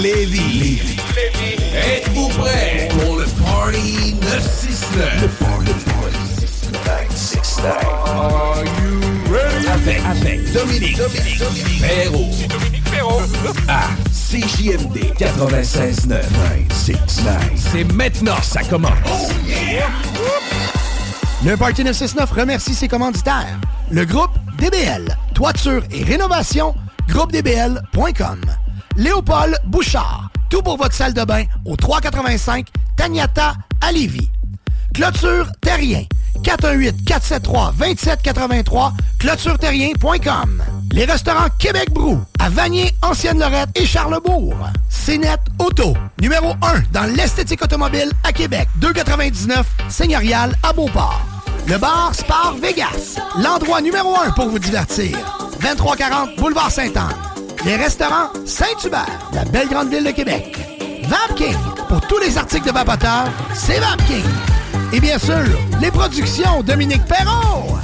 Lévis. Êtes-vous prêts pour le Party 969? Le Party 969. Are you ready? Avec, avec Dominique, Dominique, Dominique Perrault. Dominique Perrault. À CJMD 96.9. 969. C'est maintenant, ça commence. Oh yeah! Le Party 969 remercie ses commanditaires. Le groupe DBL, toiture et rénovation, groupedbl.com. Léopold Bouchard, tout pour votre salle de bain au 385 Tagnata à Lévis. Clôture Terrien, 418-473-2783, clôtureterrien.com. Les restaurants Québec Brou, à Vanier, Ancienne-Lorette et Charlebourg. CNET Auto, numéro 1 dans l'esthétique automobile à Québec, 299 Seigneurial à Beauport. Le bar Spar Vegas, l'endroit numéro 1 pour vous divertir. 2340 Boulevard Sainte-Anne. Les restaurants Saint-Hubert, la belle grande ville de Québec. Vapking, pour tous les articles de vapoteurs, c'est Vapking. Et bien sûr, les productions Dominique Perrault.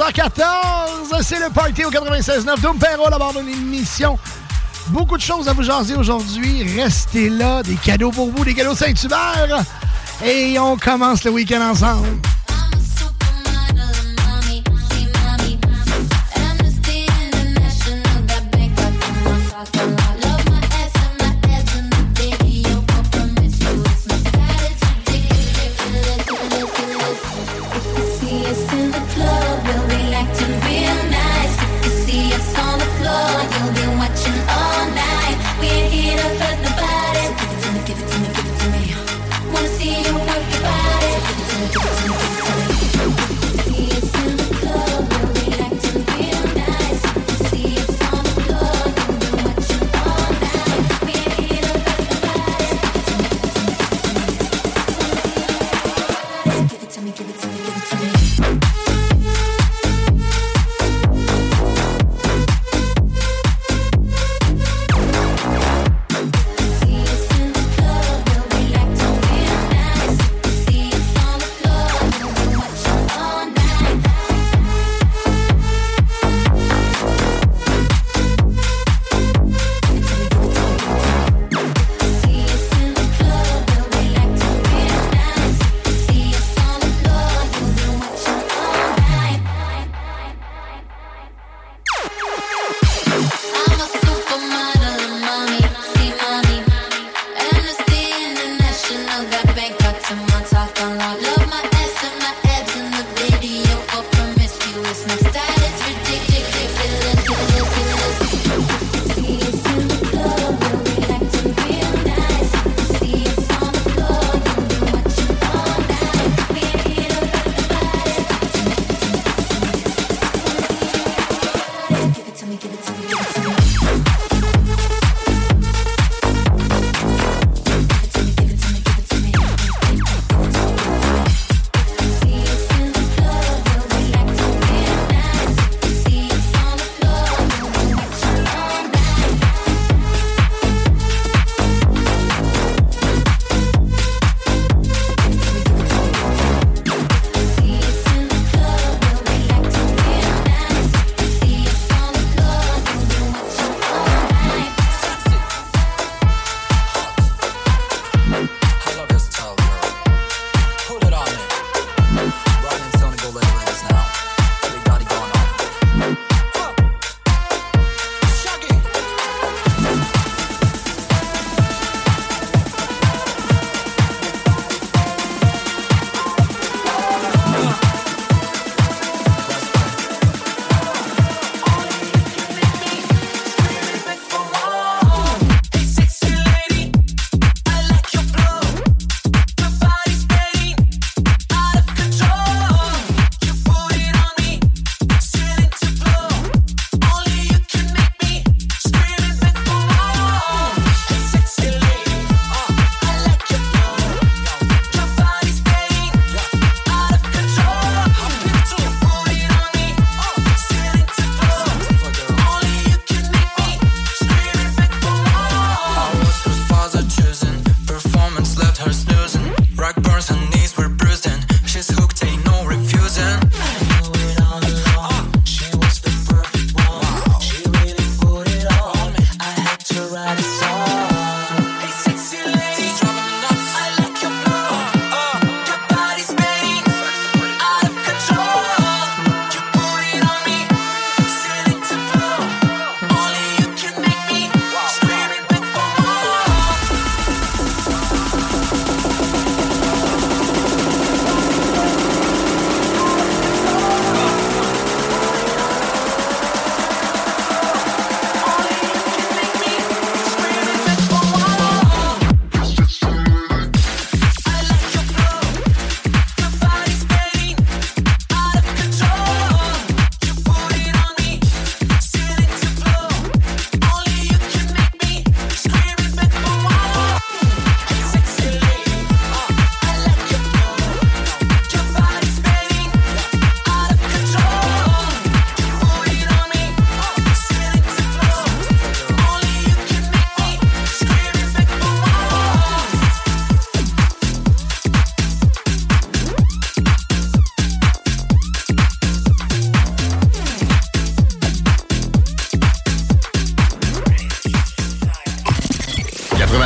11h14, c'est le party au 96.9 Doom Perro, la barre de. Beaucoup de choses à vous jaser aujourd'hui. Restez là, des cadeaux pour vous, des cadeaux Saint-Hubert. Et on commence le week-end ensemble.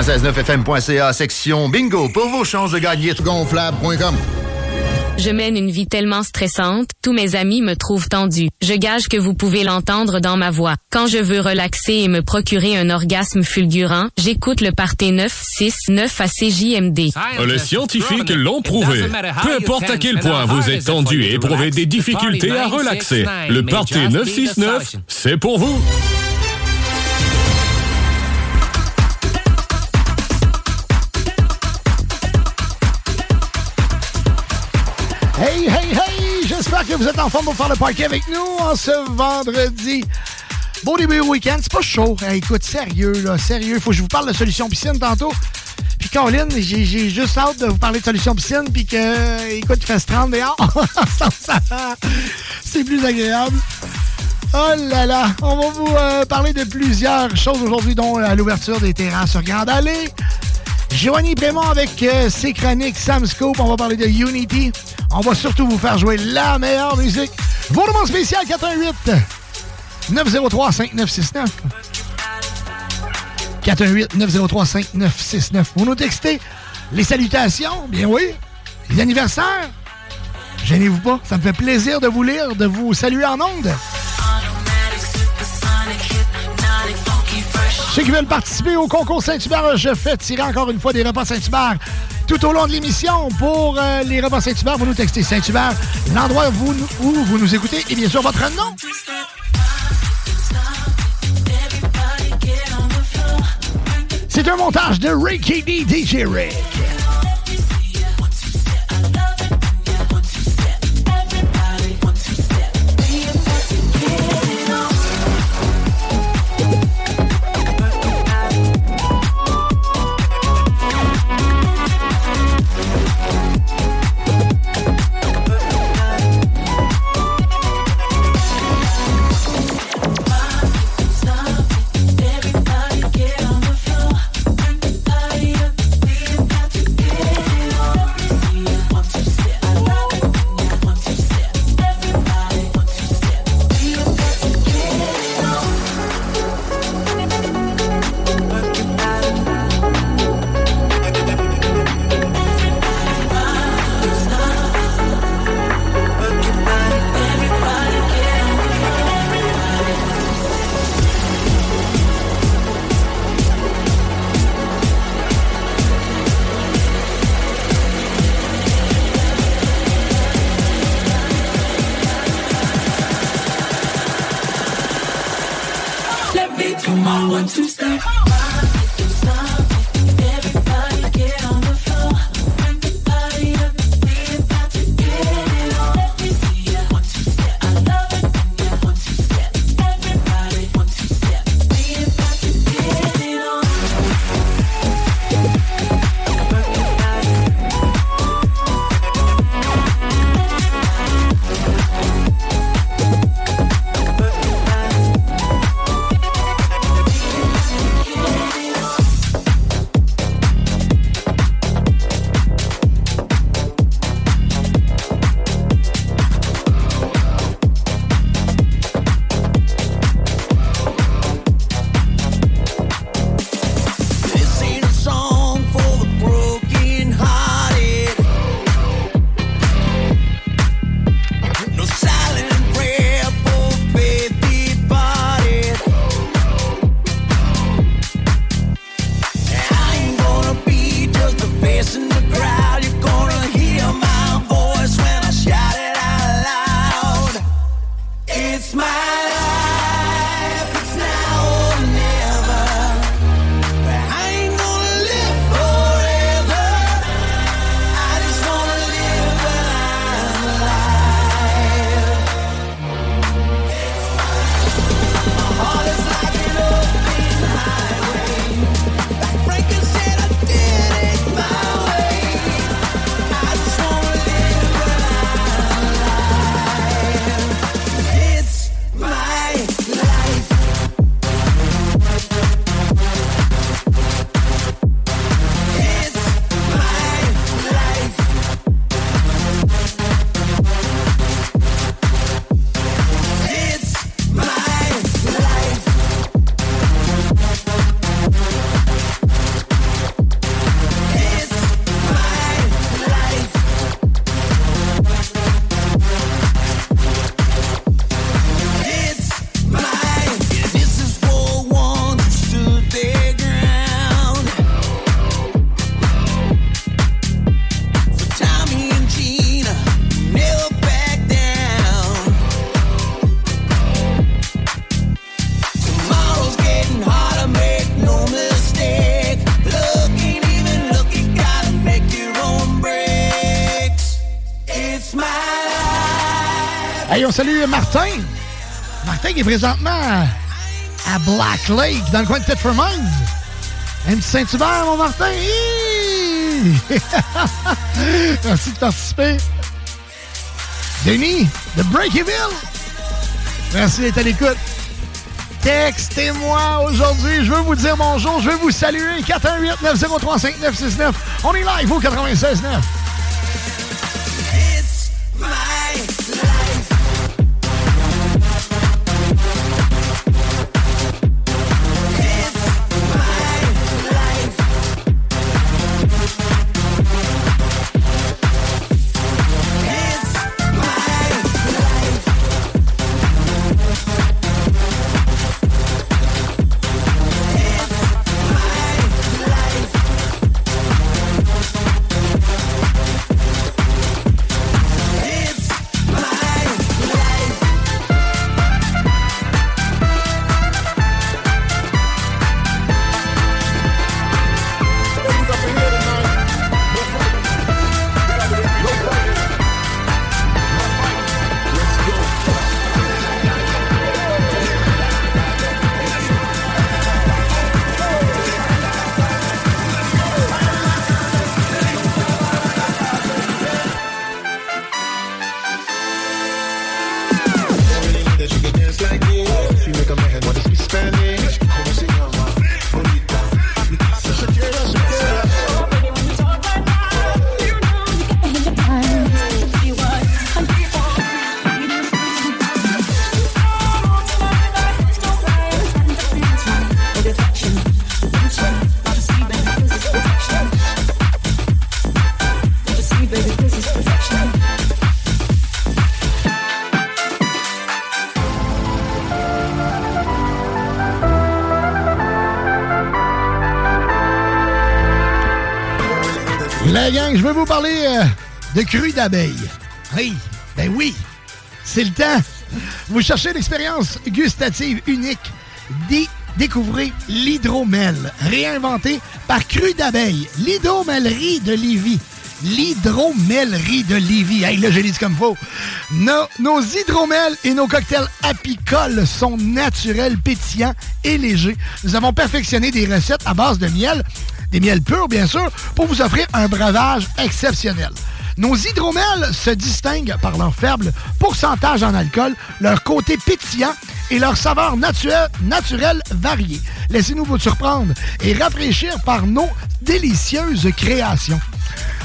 969fm.ca, section bingo, pour vos chances de gagner. Gonflable.com. Je mène une vie tellement stressante, tous mes amis me trouvent tendue. Je gage que vous pouvez l'entendre dans ma voix. Quand je veux relaxer et me procurer un orgasme fulgurant, j'écoute le party 969 à CJMD. Les scientifiques l'ont prouvé. Peu importe à quel point vous êtes tendu et éprouvez des difficultés à relaxer, le party 969, c'est pour vous. Vous êtes en forme pour faire le party avec nous en ce vendredi. Beau début week-end, c'est pas chaud. Écoute, sérieux, là, sérieux. Faut que je vous parle de solution piscine tantôt. Puis Caroline, j'ai juste hâte de vous parler de solution piscine, puis que, écoute, il fait 30 dehors. c'est plus agréable. Oh là là, on va vous euh, parler de plusieurs choses aujourd'hui, dont euh, l'ouverture des terrasses sur Grande Allée. Joanie Prémont avec euh, ses chroniques Sam Scope. On va parler de Unity. On va surtout vous faire jouer la meilleure musique. Vos demandes spéciales 418 903 5969. 418 903 5969. Vous nous textez les salutations, bien oui. Les anniversaires. Gênez-vous pas, ça me fait plaisir de vous lire, de vous saluer en ondes. Ceux qui veulent participer au concours Saint-Hubert, je fais tirer encore une fois des repas Saint-Hubert tout au long de l'émission. Pour euh, les repas Saint-Hubert, vous nous textez Saint-Hubert, l'endroit où où vous nous écoutez et bien sûr votre nom. C'est un montage de Ricky D. DJ Rick. Salue Martin. Martin qui est présentement à Black Lake, dans le coin de Tetford Mines. Un Saint-Hubert, mon Martin. Merci de participer. Denis de Breakyville. Merci d'être à l'écoute. Textez-moi aujourd'hui. Je veux vous dire bonjour. Je veux vous saluer. 418-903-5969. On est live au 96.9. vous parler euh, de cru d'abeilles. Oui, ben oui, c'est le temps. Vous cherchez l'expérience gustative unique. découvrez l'hydromel, réinventé par Cru d'abeille. L'hydromellerie de Lévis. L'hydromellerie de Lévis. Hey, là, j'ai dit comme faut. Nos, nos hydromels et nos cocktails apicoles sont naturels, pétillants et légers. Nous avons perfectionné des recettes à base de miel des miels purs, bien sûr, pour vous offrir un breuvage exceptionnel. Nos hydromels se distinguent par leur faible pourcentage en alcool, leur côté pétillant et leur saveur naturelle, naturelle variée. Laissez-nous vous surprendre et rafraîchir par nos délicieuses créations.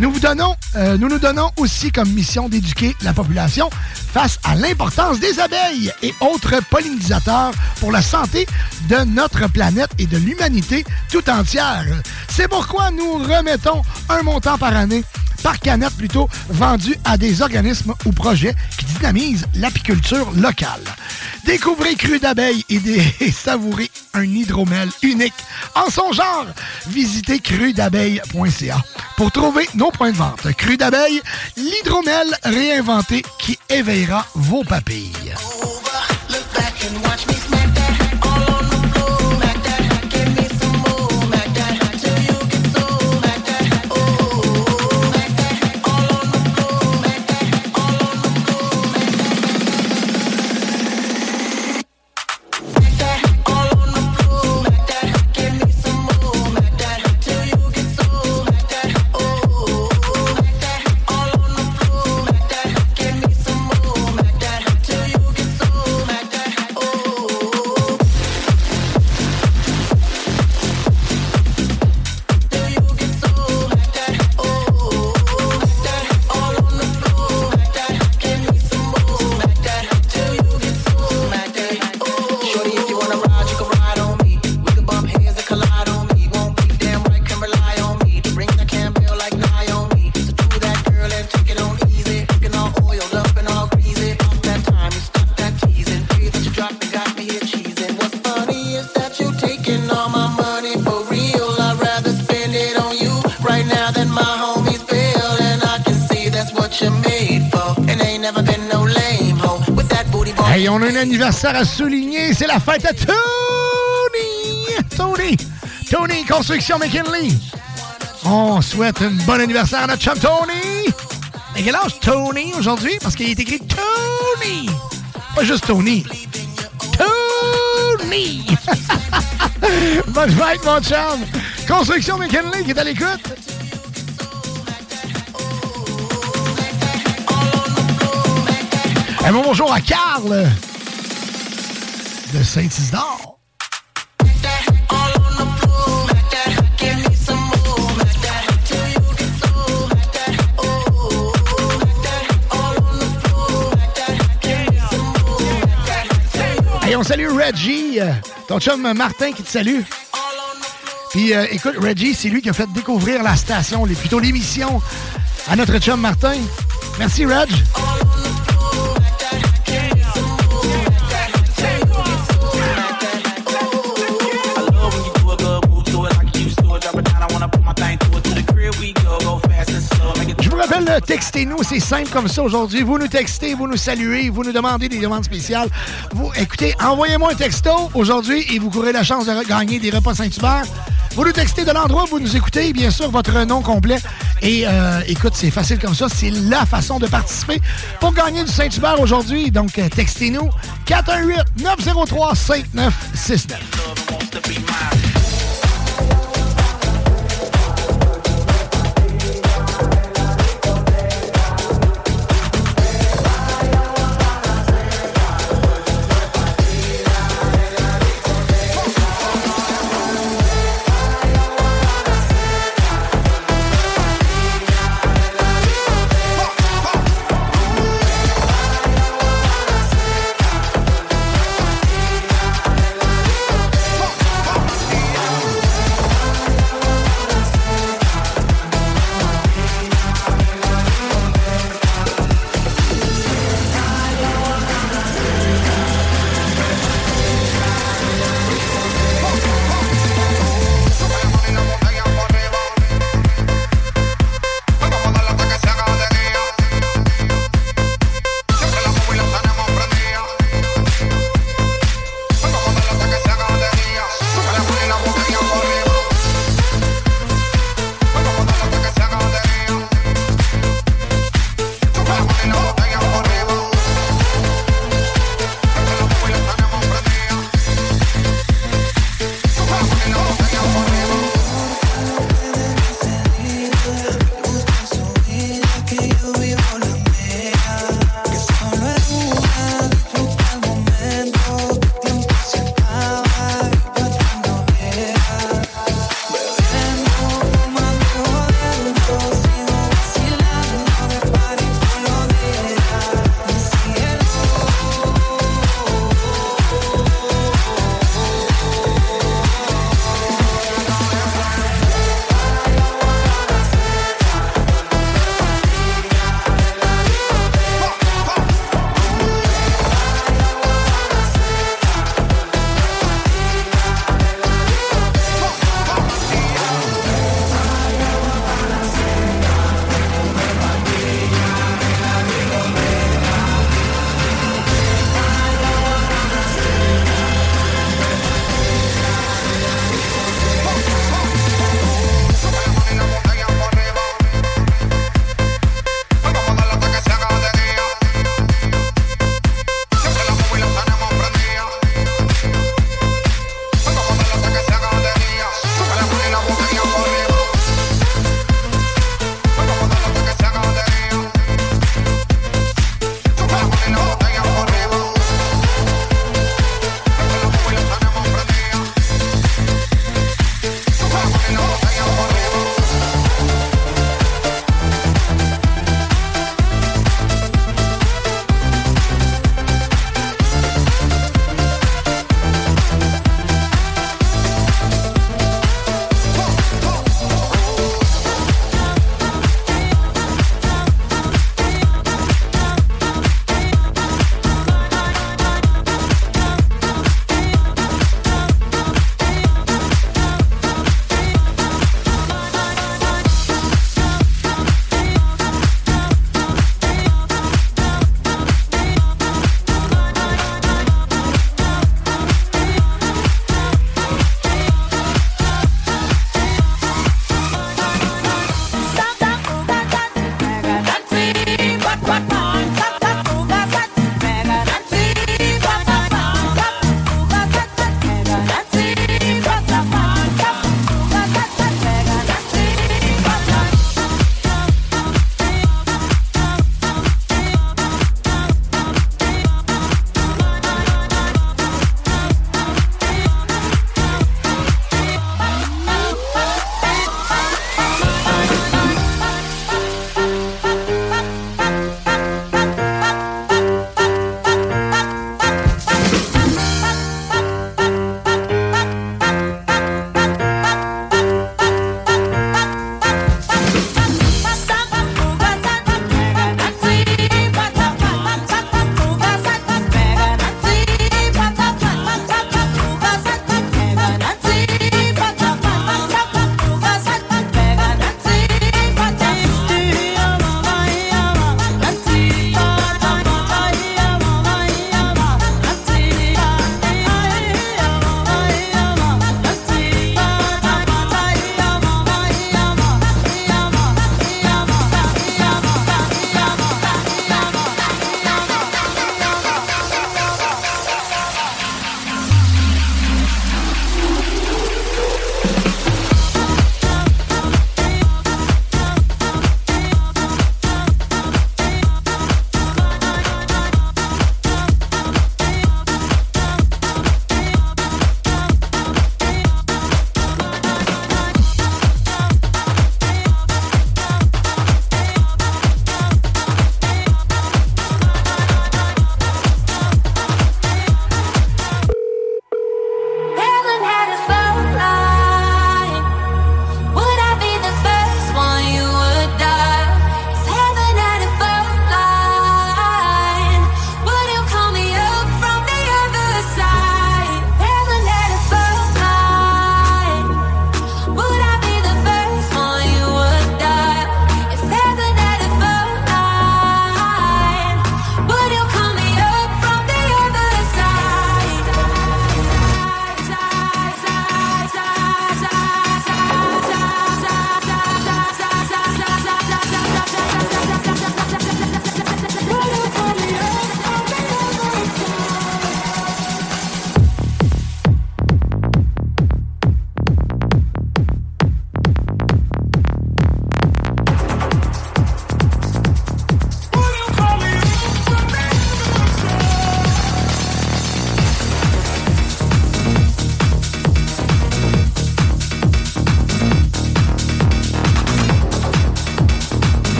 Nous vous donnons, euh, nous nous donnons aussi comme mission d'éduquer la population face à l'importance des abeilles et autres pollinisateurs pour la santé de notre planète et de l'humanité tout entière. C'est pourquoi nous remettons un montant par année par canette plutôt, vendu à des organismes ou projets qui dynamisent l'apiculture locale. Découvrez Cru d'abeilles et, savourez un hydromel unique en son genre. Visitez crudabeille.ca pour trouver nos points de vente. Cru d'abeille, l'hydromel réinventé qui éveillera vos papilles. À souligner. C'est la fête à Tony! Tony! Tony Construction McKinley. On souhaite un bon anniversaire à notre chum Tony. Mais quel âge Tony aujourd'hui? Parce qu'il est écrit Tony! Pas juste Tony. Tony! Bonne fête, mon chum! Construction McKinley qui est à l'écoute. Un bon bonjour à Carl Saint-Isidore. Et on salue Reggie, euh, ton chum Martin qui te salue. Puis euh, écoute, Reggie, c'est lui qui a fait découvrir la station, les, plutôt l'émission à notre chum Martin. Merci, Reg. Textez-nous, c'est simple comme ça aujourd'hui. Vous nous textez, vous nous saluez, vous nous demandez des demandes spéciales. Vous, écoutez, envoyez-moi un texto aujourd'hui et vous courez la chance de gagner des repas Saint-Hubert. Vous nous textez de l'endroit où vous nous écoutez, bien sûr, votre nom complet. Et euh, écoute, c'est facile comme ça. C'est la façon de participer pour gagner du Saint-Hubert aujourd'hui. Donc, euh, textez-nous 418-903-5969.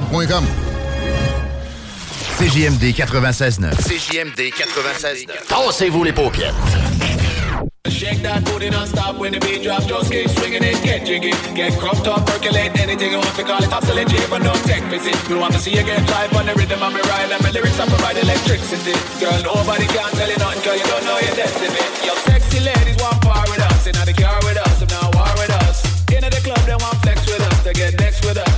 lab.com. CJMD 96.9. CJMD 96.9. Tassez-vous les paupières. Shake that booty non-stop when the beat drops. Just keep swinging it, get jiggy. Get cropped up, percolate anything you want to call it. Hustle but no tech visit. You want to see you get live on the rhythm of me ride And my lyrics are provide electricity. Girl, nobody can tell you nothing Cause you don't know your destiny. Your sexy ladies want par with us. Inna the car with us, them now war with us. Inna the club, they want flex with us. They get next with us.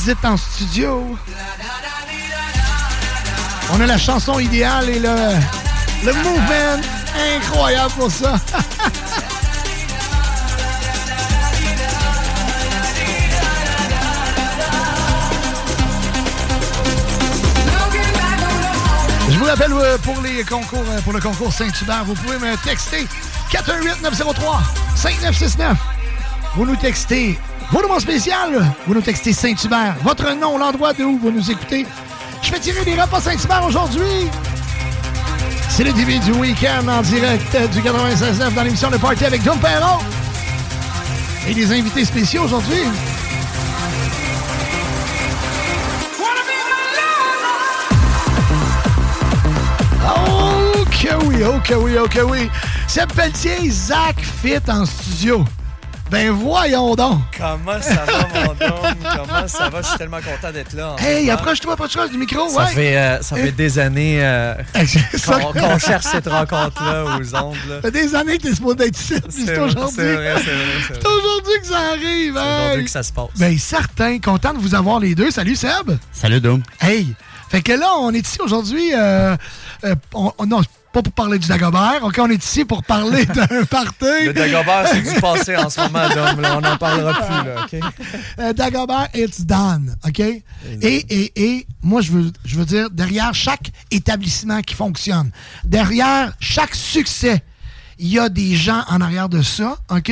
Visites en studio. On a la chanson idéale et le, le movement incroyable pour ça. Je vous rappelle euh, pour les concours, euh, pour le concours Saint-Hubert, vous pouvez me texter 418-903-5969. Vous nous textez vos noms spécial, vous nous textez Saint-Hubert, votre nom, l'endroit d'où vous nous écoutez. Je vais tirer des repas Saint-Hubert aujourd'hui. C'est le début du week-end en direct du 96.9 dans l'émission Le Party avec Dom Perron. Et des invités spéciaux aujourd'hui. Oh que oui, oh que oui, oh que oui. Seb Pelletier, Zach Fit en studio? Ben voyons donc. Comment ça va, mon dôme? Comment ça va? Je suis tellement content d'être là. Hey, approche-toi pas de du micro, Ça ouais. fait, euh, ça fait des années euh, ça. qu'on qu'on cherche cette rencontre-là aux ondes. Ça fait des années que t'es supposé être ici, puis C'est c'est vrai, aujourd'hui. c'est vrai, c'est vrai, c'est C'est aujourd'hui que ça arrive, C'est hey. aujourd'hui que ça se passe. Ben certain, content de vous avoir les deux. Salut Seb. Salut Dom. Hey, fait que là, on est ici aujourd'hui, euh, euh, on- on- non, pas pour parler du Dagobert, ok, on est ici pour parler d'un party. Le Dagobert, c'est du passé en ce moment, Dom. Là, on n'en parlera plus, là, OK? Euh, Dagobert, it's done, OK? Et, et, et moi, je veux, je veux dire, derrière chaque établissement qui fonctionne, derrière chaque succès, il y a des gens en arrière de ça, OK?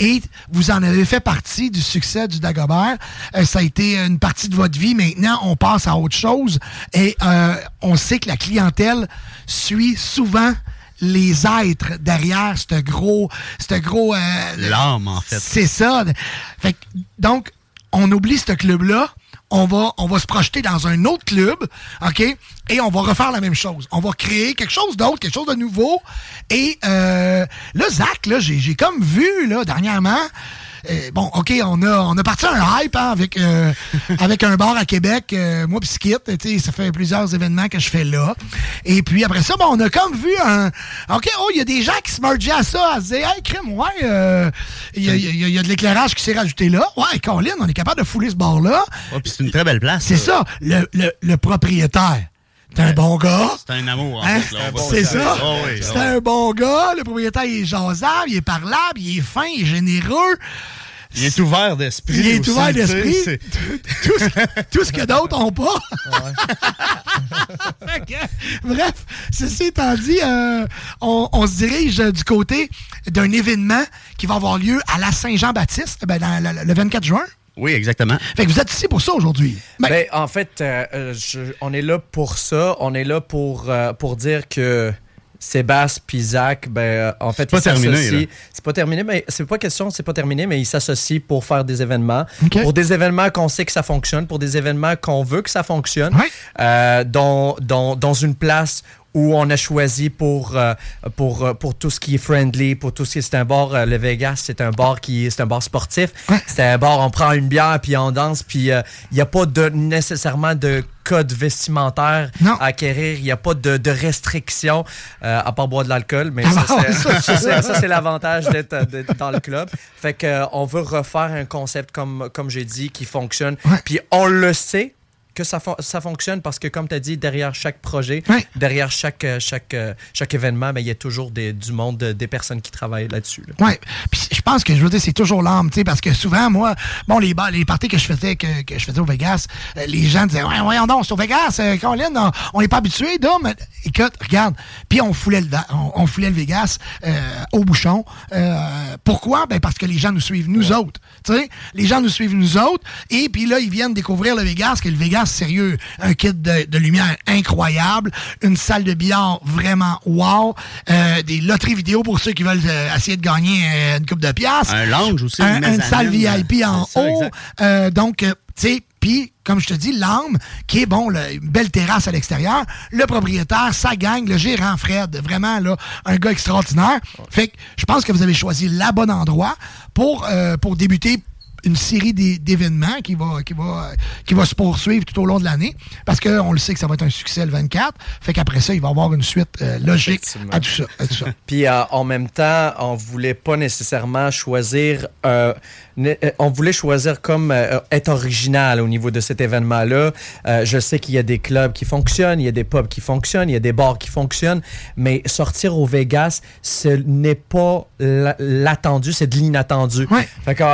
Et vous en avez fait partie du succès du Dagobert. Euh, ça a été une partie de votre vie. Maintenant, on passe à autre chose. Et euh, on sait que la clientèle suit souvent les êtres derrière ce gros... Ce gros euh, L'âme, en fait. c'est ça. Fait que, donc, on oublie ce club-là. On va, on va se projeter dans un autre club, OK? Et on va refaire la même chose. On va créer quelque chose d'autre, quelque chose de nouveau. Et euh, là, Zach, là, j'ai j'ai comme vu, là, dernièrement, euh, bon, OK, on a, on a parti un hype hein, avec, euh, avec un bar à Québec, euh, moi pis sais, ça fait plusieurs événements que je fais là. Et puis après ça, bon, on a comme vu un... OK, oh, il y a des gens qui se mergeaient à ça, à se dire, hey, crème, ouais, euh, il y, a- il y y a de l'éclairage qui s'est rajouté là. Ouais, Colin, on est capable de fouler ce bar-là. Oh, puis c'est une très belle place. C'est ça, le, le, le propriétaire. C'est un bon gars? C'est un amour, en Hein? fait. C'est ça. Oh, oui, C'est oh. un bon gars. Le propriétaire, il est jasable, il est parlable, il est fin, il est généreux. Il est ouvert d'esprit. Il est aussi, ouvert d'esprit. tout, ce, tout ce que d'autres n'ont pas. Bref, ceci étant dit, euh, on, on se dirige du côté d'un événement qui va avoir lieu à la Saint-Jean-Baptiste ben, le, le 24 juin. Oui, exactement. Fait que vous êtes ici pour ça aujourd'hui. Ben, en fait, euh, je- on est là pour ça. On est là pour, euh, pour dire que Sébastien puis Zach, ben, euh, en fait, pas ils terminé. C'est pas terminé, mais c'est pas question, c'est pas terminé, mais ils s'associent pour faire des événements. Pour des événements qu'on sait que ça fonctionne, pour des événements qu'on veut que ça fonctionne, euh, dans, dans, dans une place où on a choisi pour, euh, pour, euh, pour tout ce qui est friendly, pour tout ce qui est... C'est un bar, euh, le Vegas, c'est un bar qui c'est un bar sportif. C'est un bar, on prend une bière, puis on danse, puis euh, il n'y a pas de, nécessairement de code vestimentaire à acquérir. Il n'y a pas de, de restrictions, euh, à part boire de l'alcool, mais ça, Ah, c'est- ça, c'est- ça, c'est l'avantage d'être d'être dans le club. Fait que, euh, on veut refaire un concept, comme, comme j'ai dit, qui fonctionne. Puis on le sait que ça, fon- ça fonctionne parce que, comme tu as dit, derrière chaque projet, derrière chaque, euh, chaque, euh, chaque événement, ben, il y a toujours des, du monde, euh, des personnes qui travaillent là-dessus. là. Ouais. Puis je pense que je veux dire, c'est toujours l'âme, tu sais, parce que souvent, moi, bon, les, les parties que je faisais, que, que je faisais au Vegas, les gens disaient, ouais, voyons donc, c'est au Vegas, euh, Colin, on- on n'est pas habitué. Mais Écoute, regarde. Puis on foulait le, on, on foulait le Vegas euh, au bouchon. Euh, pourquoi? Ben, parce que les gens nous suivent, nous autres. Tu sais, les gens nous suivent, nous autres. Et puis là, ils viennent découvrir le Vegas, que le Vegas, sérieux, un kit de, de lumière incroyable, une salle de billard vraiment wow, euh, des loteries vidéo pour ceux qui veulent euh, essayer de gagner euh, une coupe de piastres. Un lounge aussi, Un- une une salle VIP en ça, haut. donc, tu sais, puis, comme je te dis, l'âme, qui est, bon, une belle terrasse à l'extérieur, le propriétaire, sa gang, le gérant Fred, vraiment, là, un gars extraordinaire. Fait que je pense que vous avez choisi la bon endroit pour, euh, pour débuter une série d'é- d'événements qui va, qui, va, qui va se poursuivre tout au long de l'année. Parce qu'on le sait que ça va être un succès le 24. Fait qu'après ça, il va y avoir une suite euh, logique à tout ça. à tout ça. Puis euh, en même temps, on voulait pas nécessairement choisir. euh, on voulait choisir comme être original au niveau de cet événement-là. Je sais qu'il y a des clubs qui fonctionnent, il y a des pubs qui fonctionnent, il y a des bars qui fonctionnent, mais sortir au Vegas, ce n'est pas la- l'attendu, c'est de l'inattendu. Fait que.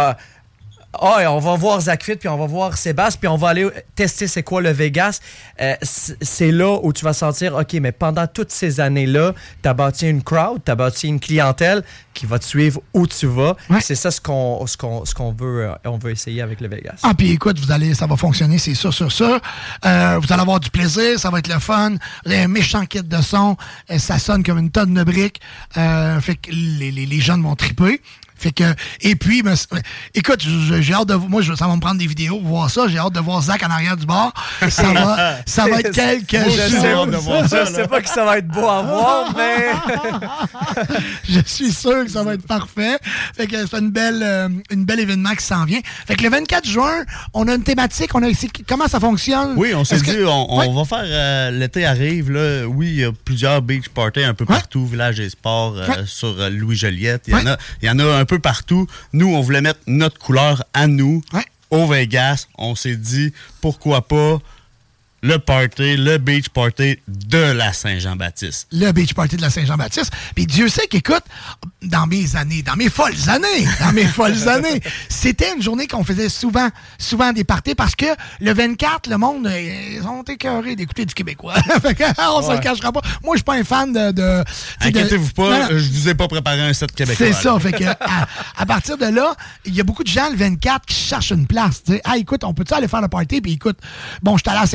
Ah, et on va voir Zach Fit, puis on va voir Sébastien, puis on va aller tester c'est quoi le Vegas. Euh, c'est là où tu vas sentir, OK, mais pendant toutes ces années-là, tu as bâti une crowd, tu as bâti une clientèle qui va te suivre où tu vas. C'est ça ce qu'on ce veut, euh, on veut essayer avec le Vegas. Ah, puis écoute, vous allez, ça va fonctionner, c'est sûr, sûr, sûr. Euh, vous allez avoir du plaisir, ça va être le fun. Vous avez un méchant kit de son, ça sonne comme une tonne de briques. Fait que les, les, les jeunes vont triper. Fait que, et puis, ben, écoute, j'ai hâte de moi, je, ça va me prendre des vidéos pour voir ça. J'ai hâte de voir Zach en arrière du bar. Ça va, ça va être quelque chose. sais, je sais pas que ça va être beau à voir, mais. je suis sûr que ça va être parfait. Fait que c'est une belle, euh, une belle événement qui s'en vient. Fait que le 24 juin, on a une thématique. On a comment ça fonctionne? Oui, on s'est dit, que- on, on Ouais. va faire, euh, l'été arrive, là, oui, il y a plusieurs beach parties un peu partout, village et sport, euh, Ouais. sur euh, Louis-Joliette, il y, en Ouais. a- il y en a un peu partout. Nous, on voulait mettre notre couleur à nous, au Vegas. On s'est dit, pourquoi pas le party, le beach party de la Saint-Jean-Baptiste. le beach party de la Saint-Jean-Baptiste. Puis Dieu sait qu'écoute, dans mes années, dans mes folles années, dans mes folles années, c'était une journée qu'on faisait souvent, souvent des parties parce que le 24, le monde, euh, ils ont écœurés d'écouter du Québécois. On se le Ouais. cachera pas. Moi, je suis pas un fan de... Inquiétez-vous pas, je vous ai pas préparé un set québécois. C'est ça, fait que à, à partir de là, il y a beaucoup de gens le 24 qui cherchent une place. tu sais. Ah, écoute, on peut-tu aller faire le party? Puis écoute, bon, je suis allé à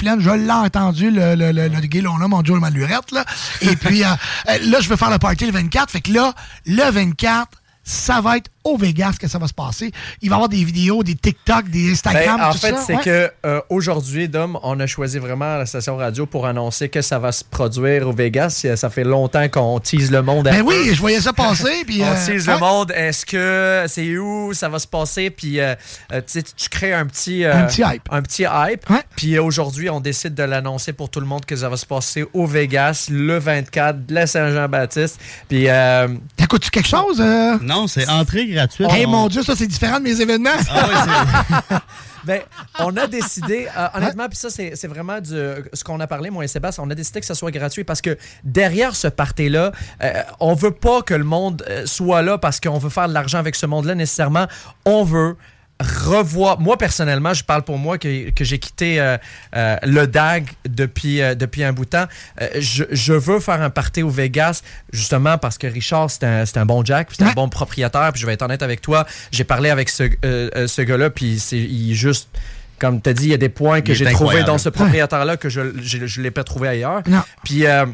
Je l'ai entendu, le, le, le, le là, mon Joe Malurette, là. Et puis euh, euh, là, je veux faire le party le 24. Fait que là, le 24, ça va être au Vegas que ça va se passer. Il va y avoir des vidéos, des TikTok, des Instagram, Ben, en tout fait, ça. c'est ouais. que euh, aujourd'hui, Dom, on a choisi vraiment la station radio pour annoncer que ça va se produire au Vegas. Ça fait longtemps qu'on tease le monde. Ben peu. oui, je voyais ça passer. Puis, on euh, tease ouais. le monde. Est-ce que c'est où ça va se passer? Puis euh, euh, tu crées un petit, euh, Un petit hype. Un petit hype. Puis euh, aujourd'hui, on décide de l'annoncer pour tout le monde que ça va se passer au Vegas le 24 de la Saint-Jean-Baptiste. Puis. Euh, coûte-tu quelque chose? euh? Non, c'est entrée gratuite. Hey, On- mon Dieu, ça, c'est différent de mes événements. Ben, on a décidé, euh, honnêtement, puis ça, c'est c'est vraiment du, ce qu'on a parlé, moi et Sébastien, on a décidé que ça soit gratuit parce que derrière ce party-là, euh, on veut pas que le monde euh, soit là parce qu'on veut faire de l'argent avec ce monde-là nécessairement. On veut revoir. Moi, personnellement, je parle pour moi que, que j'ai quitté euh, euh, le DAG depuis, euh, depuis un bout de temps. Euh, je, je veux faire un party au Vegas, justement parce que Richard, c'est un, c'est un bon Jack, puis c'est un bon propriétaire, puis je vais être honnête avec toi. J'ai parlé avec ce, ce gars-là, puis c'est il est juste. Comme tu as dit, il y a des points que j'ai trouvés dans ce propriétaire-là que je ne l'ai pas trouvé ailleurs. Non. Puis, euh,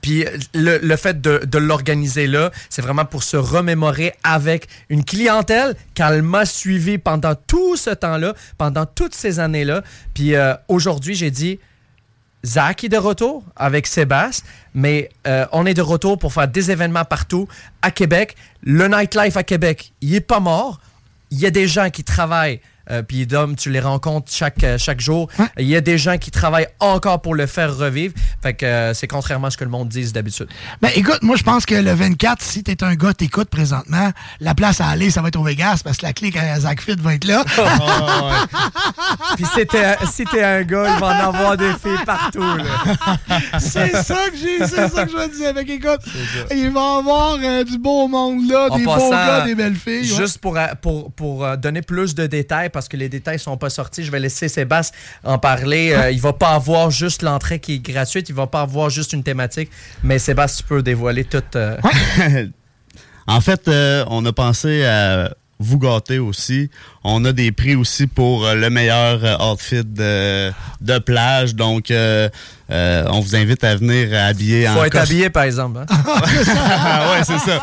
puis le, le fait de, l'organiser là, c'est vraiment pour se remémorer avec une clientèle qu'elle m'a suivi pendant tout ce temps-là, pendant toutes ces années-là. Puis euh, aujourd'hui, j'ai dit, Zach est de retour avec Sébastien, mais euh, on est de retour pour faire des événements partout à Québec. Le nightlife à Québec, il est pas mort. Il y a des gens qui travaillent. Euh, puis Dom, tu les rencontres chaque, euh, chaque jour. Il y a des gens qui travaillent encore pour le faire revivre. Fait que euh, c'est contrairement à ce que le monde dise d'habitude. Ben écoute, moi je pense que le 24, si t'es un gars, t'écoutes présentement, la place à aller, ça va être au Vegas parce que la clique à Zach Fit va être là. Puis si t'es si t'es un gars, il va en avoir des filles partout. c'est ça que j'ai, c'est ça que je veux dire. Fait qu'écoute, il va y avoir euh, du beau monde là, En des beaux gars, des belles filles. ouais. Juste pour, pour, pour donner plus de détails, parce que les détails sont pas sortis, je vais laisser Sébastien en parler. Euh, il va pas avoir juste l'entrée qui est gratuite, il va pas avoir juste une thématique, mais Sébastien, tu peux dévoiler tout. euh, en fait, euh, on a pensé à vous gâter aussi. On a des prix aussi pour euh, le meilleur euh, outfit de, de plage. Donc, euh, euh, on vous invite à venir habiller en Faut être habillé, par exemple. hein. ouais, c'est ça.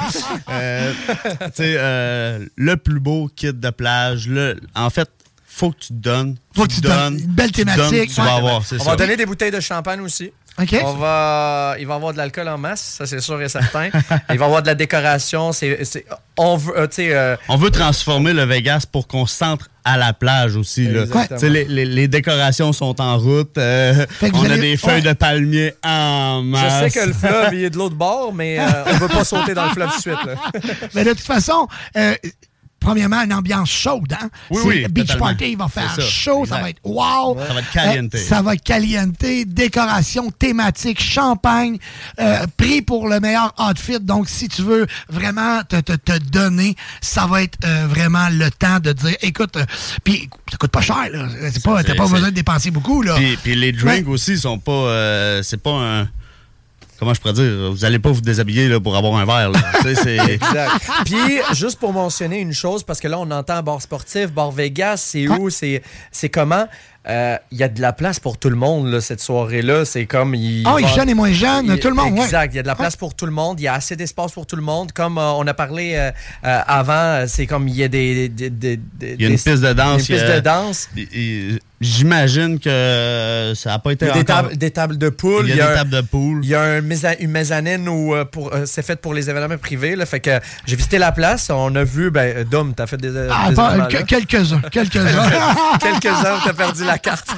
Euh, tu sais, euh, le plus beau kit de plage. Le, en fait, faut que tu te donnes. Faut que tu donnes. Une belle tu donnes, thématique. Tu vas avoir, c'est On ça. va donner des bouteilles de champagne aussi. OK. On va, il va y avoir de l'alcool en masse, ça c'est sûr et certain. il va y avoir de la décoration. C'est, c'est- on veut, euh, tu sais, euh, On veut transformer le Vegas pour qu'on se centre à la plage aussi. Là. Exactement. Tu sais, Les, les- les décorations sont en route. euh, on a allez- des feuilles ouais. de palmier en je masse. sais que le fleuve il est de l'autre bord, mais euh, on veut pas sauter dans le fleuve tout de suite. là. Mais de toute façon, euh, premièrement, une ambiance chaude. Hein? Oui, oui, le Beach totalement. Party, il va faire ça, chaud, ça va être wow. Ça va être caliente. Euh, ça va être caliente, décoration thématique, champagne, euh, prix pour le meilleur outfit. Donc, si tu veux vraiment te, te, te donner, ça va être euh, vraiment le temps de dire, écoute, puis ça coûte pas cher, là. Pas, t'as pas c'est- besoin de dépenser beaucoup, là. Puis, les drinks aussi sont pas. c'est pas un. Comment je pourrais dire? Vous allez pas vous déshabiller là, pour avoir un verre. là. Tu sais, c'est. Exact. Puis, juste pour mentionner une chose, parce que là, on entend bar sportif, bar Vegas, c'est où, c'est c'est comment? Euh, Il y a de la place pour tout le monde, là, cette soirée-là. C'est comme. il Ah, va- les jeunes et moins jeunes, il- tout le monde. Exact. Il y a de la place pour tout le monde. Il y a assez d'espace pour tout le monde. Comme euh, on a parlé euh, euh, avant, c'est comme il y a des. des- des- des- Il y a une des- piste de danse. Une il y piste a- de danse. et- J'imagine que ça n'a pas été Il y a des, encore- tables, des tables de poule. Il y a des un- tables de poule. Il y a un une mezzanine où pour, c'est fait pour les événements privés. Là, fait que j'ai visité la place. On a vu, ben, Dom, t'as fait des, Ah, des pas- événements, que- là. quelques-uns, quelques-uns. Quelques-uns, t'as perdu la carte.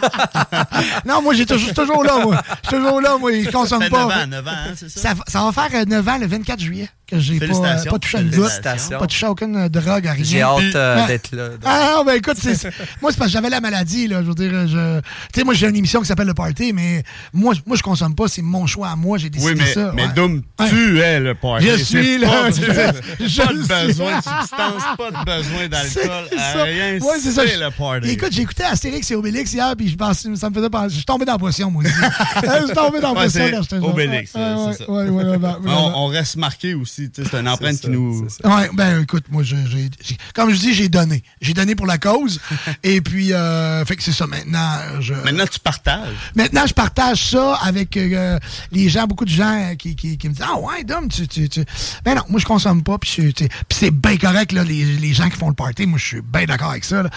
non, moi, j'ai toujours, je suis toujours là, moi. Je suis toujours là, moi. Je consomme fait pas. 9 ans, 9 ans, hein, c'est ça? Ça, va- ça va faire euh, 9 ans le 24 juillet que j'ai pas, euh, pas touché à goutte, pas touché à aucune drogue, à rien. J'ai hâte euh, d'être là. Ah ben écoute, c'est- moi, c'est parce que j'avais la maladie, là. Je veux dire, je. Tu sais, moi, j'ai une émission qui s'appelle Le Party, mais moi, moi je consomme pas, c'est mon choix à moi, j'ai décidé Oui, mais, ça. mais ouais. Doom, Ouais. tu es le party. Je suis là, Pas, je- pas je de besoin de substance, pas de besoin d'alcool, rien. Ouais, c'est ça. le party. Écoute, j'ai écouté Astérix et Obélix hier, puis je pensais, ça me faisait penser. Je suis tombé dans la potion, moi aussi. je suis tombé dans la potion quand j'étais jeune. Obélix, c'est ça. on reste marqué aussi. C'est une empreinte qui nous. Ouais, ben écoute, moi, j'ai, j'ai- comme je dis, j'ai donné. J'ai donné pour la cause. et puis, euh, fait que c'est ça. Maintenant, je. Maintenant, tu partages. Maintenant, je partage ça avec euh, les gens, beaucoup de gens euh, qui, qui, qui me disent Ah ouais, Dom, tu, tu, tu. Ben non, moi je consomme pas, puis c'est bien correct, là, les, les gens qui font le party, moi je suis bien d'accord avec ça. là.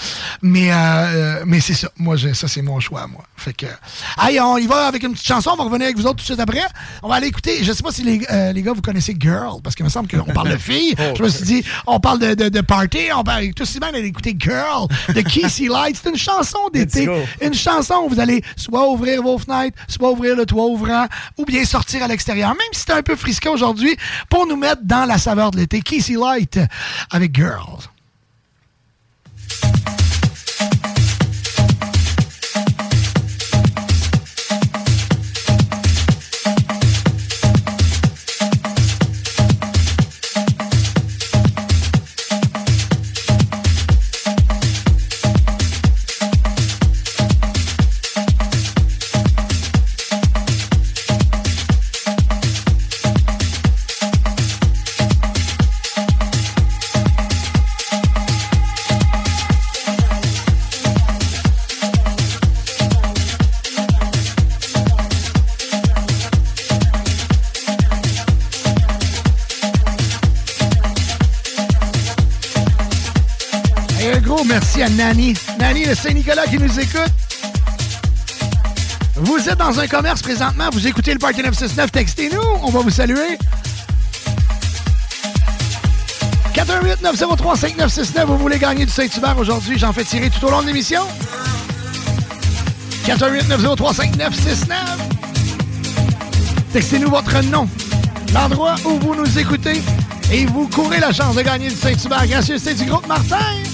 Mais, euh, euh, mais c'est ça, moi j'ai- ça c'est mon choix, moi. Fait que. Allez, on y va avec une petite chanson, on va revenir avec vous autres tout de suite après. On va aller écouter, je sais pas si les, euh, les gars vous connaissez Girl, parce qu'il me semble qu'on parle de filles. Je me suis dit, on parle de, de, de party, on parle tout aussi bien d'aller écouter Girl de Casey Light. C'est une chanson d'été. Une chanson où vous allez soit ouvrir vos fenêtres, soit ouvrir le toit ouvrant, ou bien sortir à l'extérieur, même si c'est un peu frisqué aujourd'hui, pour nous mettre dans la saveur de l'été. Casey Light avec Girls. Nani. Nani de Saint-Nicolas qui nous écoute. Vous êtes dans un commerce présentement, vous écoutez le Party 969, textez-nous, on va vous saluer. 418-903-5969, vous voulez gagner du Saint-Hubert aujourd'hui, j'en fais tirer tout au long de l'émission. 418-903-5969. Textez-nous votre nom, l'endroit où vous nous écoutez et vous courez la chance de gagner du Saint-Hubert. Gracieuseté du groupe Martin.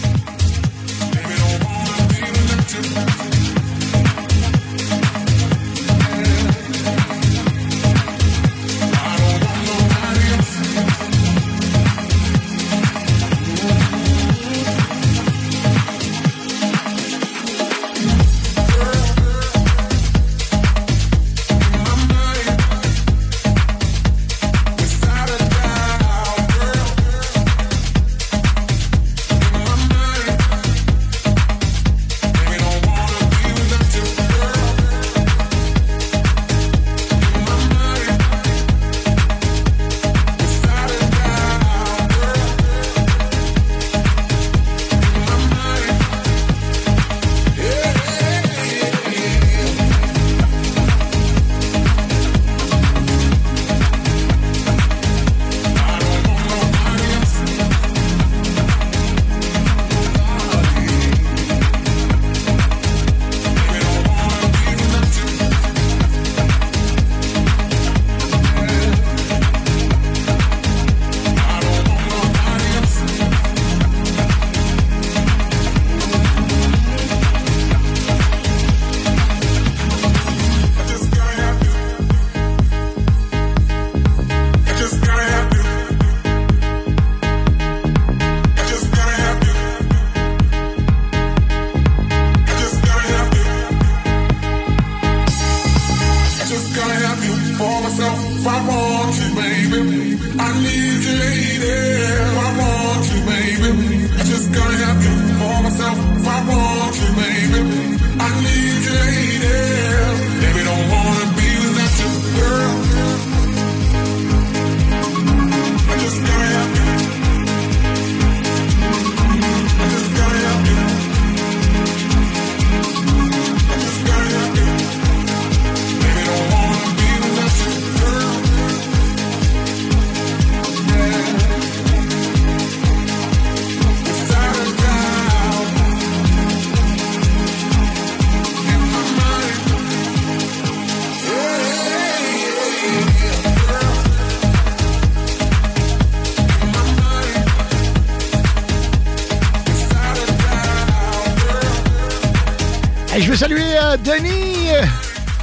Denis.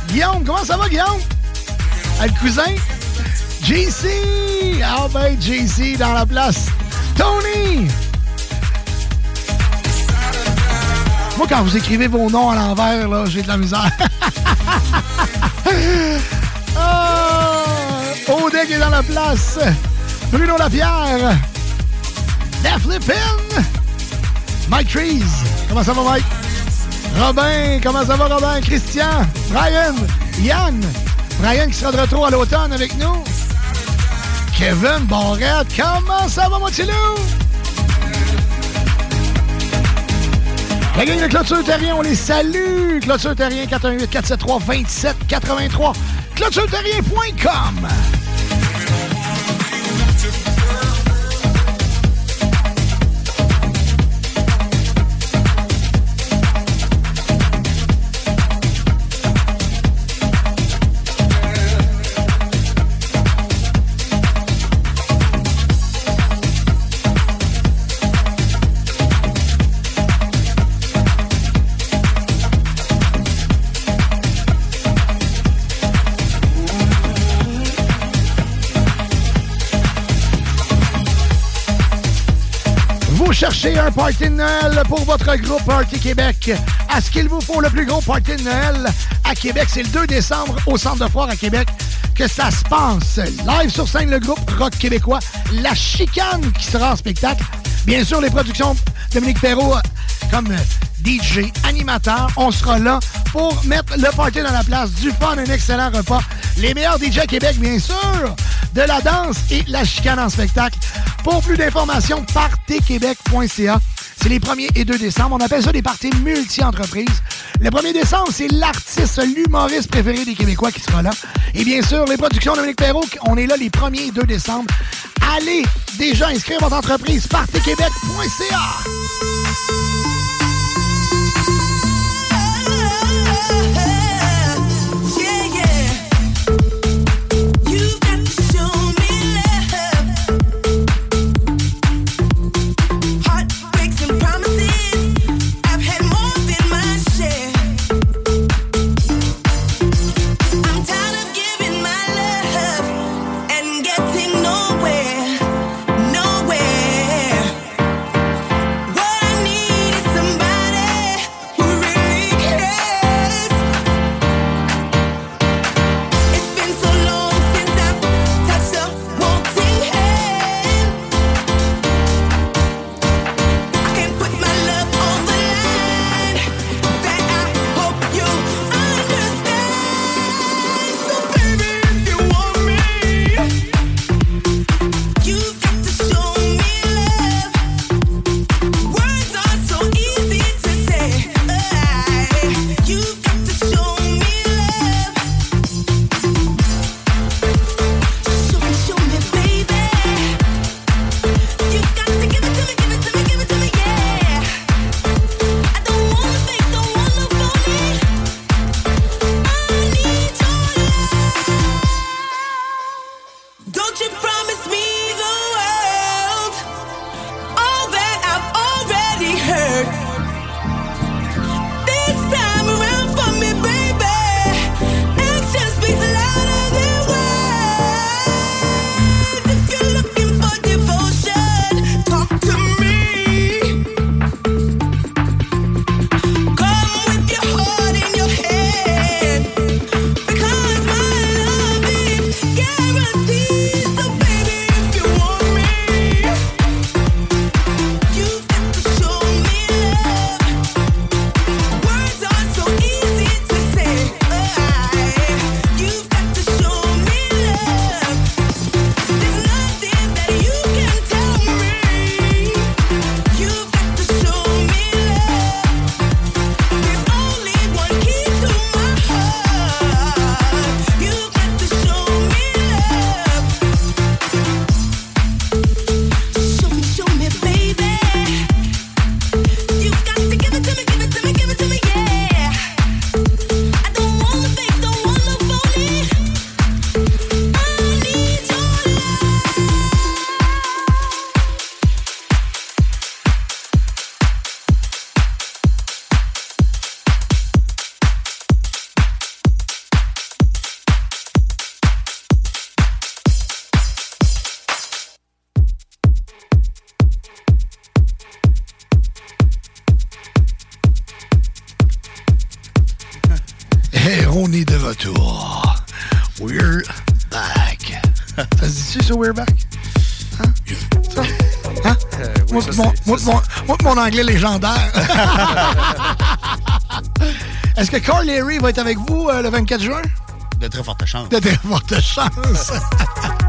Guillaume, comment ça va, Guillaume? Ah, le cousin? JC! Ah ben, JC dans la place. Tony! Moi, quand vous écrivez vos noms à l'envers, là, j'ai de la misère. ah, Odeg est dans la place. Bruno Lapierre. Def Lippin. Mike Trees. Comment ça va, Mike? Robin, comment ça va, Robin? Christian, Brian, Yann? Brian qui sera de retour à l'automne avec nous? Kevin Barrette, comment ça va, mon? La gang de Clôture Terrien, on les salue. Clôture Terrien, 418-473-2783. ClôtureTerrien.com. party de Noël pour votre groupe Party Québec. À ce qu'il vous faut le plus gros party de Noël à Québec, c'est le 2 décembre au Centre de Foire à Québec que ça se passe. Live sur scène, le groupe rock québécois La Chicane qui sera en spectacle. Bien sûr, les productions Dominique Perrault comme DJ, animateur. On sera là pour mettre le party dans la place, du fun, un excellent repas. Les meilleurs DJ à Québec, bien sûr, de la danse et la chicane en spectacle. Pour plus d'informations, partquebec.ca. C'est les 1er et 2 décembre. On appelle ça des parties multi-entreprises. Le 1er décembre, c'est l'artiste, l'humoriste préféré des Québécois qui sera là. Et bien sûr, les productions de Dominique Perrault, on est là les 1er et 2 décembre. Allez déjà inscrire votre entreprise partyquebec.ca. anglais légendaire. Est-ce que Carl Leary va être avec vous euh, le 24 juin? De très fortes chances. De très fortes chances.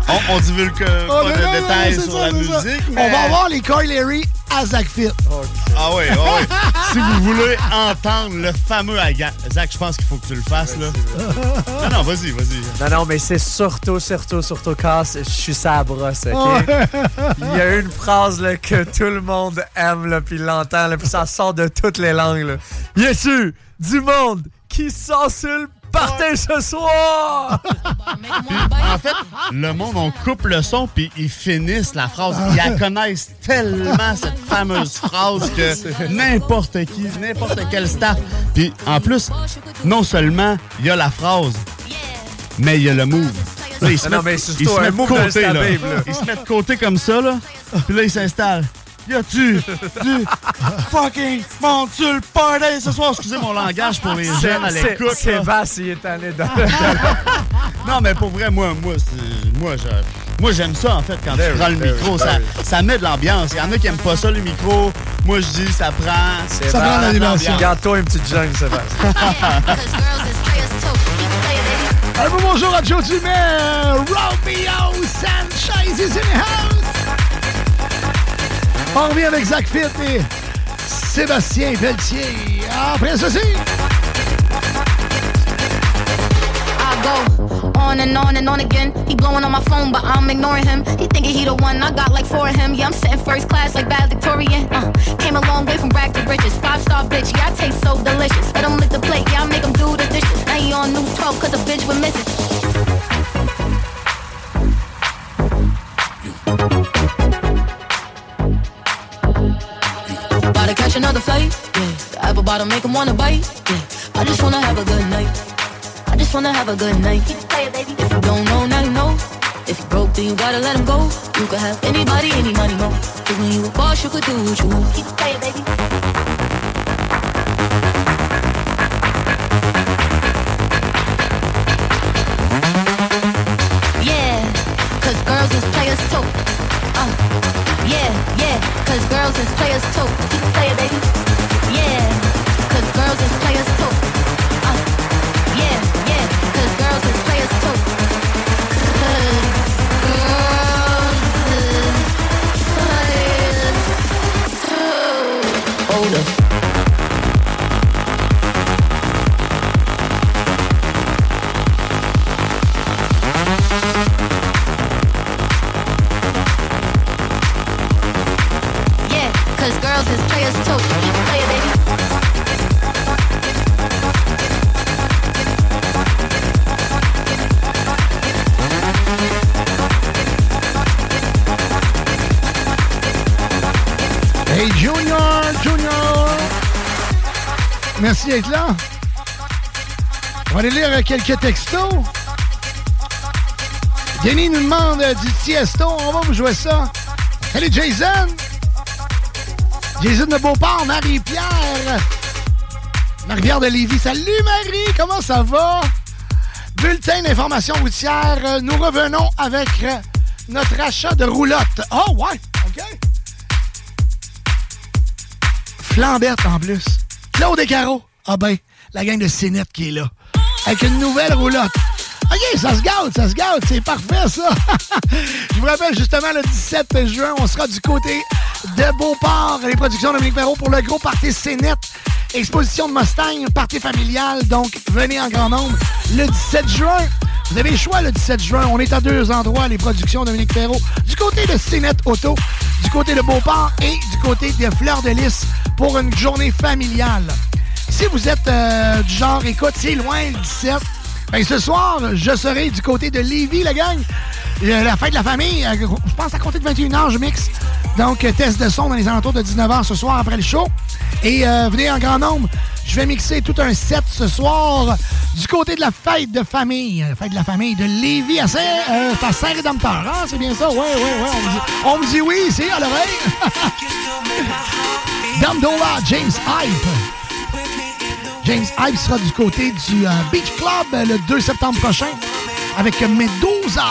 On, on divulgue euh, Oh, pas de non, détails c'est sur ça, la musique, On mais... va avoir les Carl Leary à Zach Fit. Ah oui, ah oui. Si vous voulez entendre le fameux Aga- Zach, je pense qu'il faut que tu le fasses, là. Non, non, vas-y, vas-y. Non, non, mais c'est surtout, surtout, surtout quand je suis sa brosse, OK? Il y a une phrase là, que tout le monde aime, là, puis l'entend, là, puis ça sort de toutes les langues. Là. Y a-tu du monde qui sort sur le party ce soir? En fait, le monde, on coupe le son, puis ils finissent la phrase. Ils la connaissent tellement, cette fameuse phrase, que n'importe qui, n'importe quel staff. Puis en plus, non seulement il y a la phrase, mais il y a le move. Là, ils se Non, mettent- mais ils se mettent côté, là. stabable, là. Ils se mettent de côté comme ça, là. Puis là, ils s'installent. Y a-tu du fucking monde sur le party ce soir? Excusez mon langage pour les jeunes à C'est- l'écoute. Sébastien, il est allé dans Non, mais pour vrai, moi, moi, c'est- moi, je- moi, j'aime ça, en fait, quand Ben tu prends oui, le ben micro. ça, ben ça met de l'ambiance. Il y en a qui aiment pas ça, le micro. Moi, je dis, ça prend... Ça prend l'animation. Garde-toi une petite jungle, Sébastien. Un beau bonjour à Joe Dumet. Romeo Sanchez is in the house. On revient avec Zach Fit et Sébastien Pelletier. Après ceci. I go on and on and on again. He blowing on my phone, but I'm ignoring him. He thinking he the one, I got like four of him. Yeah, I'm sitting first class like bad Victorian. Uh, came a long way from rag to riches. Five star bitch, yeah, I taste so delicious. Let him lick the plate, yeah, I make him do the dishes. Now he on new 12 cause a bitch with misses. About to catch another flight, yeah. The apple bottom make him wanna bite, yeah. I just wanna have a good night. I just wanna have a good night. Keep playing baby If you don't know, now you know. If you broke, then you gotta let him go. You could have anybody, any money, mo. Cause when you a boss, you could do what you want. Keep it playing, baby. Yeah, yeah, cause girls is players too. Keep it playing, baby. Yeah, cause girls is players too. Uh, yeah, yeah, cause girls is players too. D'être là. On va aller lire quelques textos. Denis nous demande euh, du Tiesto. On va vous jouer ça. Salut Jason! Jason de Beauport, Marie-Pierre. Marie-Pierre de Lévis. Salut Marie, comment ça va? Bulletin d'information routière. Euh, Nous revenons avec euh, notre achat de roulotte. Oh ouais, OK. Flambette en plus. Claude et Caro. Ah ben, la gang de Cénette qui est là. Avec une nouvelle roulotte. OK, ça se gâte, ça se gâte, c'est parfait ça. Je vous rappelle justement le 17 juin, on sera du côté de Beauport, les productions de Dominique Perrault pour le gros party Cénette. Exposition de Mustang, party familial, donc venez en grand nombre le 17 juin. Vous avez le choix le 17 juin. On est à deux endroits, les productions Dominique Perrault. Du côté de Cénette Auto, du côté de Beauport et du côté de Fleur de Lys pour une journée familiale. Si vous êtes euh, du genre, écoute, c'est loin le 17, ben ce soir, je serai du côté de Lévis, la gang. Euh, la fête de la famille, euh, je pense à compter de 21h, je mixe. Donc, test de son dans les alentours de 19h ce soir après le show. Et venez en grand nombre. Je vais mixer tout un set ce soir du côté de la fête de famille. La fête de la famille de Lévis à Saint- euh, c'est Saint-Rédempteur. C'est bien ça? Oui, oui, oui. On me dit, oui ici, à l'oreille. Dame Dola, James Hype. James Hype sera du côté du euh, Beach Club le 2 septembre prochain avec Medusa.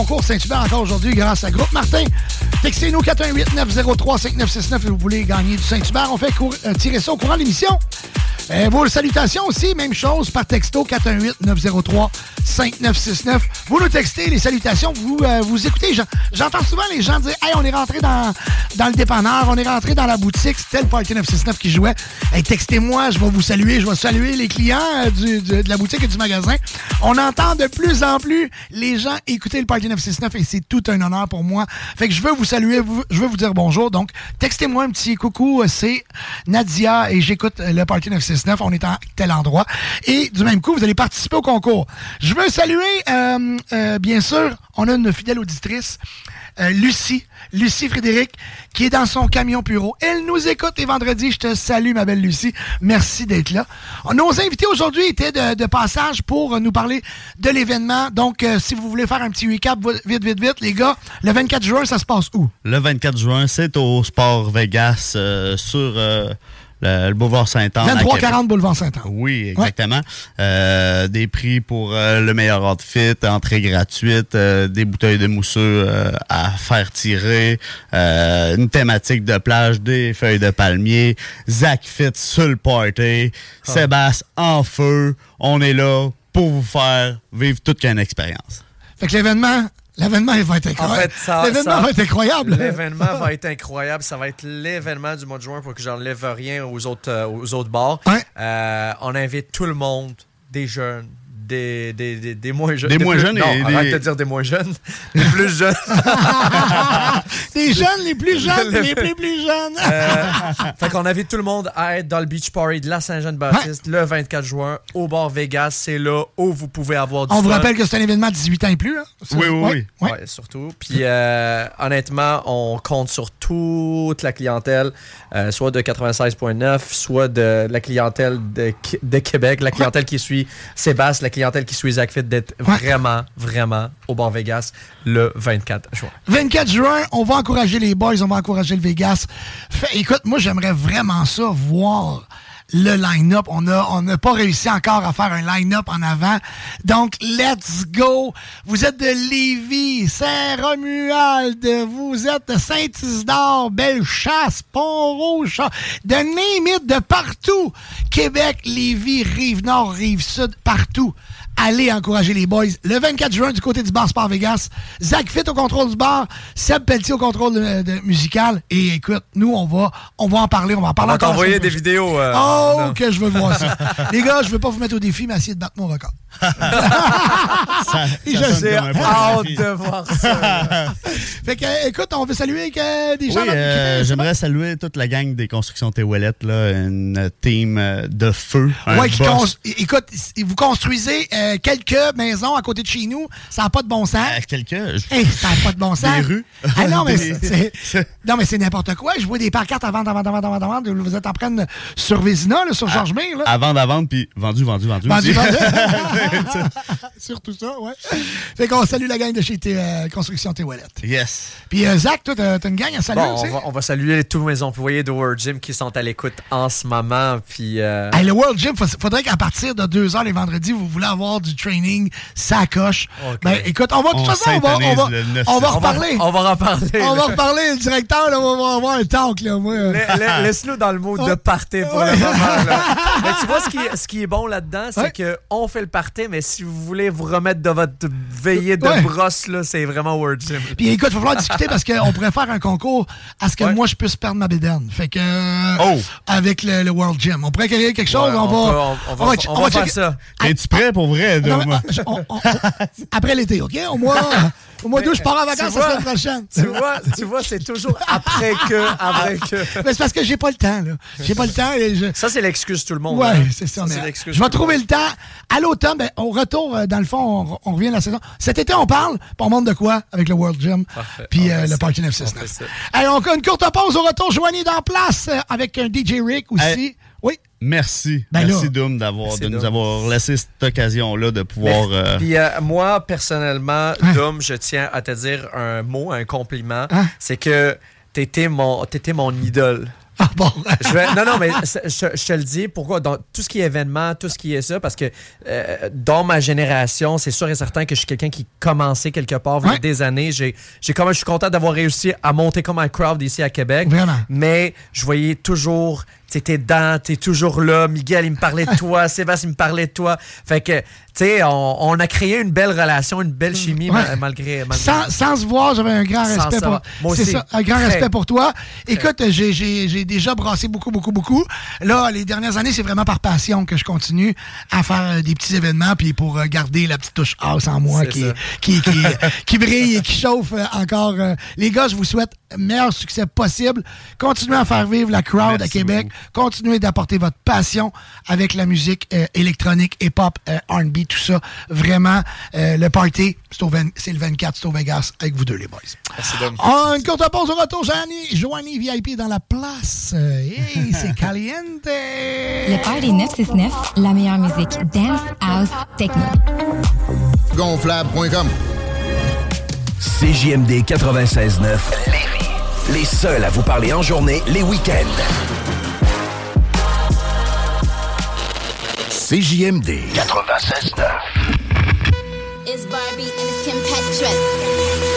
Concours Saint-Hubert encore aujourd'hui grâce à Groupe Martin. Textez-nous 418-903-5969 et vous voulez gagner du Saint-Hubert. On fait euh, tirer ça au courant de l'émission. Euh, vos salutations aussi, même chose, par texto 418-903-5969. Vous nous textez les salutations, vous, euh, vous écoutez. J'en- J'entends souvent les gens dire Hey, on est rentré dans, dans le dépanneur, on est rentré dans la boutique, c'était le Party 969 qui jouait. Hey, textez-moi, je vais vous saluer, je vais saluer les clients euh, de la boutique et du magasin. On entend de plus en plus les gens écouter le Party 969 et c'est tout un honneur pour moi. Fait que je veux vous saluer, vous- je veux vous dire bonjour. Donc, textez-moi un petit coucou, c'est Nadia et j'écoute le Party 969. On est en tel endroit. Et du même coup, vous allez participer au concours. Veux saluer, euh, euh, bien sûr, on a une fidèle auditrice. euh, Lucie, Lucie Frédéric, qui est dans son camion bureau. Elle nous écoute les vendredis. Je te salue, ma belle Lucie. Merci d'être là. Nos invités aujourd'hui étaient de, de passage pour nous parler de l'événement. Donc, si vous voulez faire un petit recap, vite, vite, vite, les gars, le 24 juin, ça se passe où? Le 24 juin, c'est au Sport Vegas sur le, le boulevard Saint-Anne. à Québec. 2340 Boulevard Saint-Anne. Oui, exactement. Euh, des prix pour euh, le meilleur outfit, entrée gratuite, euh, des bouteilles de mousseux euh, à faire tirer, euh, une thématique de plage, des feuilles de palmier, Zach Fit sur le party, Ah. Sébastien en feu. On est là pour vous faire vivre toute une expérience. Fait que l'événement, l'événement, va être En incroyable. fait, ça, l'événement ça- va être incroyable. L'événement va être incroyable. Ça va être l'événement du mois de juin pour que j'enlève rien aux autres, euh, aux autres bars. Euh, on invite tout le monde, des jeunes, des, des, des, des moins jeunes. Des moins plus- jeunes non, et arrête des- de dire des moins jeunes. Des plus jeunes. Des jeunes, les plus jeunes, Le- les plus, plus jeunes. Euh, fait qu'on invite tout le monde à être dans le Beach Party de la Saint-Jean-Baptiste le 24 juin au bar Vegas. C'est là où vous pouvez avoir du On vous rappelle que c'est un événement de 18 ans et plus. Là. Ça- ouais, ouais. Ouais, surtout. Puis euh, honnêtement, on compte sur toute la clientèle, euh, soit de 96.9, soit de la clientèle de, de Québec, la clientèle qui suit Sébastien, la clientèle qui suit Zach Fit, d'être vraiment, vraiment au bar Vegas le 24 juin. 24 juin, on va encourager les boys, on va encourager le Vegas. Fait- écoute, moi, j'aimerais vraiment ça, voir le line-up. On n'a on n'a pas réussi encore à faire un line-up en avant. Donc, let's go! Vous êtes de Lévis, Saint-Romuald, vous êtes de Saint-Isidore, Bellechasse, Pont-Rouge, de Némite, de partout. Québec, Lévis, Rive-Nord, Rive-Sud, partout. Allez encourager les boys. Le 24 juin, du côté du bar Sport Vegas, Zach Fit au contrôle du bar, Seb Pelletier au contrôle de- de- musical. Et écoute, nous, on va, on va en parler. On va en On parler va t'envoyer des vidéos. euh, Oh, non. que je veux voir ça. les gars, je veux pas vous mettre au défi, mais essayez de battre mon record. Et ça je peu hâte de voir ça. fait que, euh, écoute, on veut saluer euh, des gens Oui, euh, j'aimerais saluer toute la gang des constructions Téouellette, là, une team euh, de feu. un Ouais, qui écoute, vous construisez euh, quelques maisons à côté de chez nous, ça n'a pas de bon sens. quelques? Hey, ça n'a pas de bon sens. Des rues? Ah non, mais Des- c'est- non, mais c'est n'importe quoi. Je vois des pancartes à vendre, à vendre, à vendre, à. Vous êtes en train de sur Vézina, là, sur Georges Mire, là. À vendre, à vendre, puis vendu, vendu, vendu. Vendu, vendu. Surtout ça, ouais. Fait qu'on salue la gang de chez T- euh, Construction Téouellette. Yes. Puis euh, Zach, toi, t'as une gang à saluer Bon, aussi? on, va, on va saluer tous mes employés de World Gym qui sont à l'écoute en ce moment. Puis, euh, Hey, le World Gym, faudrait qu'à partir de 2 heures les vendredis, vous voulez avoir du training, ça coche. Ben, écoute, on va, de toute On façon, on va, on va, s'intonise le 9 on va On va- reparler. on va reparler, On va reparler. Le directeur, là, on va avoir un talk, là, moi. La- la- Laisse-nous dans le mode de party pour le moment. là. Mais tu vois, ce qui, est- ce qui est bon là-dedans, c'est que on fait le party, mais si vous voulez vous remettre de votre veillée de Ouais. brosse, là, c'est vraiment World Gym. Puis écoute, il va falloir discuter parce qu'on pourrait faire un concours à ce que moi je puisse perdre ma bédaine. Fait que. euh, Avec le, le World Gym. On pourrait créer quelque chose. Ouais, on, on va. peut- on- on va- on va faire checker- ça. Es-tu prêt pour vrai, Non, Dom? mais, on- on- après l'été, OK? Au mois, au mois d'août, je pars en vacances vois- la semaine prochaine. Tu vois, tu vois c'est toujours après que, après que. Mais c'est parce que j'ai pas le temps, là. J'ai pas le temps et je. Ça, c'est l'excuse tout le monde. Ouais, hein. c'est ça. mais je vais trouver le temps. À l'automne, ben, au retour, euh, dans le fond, on, on revient à la saison. Cet été, on parle, puis on monte de quoi avec le World Gym, puis On euh, le ça. Party On 969. fait ça. Allez, on a une courte pause au retour. Joignez dans place euh, avec un DJ Rick aussi. Hey. Oui. Merci. Ben Merci. Doom, d'avoir, de nous Doom. avoir laissé cette occasion-là de pouvoir. Mais- euh, Puis euh, moi, personnellement, Dom, je tiens à te dire un mot, un compliment. Hein? C'est que t'étais mon, t'étais mon idole. Je vais- non, non, mais je, je te le dis, pourquoi? Dans tout ce qui est événement, tout ce qui est ça, parce que euh, dans ma génération, c'est sûr et certain que je suis quelqu'un qui commençait quelque part il y a des années. J'ai, j'ai quand même, je suis content d'avoir réussi à monter comme un crowd ici à Québec. Vraiment. Mais je voyais toujours, t'es dedans, t'es toujours là. Miguel, il me parlait de toi. Sébastien, il me parlait de toi. Fait que, tu sais, on, on a créé une belle relation, une belle chimie Ouais. ma- malgré, malgré. Sans, sans se voir, j'avais un grand Sans respect pour. Moi C'est aussi. ça, un grand Très. respect pour toi. Écoute, j'ai- déjà brassé beaucoup, beaucoup, beaucoup. Là, les dernières années, c'est vraiment par passion que je continue à faire euh, des petits événements, puis pour euh, garder la petite touche house en moi qui, qui, qui, qui brille et qui chauffe euh, encore. Les gars, je vous souhaite meilleur succès possible. Continuez à faire vivre la crowd à Québec. Continuez d'apporter votre passion avec la musique euh, électronique, hip-hop, euh, R&B, tout ça. Vraiment, euh, le party, c'est au 20 c'est le 24, c'est au Vegas, avec vous deux, les boys. Merci, Dom. En une courte pause au retour, Joanie. Joanie VIP dans la place. Hey, c'est caliente. Le Party 969, la meilleure musique dance, house, techno. Gonflable.com. CJMD 96.9 Lévis. Les seuls à vous parler en journée, les week-ends. CJMD 96.9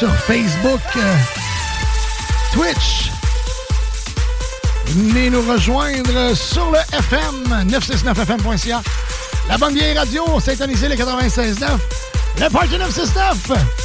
sur Facebook, euh, Twitch. Venez nous rejoindre sur le FM, 969fm.ca. La bonne vieille radio, synthonisez les 96.9. Le Parti 969!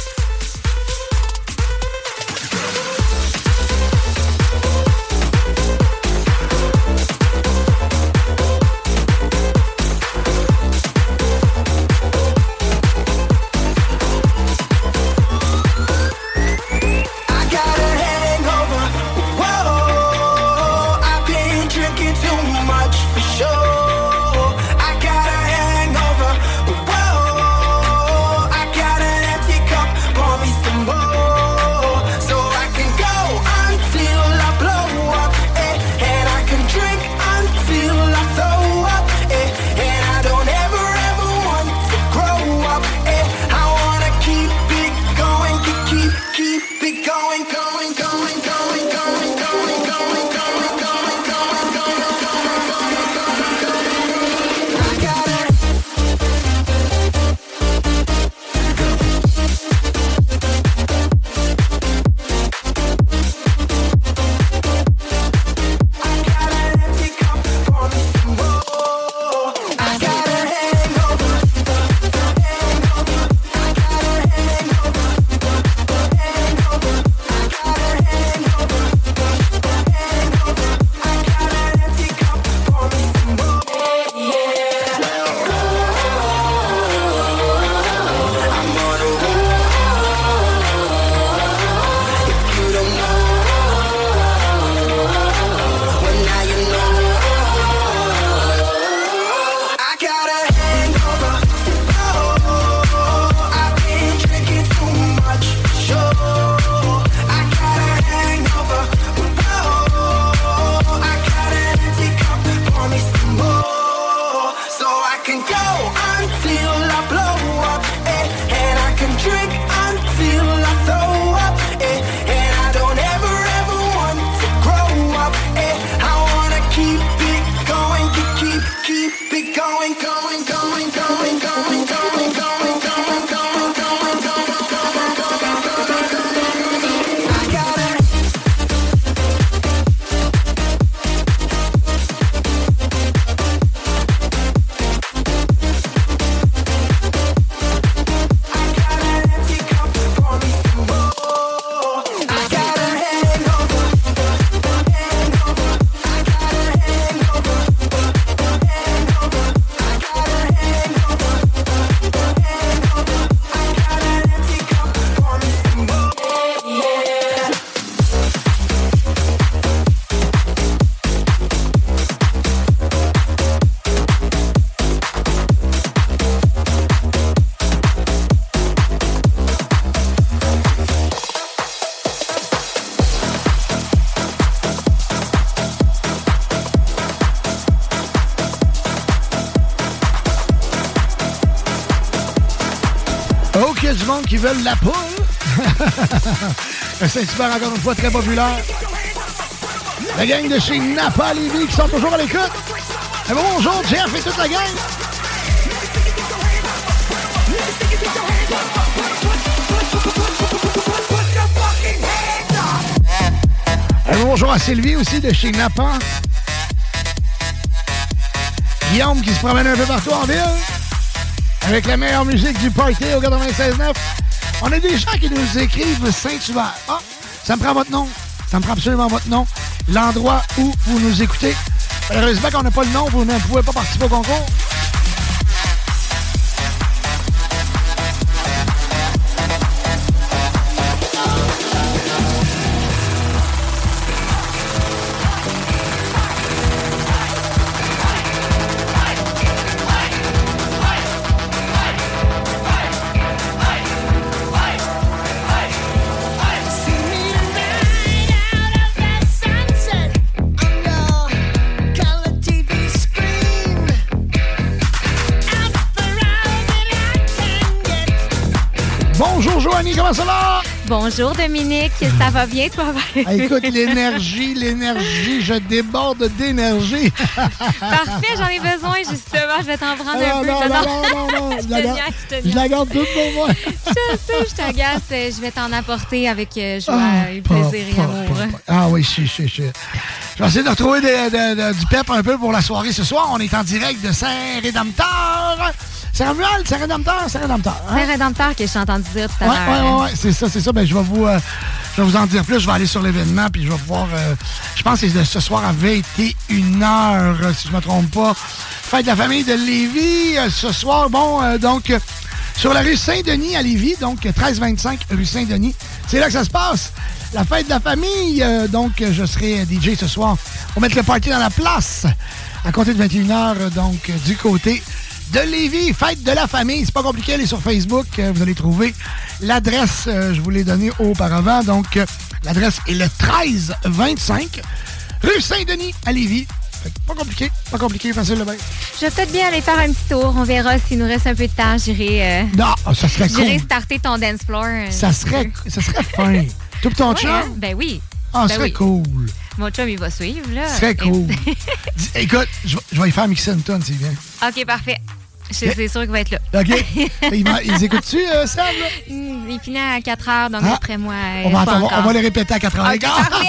La poule. Le Saint-Hubert, encore une fois, très populaire. La gang de chez Napa Lévis qui sont toujours à l'écoute. Bonjour, Jeff et toute la gang. Bonjour à Sylvie aussi de chez Napa. Guillaume qui se promène un peu partout en ville. Avec la meilleure musique du party au 96.9. On a des gens qui nous écrivent Saint-Hubert. Ah, ça me prend votre nom. Ça me prend absolument votre nom. L'endroit où vous nous écoutez. Malheureusement qu'on n'a pas le nom, vous ne pouvez pas participer au concours. Bonjour Joanie, comment ça va? Bonjour Dominique, ça va bien toi? Ah, écoute, l'énergie, l'énergie, je déborde d'énergie. Parfait, j'en ai besoin justement, je vais t'en prendre Ah, un peu. non, Non, non, non. non, non, non, je la garde- je la garde toute pour moi. Je sais, je t'agace, je vais t'en apporter avec euh, joie Ah, et pas- plaisir et amour. pas- Ah oui, je, je, je. Je vais essayer de retrouver des- de- de- du pep un peu pour la soirée ce soir. On est en direct de Saint-Rédempteur. Saint-Romuald, Saint-Rédempteur, Saint-Rédempteur. hein? C'est rédempteur que je t'ai entendu dire tout à l'heure. ouais, ouais, ouais, c'est ça, c'est ça. Ben, je vais vous, euh, je vais vous en dire plus. Je vais aller sur l'événement, puis je vais pouvoir. euh, je pense que c'est ce soir à 21h, si je me trompe pas. Fête de la famille de Lévis. euh, ce soir, bon, euh, donc, euh, sur la rue Saint-Denis à Lévis, donc 1325 rue Saint-Denis. C'est là que ça se passe. La fête de la famille. euh, donc, euh, je serai DJ ce soir. On va mettre le party dans la place à compter de 21h, euh, donc, euh, du côté de Lévis, fête de la famille. C'est pas compliqué, allez sur Facebook, euh, vous allez trouver l'adresse, euh, je vous l'ai donnée auparavant. Donc, euh, l'adresse est le 1325 rue Saint-Denis à Lévis. Pas compliqué, pas compliqué, facile le bain. Je vais peut-être bien aller faire un petit tour. On verra s'il nous reste un peu de temps. J'irai euh, Non, ça serait j'irai cool. starter ton dance floor. euh, Ça serait, ça serait fin. Tout ton Ouais, chum? hein? Ben oui. Ah, Ben ça serait oui. cool. Mon chum, il va suivre, là. Serait cool. Écoute, je vais- je vais y faire mixer une tonne, s'il vient. OK, parfait. C'est sûr qu'il va être là. OK? ils, ils écoutent-tu, euh, Sam? là? Hmm, Il finit à 4 heures, donc Ah. d'après moi, On va, attendre- on va les répéter à 4 h OK, parfait.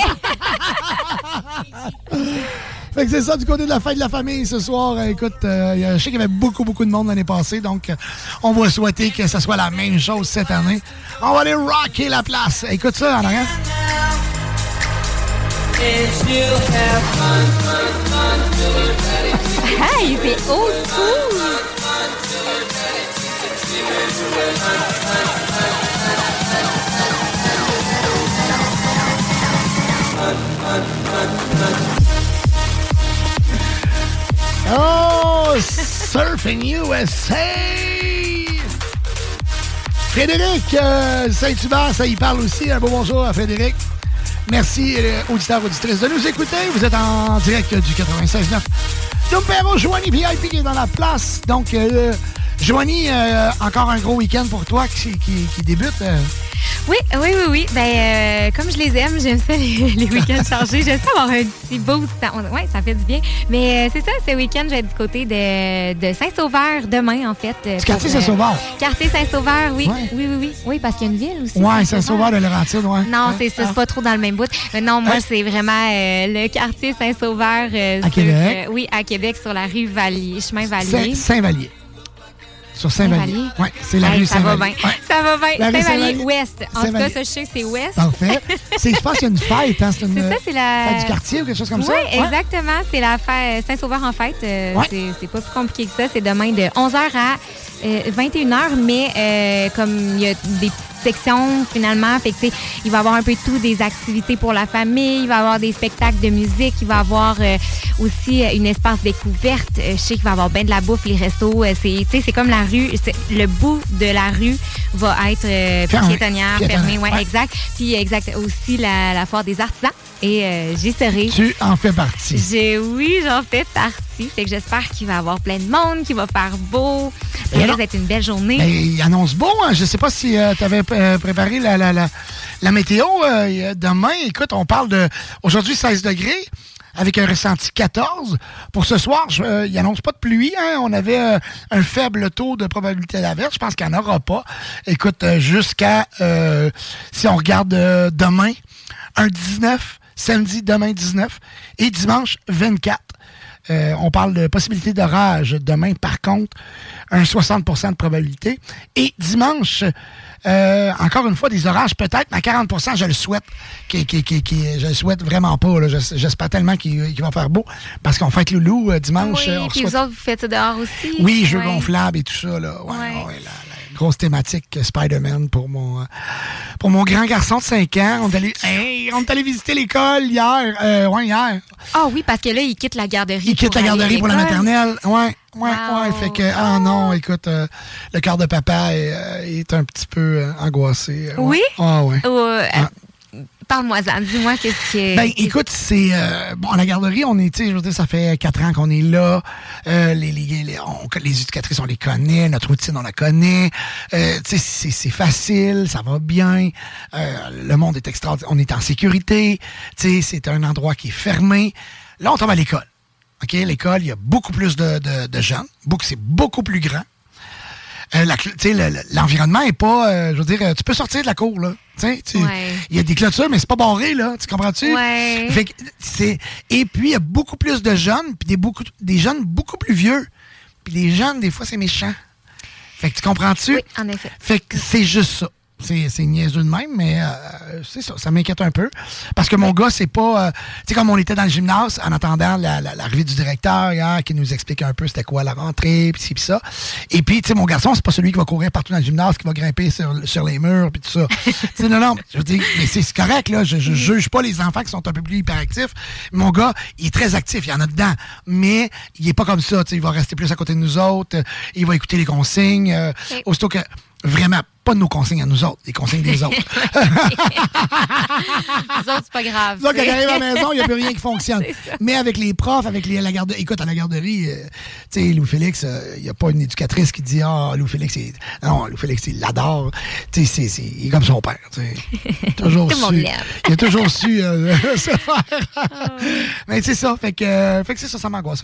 Fait que c'est ça du côté de la fête de la famille ce soir. Euh, écoute, euh, je sais qu'il y avait beaucoup, beaucoup de monde l'année passée, donc euh, on va souhaiter que ce soit la même chose cette année. On va aller rocker la place. Écoute ça en arrière. Hey, c'est old school! Oh, Surfing USA! Frédéric euh, Saint-Hubert, ça y parle aussi. Un beau bonjour à Frédéric. Merci, euh, auditeurs, auditrices, de nous écouter. Vous êtes en direct du 96.9. Donc, Joanie VIP qui est dans la place. Donc, euh, Joanie, euh, encore un gros week-end pour toi qui, qui- qui débute. euh. Oui, oui, oui, oui. Ben, euh, comme je les aime, j'aime ça les, les week-ends chargés. J'aime ça avoir un petit boost. Oui, ça fait du bien. Mais euh, c'est ça, ce week-end, je vais être du côté de, de Saint-Sauveur demain, en fait. Du quartier euh, Saint-Sauveur? Quartier Saint-Sauveur, oui. Ouais. Oui, oui, oui. Oui, parce qu'il y a une ville aussi. Ouais, Saint-Sauveur de Laurentide, ouais. Non, Ouais. c'est ça, c'est pas trop dans le même bout. Mais non, moi, c'est vraiment le quartier Saint-Sauveur. À sur, Québec. oui, à Québec, sur la rue Valier, chemin Valier. Saint-Vallier. Sur Saint-Vallier. Oui, c'est la Hey, rue ça va Saint-Vallier. Ouais. Ça va bien. La rue Saint-Vallier Saint-Vallier. Ouest. En tout cas, ça, je sais que c'est Ouest. Parfait. C'est- Je pense qu'il y a une fête, hein? C'est une ça, c'est la. fête du quartier ou quelque chose comme ça? Oui, exactement. C'est la fête Saint-Sauveur en fête. Euh, Ouais. C'est pas plus compliqué que ça. C'est demain de 11h à euh, 21h, mais euh, comme il y a des petites sections finalement, fait que, il va y avoir un peu de tout, des activités pour la famille, il va y avoir des spectacles de musique, il va y avoir euh, aussi euh, une espace découverte. Euh, je sais qu'il va y avoir bien de la bouffe, les restos. euh, c'est, tu sais, c'est comme la rue, le bout de la rue va être euh, Fermé. piétonnière, Piétonnière, fermé, ouais, ouais. exact. Puis exact aussi la, la foire des artisans et euh, j'y serai. Tu en fais partie. J'ai, oui, j'en fais partie. Aussi. Fait que j'espère qu'il va y avoir plein de monde, qu'il va faire beau. Ça risque alors- d'être une belle journée. Ben, il annonce beau. Hein? Je sais pas si tu avais préparé la, la, la, la météo. euh, demain, écoute, on parle de aujourd'hui 16 degrés avec un ressenti 14. Pour ce soir, je- euh, il annonce pas de pluie. Hein? On avait euh, un faible taux de probabilité d'averse. Je pense qu'il n'y en aura pas. Écoute, euh, jusqu'à, euh, si on regarde euh, demain, un 19, samedi, demain 19 et dimanche 24. Euh, on parle de possibilité d'orage demain, par contre, un 60% de probabilité. Et dimanche, euh, encore une fois, des orages peut-être, mais à 40% je le souhaite. Qui, qui, qui, qui- je le souhaite vraiment pas. là. J'es- J'espère tellement qu'il qu'il va faire beau. Parce qu'on fête Loulou euh, dimanche. oui, on puis vous autres, vous faites ça dehors aussi. oui, jeux Ouais. gonflables et tout ça. Là. Ouais, Ouais. la grosse thématique Spider-Man pour mon, euh, pour mon grand garçon de 5 ans. On est allé, hey, on est allé visiter l'école hier. Euh, ouais, hier. Ah oui, parce que là, il quitte la garderie. Il quitte la garderie pour la maternelle. Ouais, ouais, ouais. Fait que, ah non, écoute, euh, le cœur de papa est, euh, est un petit peu angoissé. ouais. Oui? Ah ouais. Ou, euh, Parle-moi, Zan. Dis-moi qu'est-ce que. Ben, écoute, c'est. euh, bon, à la garderie, on est, tu sais, je veux dire, ça fait quatre ans qu'on est là. Euh, les, les, les, on- les éducatrices, on les connaît. Notre routine, on la connaît. Euh, tu sais, c'est facile, ça va bien. Euh, le monde est extraordinaire. On est en sécurité. Tu sais, c'est un endroit qui est fermé. Là, on tombe à l'école. OK? L'école, il y a beaucoup plus de, de, de jeunes. Beaucoup, c'est beaucoup plus grand. Euh, sais, le- le- l'environnement est pas, euh, je veux dire, euh, tu peux sortir de la cour, là. Il Ouais. y a des clôtures, mais c'est pas barré, là. Tu comprends-tu? Ouais. Fait que c'est, et puis, il y a beaucoup plus de jeunes, puis des, beaucoup, des jeunes beaucoup plus vieux. Puis les jeunes, des fois, c'est méchant. Fait que tu comprends-tu? Oui, en effet. Fait que c'est juste ça. C'est, c'est niaiseux de même, mais euh, c'est ça, ça m'inquiète un peu. Parce que mon gars, c'est pas... euh, tu sais, comme on était dans le gymnase, en attendant la- la- l'arrivée du directeur hier, qui nous explique un peu c'était quoi la rentrée, puis ci, puis ça. Et puis, tu sais, mon garçon, c'est pas celui qui va courir partout dans le gymnase, qui va grimper sur, sur les murs, puis tout ça. tu sais, non, non, je veux dire, mais c'est correct, là. Je, je juge pas les enfants qui sont un peu plus hyperactifs. Mon gars, il est très actif, il y en a dedans. Mais il est pas comme ça, tu sais, il va rester plus à côté de nous autres, il va écouter les consignes. euh, aussitôt que... Vraiment, pas de nos consignes à nous autres, les consignes des autres. Les autres, c'est pas grave. Ça, quand arrive à la maison, il n'y a plus rien qui fonctionne. Mais avec les profs, avec les, la garderie, écoute, à la garderie, euh, tu sais, Louis-Félix, euh, il n'y a pas une éducatrice qui dit Ah, Louis-Félix, il- non, Louis-Félix, il l'adore. Tu sais, c'est- c'est- il est comme son père. tu sais. Toujours su. Il a toujours su euh, se faire. Mais c'est ça, fait que, fait que c'est ça, ça m'angoisse.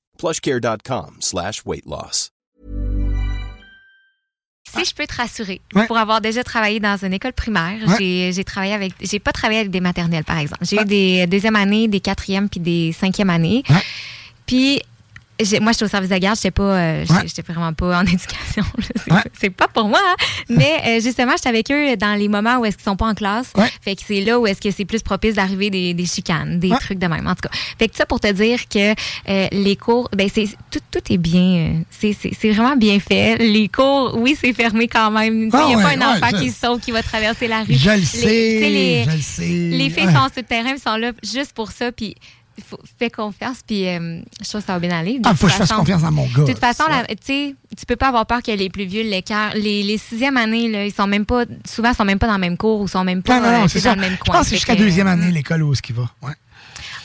plushcare.com slash weight loss. Si je peux te rassurer, Ouais. pour avoir déjà travaillé dans une école primaire, Ouais. j'ai j'ai travaillé avec, j'ai pas travaillé avec des maternelles par exemple. J'ai eu des deuxième année, des quatrièmes puis des cinquièmes années. Puis moi, j'étais au service de garde, j'étais pas, euh, j'étais vraiment pas en éducation. C'est- pas pour moi. hein. Mais euh, justement, j'étais avec eux dans les moments où est-ce qu'ils sont pas en classe. Fait que c'est là où est-ce que c'est plus propice d'arriver des, des chicanes, des trucs de même. En tout cas, fait que ça pour te dire que euh, les cours, ben c'est tout, tout est bien, euh, c'est c'est- c'est vraiment bien fait. Les cours, oui, c'est fermé quand même. Il Ah n'y a ouais, pas un ouais, enfant je- qui saute, qui va traverser la rue. Je le Les- sais, les- je le sais. Les filles Ouais. sont sur le terrain, ils sont là juste pour ça, puis faut- fais confiance, puis euh, je trouve que ça va bien aller. De Ah, faut que je fasse confiance dans mon gars. De toute façon, tu sais, tu peux pas avoir peur que les plus vieux l'écart. Les, les sixième années, là, ils sont même pas, souvent, ils sont même pas dans le même cours ou sont même pas Non, non, non, euh, c'est dans le même Je coin. pense que c'est jusqu'à deuxième année, l'école où est-ce qu'il va. Ouais,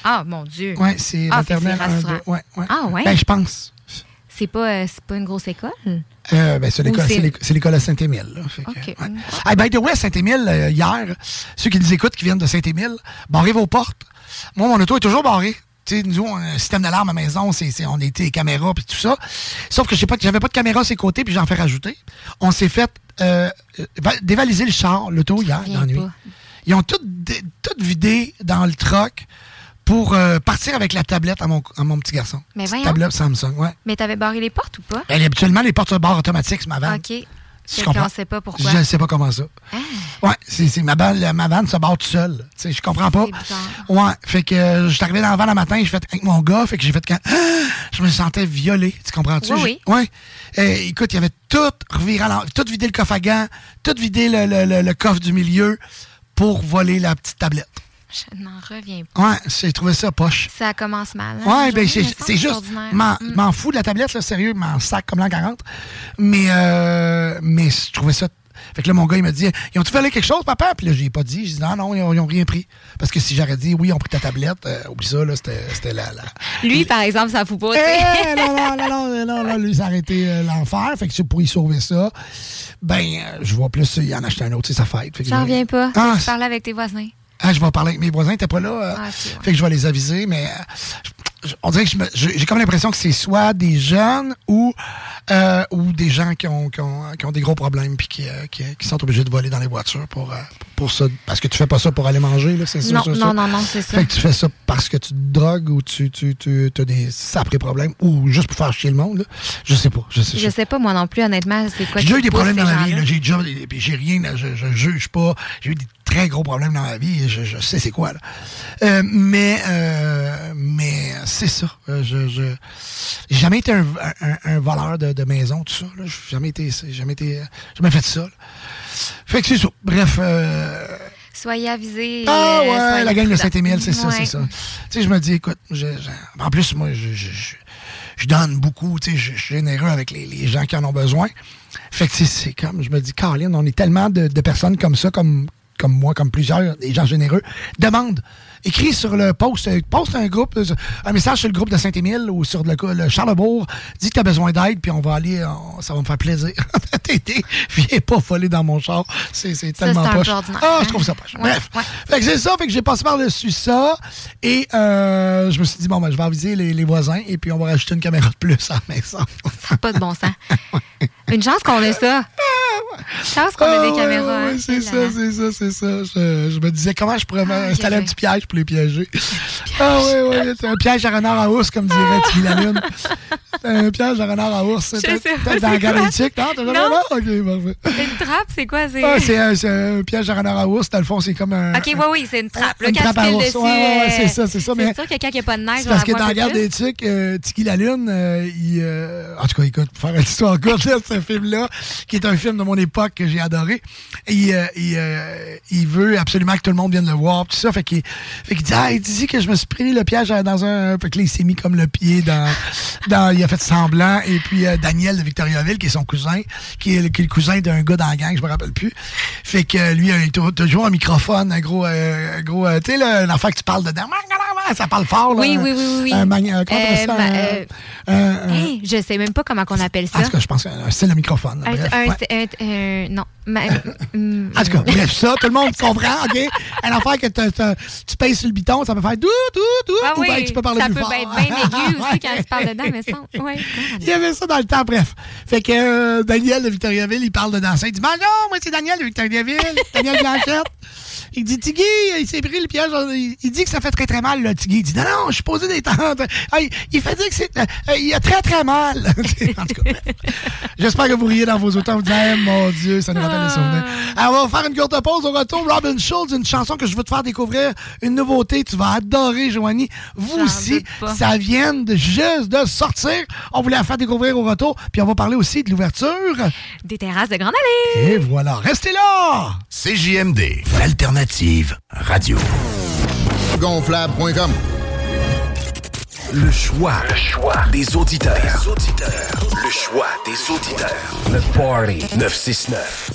Ah, mon Dieu. ouais c'est Ah, maternelle c'est 1, rassurant. 2. Ouais, ouais. Ah, ouais? Ben, je pense. C'est pas, euh, pas une grosse école? Euh, ben, c'est l'école, à Saint-Émile. là. Fait que, OK. ouais. Hey, by the way, à Saint-Émile, euh, hier, ceux qui nous écoutent, qui viennent de Saint-Émile, barrez vos portes. Moi, mon auto est toujours barré. nous, on a un système d'alarme à la maison, c'est, on était caméras puis tout ça. Sauf que j'ai pas, j'avais pas de caméra à ses côtés, puis j'en fais rajouter. On s'est fait euh, euh, va- dévaliser le char, l'auto hier, dans la nuit. Ils ont tout, tout vidé dans le truck pour euh, partir avec la tablette à mon, à mon petit garçon. Mais Petite voyons. tablette Samsung, ouais. Mais t'avais barré les portes ou pas? Elle, habituellement, les portes de barre automatiques, ma vanne. OK. Fait comprends? sait pas pourquoi. Je ne sais pas comment ça. Ouais, c'est, ma, vanne, ma vanne se barre tout seul. Tu sais, je comprends pas. Ouais, fait que euh, je suis arrivé dans la van le matin, j'ai fait avec mon gars, fait que j'ai fait quand je me sentais violé, tu comprends-tu? Oui, J'ai- Ouais. Euh, écoute, il y avait tout reviré à tout vidé le coffre à gants, tout vidé le, le- le- le coffre du milieu pour voler la petite tablette. Je n'en reviens pas. Ouais, j'ai trouvé ça poche. Ça commence mal. hein, Ouais, ben c'est me juste, m'en Mm. fous de la tablette, là, sérieux, m'en sac comme l'an 40. Mais, euh, mais je trouvais ça. Fait que là, mon gars, il m'a dit Ils ont-tu volé quelque chose, papa Puis là, j'ai pas dit. J'ai dit Non, non, ils ont, ils ont rien pris. Parce que si j'aurais dit Oui, ils ont pris ta tablette, euh, oublie ça, là, c'était la. la... Lui, par exemple, ça fout pas. tu Eh, non, non, non, non, non, non, lui, ça aurait été euh, l'enfer. Fait que c'est pour y sauver ça. Ben, euh, je vois plus, il en a acheté un autre, c'est sa fête. J'en reviens pas. Ah, Je parlais avec tes voisins. Ah, je vais parler avec mes voisins, t'es pas là. euh, Ah, ouais. Fait que je vais les aviser, mais euh, je- on dirait que je me- j'ai j'ai comme l'impression que c'est soit des jeunes ou, euh, ou des gens qui ont, qui ont, qui ont des gros problèmes puis qui, euh, qui, qui sont obligés de voler dans les voitures pour, euh, pour ça. Parce que tu fais pas ça pour aller manger, là, c'est ça? Non, ça, non, ça? non, non, c'est ça. Fait que tu fais ça parce que tu te drogues ou tu, tu, tu as des sacrés problèmes ou juste pour faire chier le monde. là. Je sais pas. Je sais, Je sais pas, moi non plus, honnêtement, c'est quoi j'ai déjà eu des problèmes dans ma vie. J'ai déjà, puis j'ai rien, je, je juge pas. J'ai eu des très gros problèmes dans ma vie. Je, je sais c'est quoi là. Euh, mais, euh, mais c'est ça. Euh, Je, je, j'ai jamais été un, un- un voleur de, de maison, tout ça. là. J'ai jamais été, j'ai jamais été, j'ai jamais fait ça. là. Fait que c'est ça. Bref. euh, Soyez avisés. ah euh, ouais, soyez la gang de. Saint-Émile, c'est ça, Ouais. c'est ça. Tu sais, je me dis, écoute, je- je- en plus, moi, je, donne beaucoup, tu sais, je suis généreux avec les, les gens qui en ont besoin. Fait que c'est- comme, je me dis, Caroline, on est tellement de, de personnes comme ça, comme, comme moi, comme plusieurs, des gens généreux. Demande. Écris sur le post, euh, poste un groupe, euh, un message sur le groupe de Saint-Émile ou sur le, le Charlebourg. Dis que tu as besoin d'aide, puis on va aller, on- ça va me faire plaisir. T'aider. Viens pas voler dans mon char. C'est c'est Ça, tellement un poche. Ah, hein? je trouve ça poche. Ouais, Bref. ouais. Fait que c'est ça, fait que j'ai passé par-dessus ça. Et euh, je me suis dit, bon, ben, je vais aviser les, les voisins et puis on va rajouter une caméra de plus à la maison. Ça pas de bon sens. Une chance qu'on ait ça. Chance qu'on ait Ah, des ouais, caméras. ouais, hein. c'est ça, c'est ça, c'est ça. Je, je me disais comment je pourrais installer un petit piège pour les piéger? Ah oui, oui, c'est un piège à renard à ours, comme dirait Tiggy la Lune. C'est un piège à renard à ours. Peut-être dans c'est galactique, non? T'as jamais? Ok, parfait. Une trappe, c'est quoi? C'est... Ah, c'est un, c'est un piège à renard à ours. Dans le fond, c'est comme un. OK, oui, oui, c'est une trappe. Une quand trappe à ours. Ouais, ouais, ouais, euh, c'est ça, c'est ça, C'est sûr que quand il n'y a pas de neige, C'est parce que dans la garde des euh, Tiki la Lune, euh, il, en tout cas, écoute, pour faire une histoire courte, là, ce film-là, qui est un film de mon époque que j'ai adoré, il, euh, il, euh, il veut absolument que tout le monde vienne le voir, tout ça, fait qu'il qu'il dit, ah, il dit que je me suis pris le piège dans un, fait que là, il s'est mis comme le pied dans, dans il a fait semblant, et puis euh, Daniel de Victoriaville, qui est son cousin, qui est, le- qui est le cousin d'un gars dans la gang, je me rappelle plus, fait que lui, il a toujours un microphone, un gros, un gros, tu sais, affaire que tu parles dedans, ça parle fort, là. Oui, oui, oui, oui. Un magna- comment appelle Euh, ça? ma- Un- euh, un- un- Hey, je sais même pas comment on appelle ça. tout cas, je pense un style de microphone. Bref, un- ouais. un- un- non. Ma- En tout cas, bref, ça, tout le monde comprend, OK? Une affaire que tu payes sur le biton, ça peut faire dou, dou, dou, Ah ou oui, ben, tu peux parler ça plus peut fort. être bien aigu aussi quand tu parles dedans, mais ça. Ouais. Il y avait ça dans le temps, bref. Fait que euh, Daniel de Victoriaville, il parle de danser. Il dit Bonjour, moi c'est Daniel de Victoriaville, Daniel Blanchette. Il dit Tiggy, il s'est pris le piège. Il, dit que ça fait très très mal, là, Tiggy. Il dit Non, non, je suis posé des tentes. Ah, il, fait dire que c'est. euh, il a très très mal. en tout cas. J'espère que vous riez dans vos auteurs. Vous dites Eh, mon Dieu, ça nous rappelle les souvenirs. Alors, on va faire une courte pause. Au retour, Robin Schulz, une chanson que je veux te faire découvrir. Une nouveauté. Tu vas adorer, Joanie. Vous J'en aussi, ça vient de juste de sortir. On voulait la faire découvrir au retour. Puis on va parler aussi de l'ouverture. Des terrasses de Grande Allée. Et voilà, restez là! CJMD, l'alternative radio. Gonflable.com Le choix. Le choix des auditeurs. Le choix des auditeurs. Le Party 969.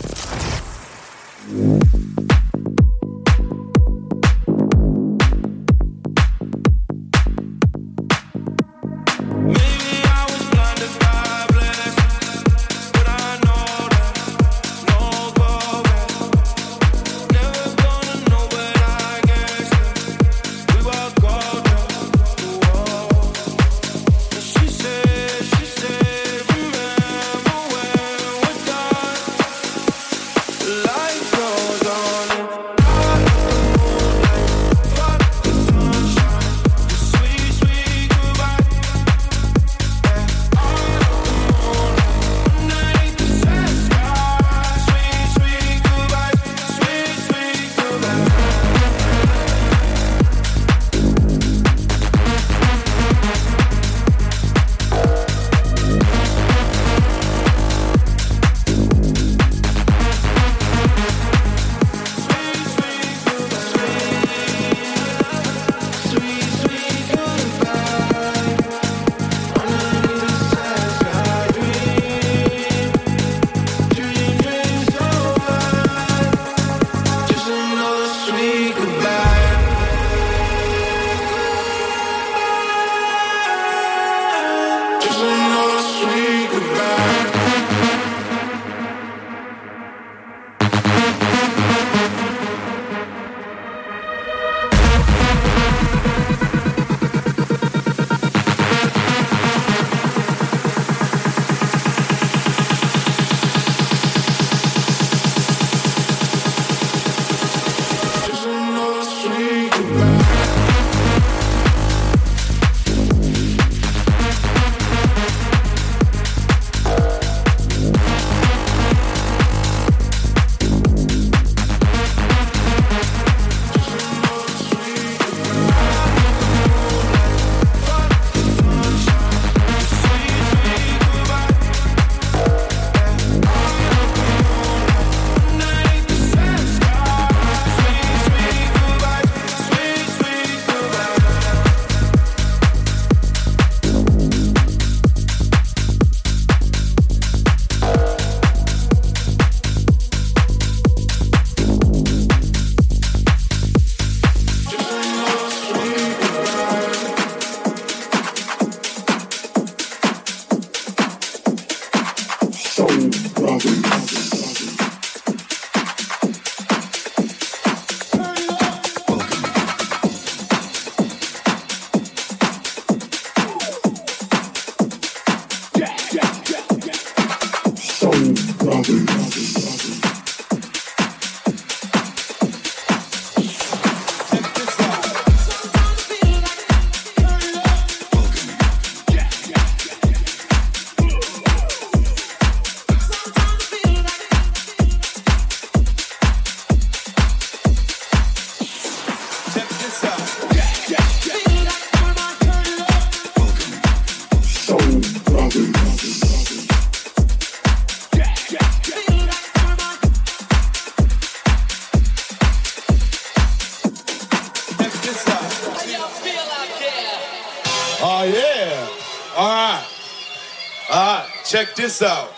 This out.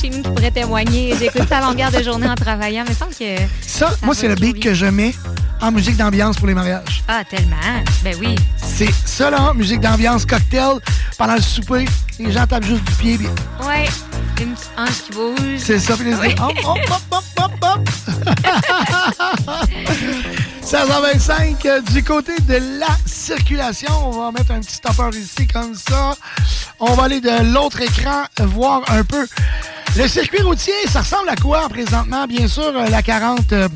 Chez nous qui pourrait témoigner. J'écoute ça à longueur de journée en travaillant. Mais il semble que. ça, moi, c'est le beat que je mets en musique d'ambiance pour les mariages. Ah, tellement. Ben oui. C'est ça, là, musique d'ambiance, cocktail, pendant le souper. Les gens tapent juste du pied. Ouais. Une petite hanche qui bouge. C'est ça, puis les Oui. hop, hop, hop, hop, hop, hop. 16h25, euh, du côté de la circulation, on va mettre un petit stopper ici comme ça. On va aller de l'autre écran voir un peu. Le circuit routier, ça ressemble à quoi présentement? Bien sûr, euh, la 40 euh,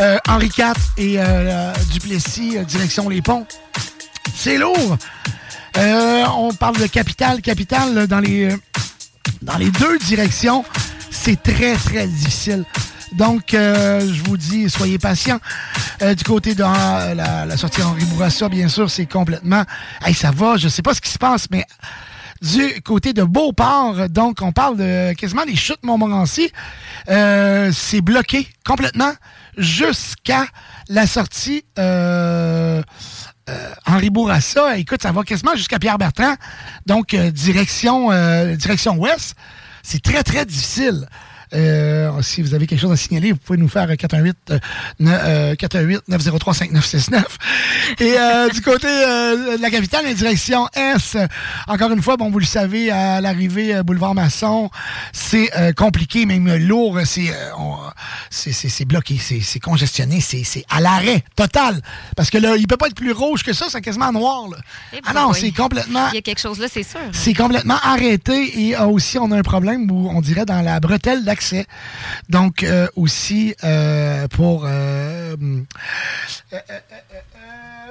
euh, Henri IV et euh, Duplessis, direction les ponts. C'est lourd. On parle de capital, capital dans les dans les deux directions, c'est très, très difficile. Donc, euh, je vous dis, soyez patients. Euh, du côté de la, la sortie Henri Bourassa, bien sûr, c'est complètement... Hey, ça va, je sais pas ce qui se passe, mais du côté de Beauport, donc on parle de quasiment des chutes Montmorency, euh, c'est bloqué complètement jusqu'à la sortie euh, euh, Henri Bourassa. Écoute, ça va quasiment jusqu'à Pierre Bertrand. Donc, euh, direction, euh, direction ouest. C'est très, très difficile. Euh, si vous avez quelque chose à signaler, vous pouvez nous faire 418 euh, ne- euh, 418 903 5969. Et euh, du côté euh, de la capitale, la direction S, encore une fois, bon, vous le savez, à l'arrivée boulevard Masson, c'est compliqué, même lourd, c'est bloqué, c'est congestionné, c'est à l'arrêt total. Parce que là, il peut pas être plus rouge que ça, c'est quasiment noir. Là. Eh Ah non, c'est complètement Il y a quelque chose là, c'est sûr. c'est complètement arrêté et aussi on a un problème où on dirait dans la bretelle Donc euh, aussi euh, pour euh,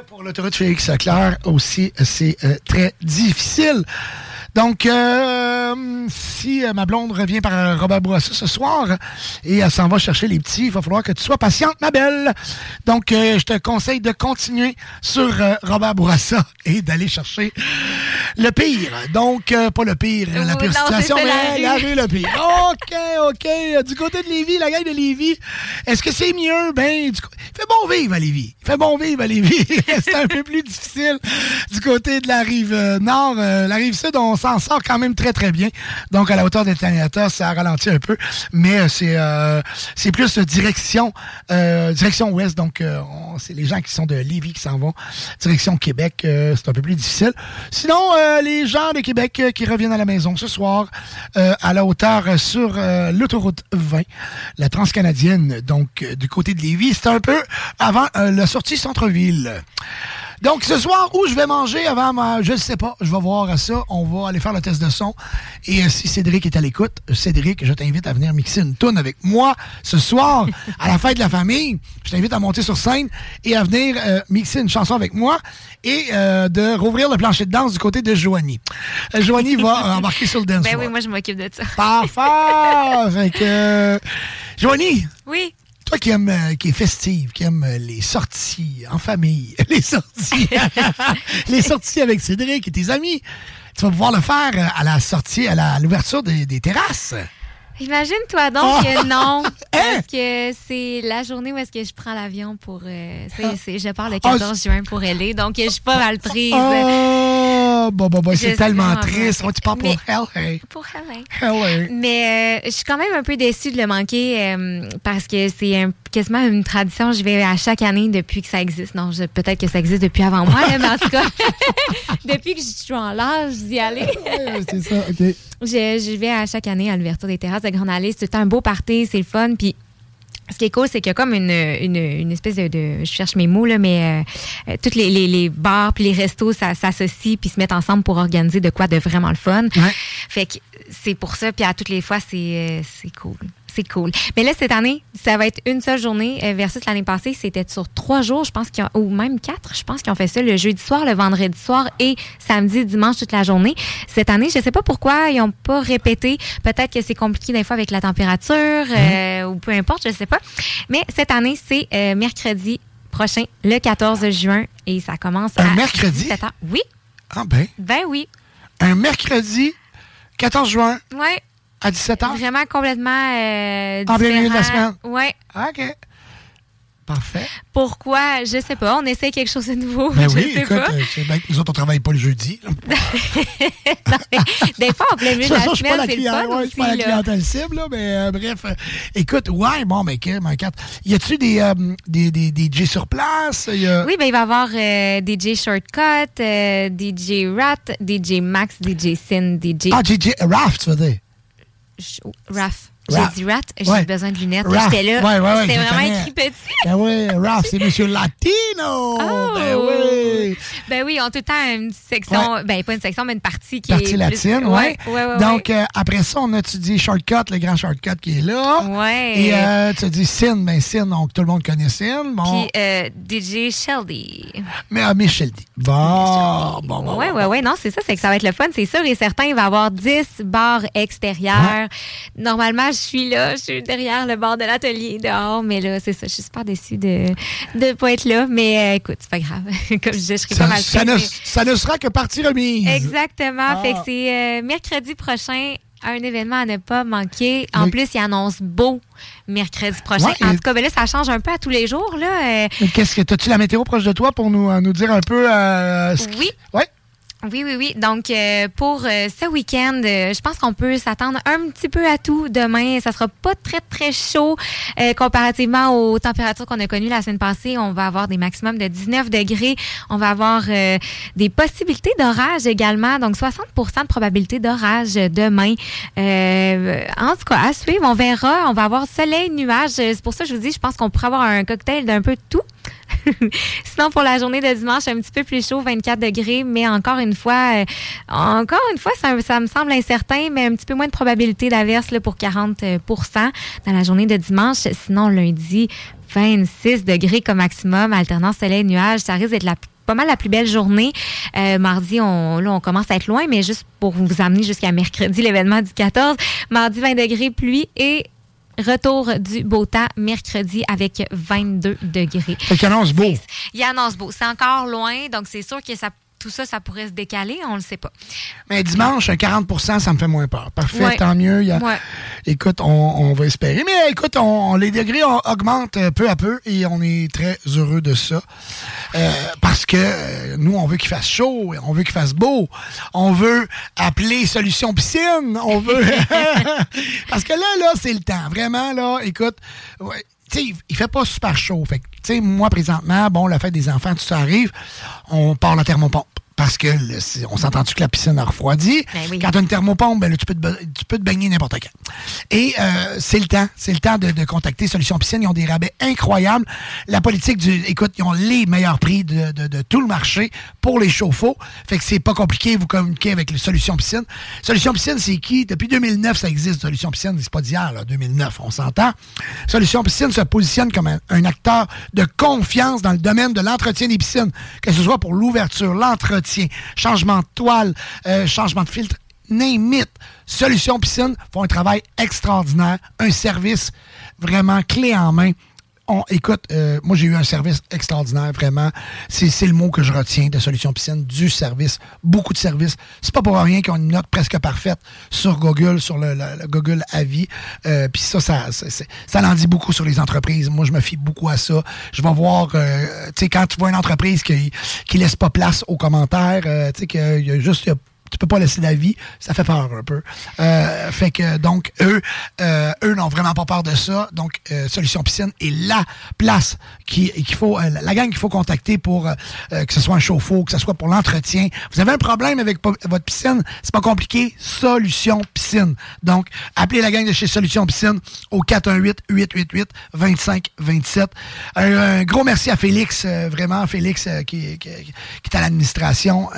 pour l'autoroute Félix Leclerc aussi c'est très difficile. Donc, euh, si euh, ma blonde revient par Robert Bourassa ce soir et elle s'en va chercher les petits, il va falloir que tu sois patiente, ma belle. Donc, euh, je te conseille de continuer sur Robert Bourassa et d'aller chercher le pire. Donc, pas le pire, la pire non, situation, mais la rue. le pire. OK, OK. Du côté de Lévis, la gang de Lévis, est-ce que c'est mieux? Ben, du co- il fait bon vivre à Lévis. Il fait bon vivre à Lévis. c'est un peu plus difficile du côté de la rive nord. La rive sud, on s'en sort quand même très, très bien. Donc, à la hauteur de Taniata, ça a ralenti un peu. Mais euh, c'est euh, c'est plus direction euh, direction ouest. Donc, on- c'est les gens qui sont de Lévis qui s'en vont. Direction Québec, c'est un peu plus difficile. Sinon, les gens de Québec qui reviennent à la maison ce soir, à la hauteur sur l'autoroute 20, la transcanadienne, donc du côté de Lévis, c'est un peu avant la sortie centre-ville. Donc, ce soir, où je vais manger avant ma... Je ne sais pas, je vais voir à ça. On va aller faire le test de son. Et euh, si Cédric est à l'écoute, Cédric, je t'invite à venir mixer une toune avec moi ce soir à la fête de la famille. Je t'invite à monter sur scène et à venir euh, mixer une chanson avec moi et euh, de rouvrir le plancher de danse du côté de Joanie. Joanie va embarquer sur le dance Ben oui, moi, je m'occupe de ça. Parfait! fait que... Joanie, Oui? Toi qui aimes, euh, qui est festive, qui aime euh, les sorties en famille, les sorties, les sorties avec Cédric et tes amis, tu vas pouvoir le faire euh, à la sortie, à l'ouverture des, des terrasses. Imagine-toi donc Oh! que non. Hein? Parce que c'est la journée où est-ce que je prends l'avion pour. euh, je pars le Ah, 14 juin pour LA, donc je suis pas mal prise. Oh, bon, bon, Je c'est tellement triste. pas. Ouais, tu pars pour LA. Pour LA. LA. Mais euh, je suis quand même un peu déçue de le manquer euh, parce que c'est un- quasiment une tradition. Je vais à chaque année depuis que ça existe. Non, peut-être que ça existe depuis avant moi, là, mais en tout cas, depuis que je suis en l'âge d'y aller. C'est ça, OK. Je, je vais à chaque année à l'ouverture des terrasses de Grande Allée. C'est un beau party, c'est le fun. Puis ce qui est cool, c'est qu'il y a comme une, une, une espèce de, de- Je cherche mes mots, là, mais euh, euh, tous les, les, les bars puis les restos ça- s'associent puis se mettent ensemble pour organiser de quoi de vraiment le fun. Fait que c'est pour ça. Puis à toutes les fois, c'est euh, c'est cool. C'est cool. Mais là, cette année, ça va être une seule journée euh, versus l'année passée, c'était sur trois jours, je pense qu'ils ont, ou même quatre, je pense qu'ils ont fait ça le jeudi soir, le vendredi soir et samedi, dimanche toute la journée. Cette année, je sais pas pourquoi ils ont pas répété. Peut-être que c'est compliqué des fois avec la température euh, ou peu importe, je sais pas. Mais cette année, c'est euh, mercredi prochain, le 14 juin, et ça commence Un à mercredi? 17 h. Oui, Ah ben, ben oui. un mercredi 14 juin. Ouais. À 17h? Vraiment complètement euh, En plein milieu de la semaine? Ouais. OK. Parfait. Pourquoi? Je sais pas. On essaie quelque chose de nouveau. Ben je oui, sais écoute, pas. euh, que nous autres, on travaille pas le jeudi. Non, mais des fois, en plein milieu De la semaine, c'est le fun ouais, je suis pas la clientèle cible, là, mais euh, bref. euh, écoute, ouais, bon, ben, OK, ben. Y a-tu des, des, des, des DJ sur place? Y a- Oui, ben, il va y avoir DJ Shortcut, DJ Rat, DJ Max, DJ Sin, DJ Ah, DJ Raph, tu veux dire? Raph. J'ai dit Rat, j'ai Ouais. besoin de lunettes. J'étais là. Ouais, ouais, C'était vraiment écrit petit. Ben oui, Raph, c'est Monsieur Latino! Ben oui! Ben oui, ont tout le temps une section, ben pas une section, mais une partie qui Partie est. latine, plus... ouais, Donc, euh, après ça, on a étudié Shortcut, le grand Shortcut qui est là. Ouais. Et euh, tu as dit Sin, ben Sin, donc tout le monde connaît Sin. Bon. Puis euh, DJ Shelby. Mais ah, Michel dit. Bon, bon, bon. Ouais, ouais, ouais, non, c'est ça, c'est que ça va être le fun, c'est sûr et certain. Il va y avoir 10 bars extérieurs. Normalement, suis là, je suis derrière le bar de l'atelier dehors, mais là, c'est ça, je suis super déçue de ne pas être là. Mais euh, écoute, c'est pas grave. Comme je disais, je serai pas mal ça ne, mais- ça ne sera que partie remise. Exactement. Ah. Fait que c'est euh, mercredi prochain. Un événement à ne pas manquer. En Oui. plus, il annonce beau mercredi prochain. Ouais, en tout cas, ben là, ça change un peu à tous les jours. Là. Euh, Mais qu'est-ce que. As-tu la météo proche de toi pour nous, nous dire un peu. euh, ce Oui. Ouais. Oui, oui, oui. Donc, euh, pour euh, ce week-end, euh, je pense qu'on peut s'attendre un petit peu à tout demain. Ça sera pas très, très chaud comparativement aux températures qu'on a connues la semaine passée. On va avoir des maximums de 19 degrés. On va avoir des possibilités d'orage également. Donc, 60% de probabilité d'orage demain. En tout cas, à suivre, on verra. On va avoir soleil, nuages. C'est pour ça que je vous dis, je pense qu'on pourrait avoir un cocktail d'un peu de tout. Sinon, pour la journée de dimanche, un petit peu plus chaud, 24 degrés, mais encore une fois, euh, encore une fois, ça, me semble incertain, mais un petit peu moins de probabilité d'averse pour 40% dans la journée de dimanche. Sinon, lundi, 26 degrés comme maximum, alternance soleil-nuage. Ça risque d'être pas mal la plus belle journée. Euh, mardi, on, on commence à être loin, mais juste pour vous amener jusqu'à mercredi, l'événement du 14. Mardi, 20 degrés, pluie et retour du beau temps mercredi avec 22 degrés. Qu'il annonce beau. Il annonce beau. C'est encore loin, donc c'est sûr que ça, tout ça, ça pourrait se décaler, on le sait pas. Mais dimanche, un 40% ça me fait moins peur. Parfait, Ouais. tant mieux. Y a- Ouais. Écoute, on, on va espérer. Mais écoute, on, on- les degrés augmentent euh, peu à peu et on est très heureux de ça. Euh, parce que euh, nous, on veut qu'il fasse chaud, on veut qu'il fasse beau. On veut appeler Solution Piscine. On veut. parce que là, là, c'est le temps. Vraiment, là, écoute. ouais, tu sais, il- fait pas super chaud. Fait moi, présentement, bon, la fête des enfants, tout ça arrive, on part la thermopompe. Parce que le- on s'entend-tu que la piscine a refroidi? Ben Quand tu as une thermopompe, ben là, tu, peux te, tu peux te baigner n'importe quand. Et euh, c'est le temps. C'est le temps de, de contacter Solution Piscine. Ils ont des rabais incroyables. La politique du. Écoute, ils ont les meilleurs prix de, de- de tout le marché pour les chauffe-eau. Fait que c'est pas compliqué. Vous communiquez avec les Solution Piscine. Solution Piscine, c'est qui? Depuis 2009, ça existe. Solution Piscine, c'est pas d'hier, là, 2009, on s'entend. Solution Piscine se positionne comme un, un acteur de confiance dans le domaine de l'entretien des piscines, que ce soit pour l'ouverture, l'entretien, changement de toile, euh, changement de filtre, name. Solution Piscine font un travail extraordinaire, un service vraiment clé en main. On, écoute, euh, moi j'ai eu un service extraordinaire, vraiment. C'est le mot que je retiens de Solution Piscine, du service, beaucoup de services. C'est pas pour rien qu'ils ont une note presque parfaite sur Google, sur le, le- le Google Avis. Euh, Puis ça, ça, ça, ça en dit beaucoup sur les entreprises. Moi, je me fie beaucoup à ça. Je vais voir, euh, tu sais, quand tu vois une entreprise qui, qui laisse pas place aux commentaires, euh, tu sais, qu'il y a juste... tu peux pas laisser d'avis, ça fait peur un peu. Euh, fait que donc eux, euh, eux n'ont vraiment pas peur de ça. Donc euh, Solution Piscine est la place qui qu'il faut, euh, la gang qu'il faut contacter pour euh, euh, que ce soit un chauffe-eau, que ce soit pour l'entretien. Vous avez un problème avec votre piscine, c'est pas compliqué. Solution Piscine. Donc appelez la gang de chez Solution Piscine au 418 888 2527. Un, gros merci à Félix, vraiment Félix qui, qui, qui est à l'administration,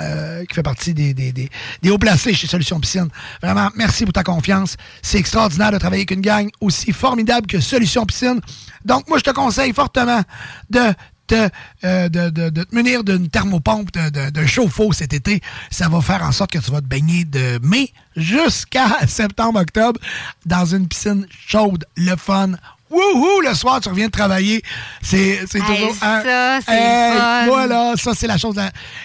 qui fait partie des, des, des, des hauts placés chez Solution Piscine. Vraiment, merci pour ta confiance. C'est extraordinaire de travailler avec une gang aussi formidable que Solution Piscine. Donc, moi, je te conseille fortement de te, euh, de, de, de te munir d'une thermopompe, d'un chauffe-eau cet été. Ça va faire en sorte que tu vas te baigner de mai jusqu'à septembre-octobre dans une piscine chaude, le fun. Wouhou! Le soir, tu reviens de travailler. C'est Hey, toujours... un- ça, c'est Hey, fun. Voilà, ça, c'est la chose.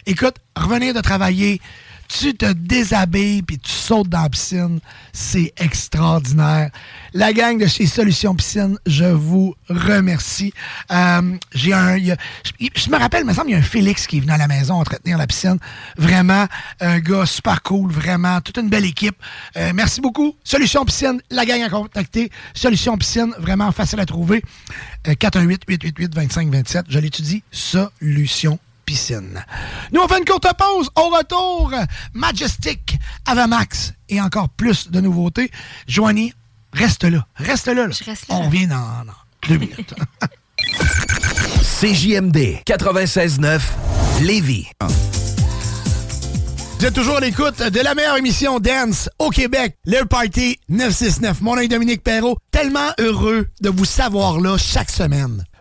Écoute, revenir de travailler, tu te déshabilles puis tu sautes dans la piscine. C'est extraordinaire. La gang de chez Solutions Piscine, je vous remercie. Euh, j'ai un, je me rappelle, il me semble, il y a un Félix qui est venu à la maison entretenir la piscine. Vraiment, un gars super cool, vraiment, toute une belle équipe. Euh, merci beaucoup. Solutions Piscine, la gang à contacter. Solutions Piscine, vraiment facile à trouver. Euh, 418-888-2527, je l'étudie. Solutions piscine. Nous, on fait une courte pause. Au retour, Majestic, Avamax et encore plus de nouveautés. Joanie, reste là. Reste là. là. On revient dans, dans deux minutes. CJMD 96.9 Lévis. Vous êtes toujours à l'écoute de la meilleure émission Dance au Québec, le Party 969. Mon nom est Dominique Perrault. Tellement heureux de vous savoir là chaque semaine.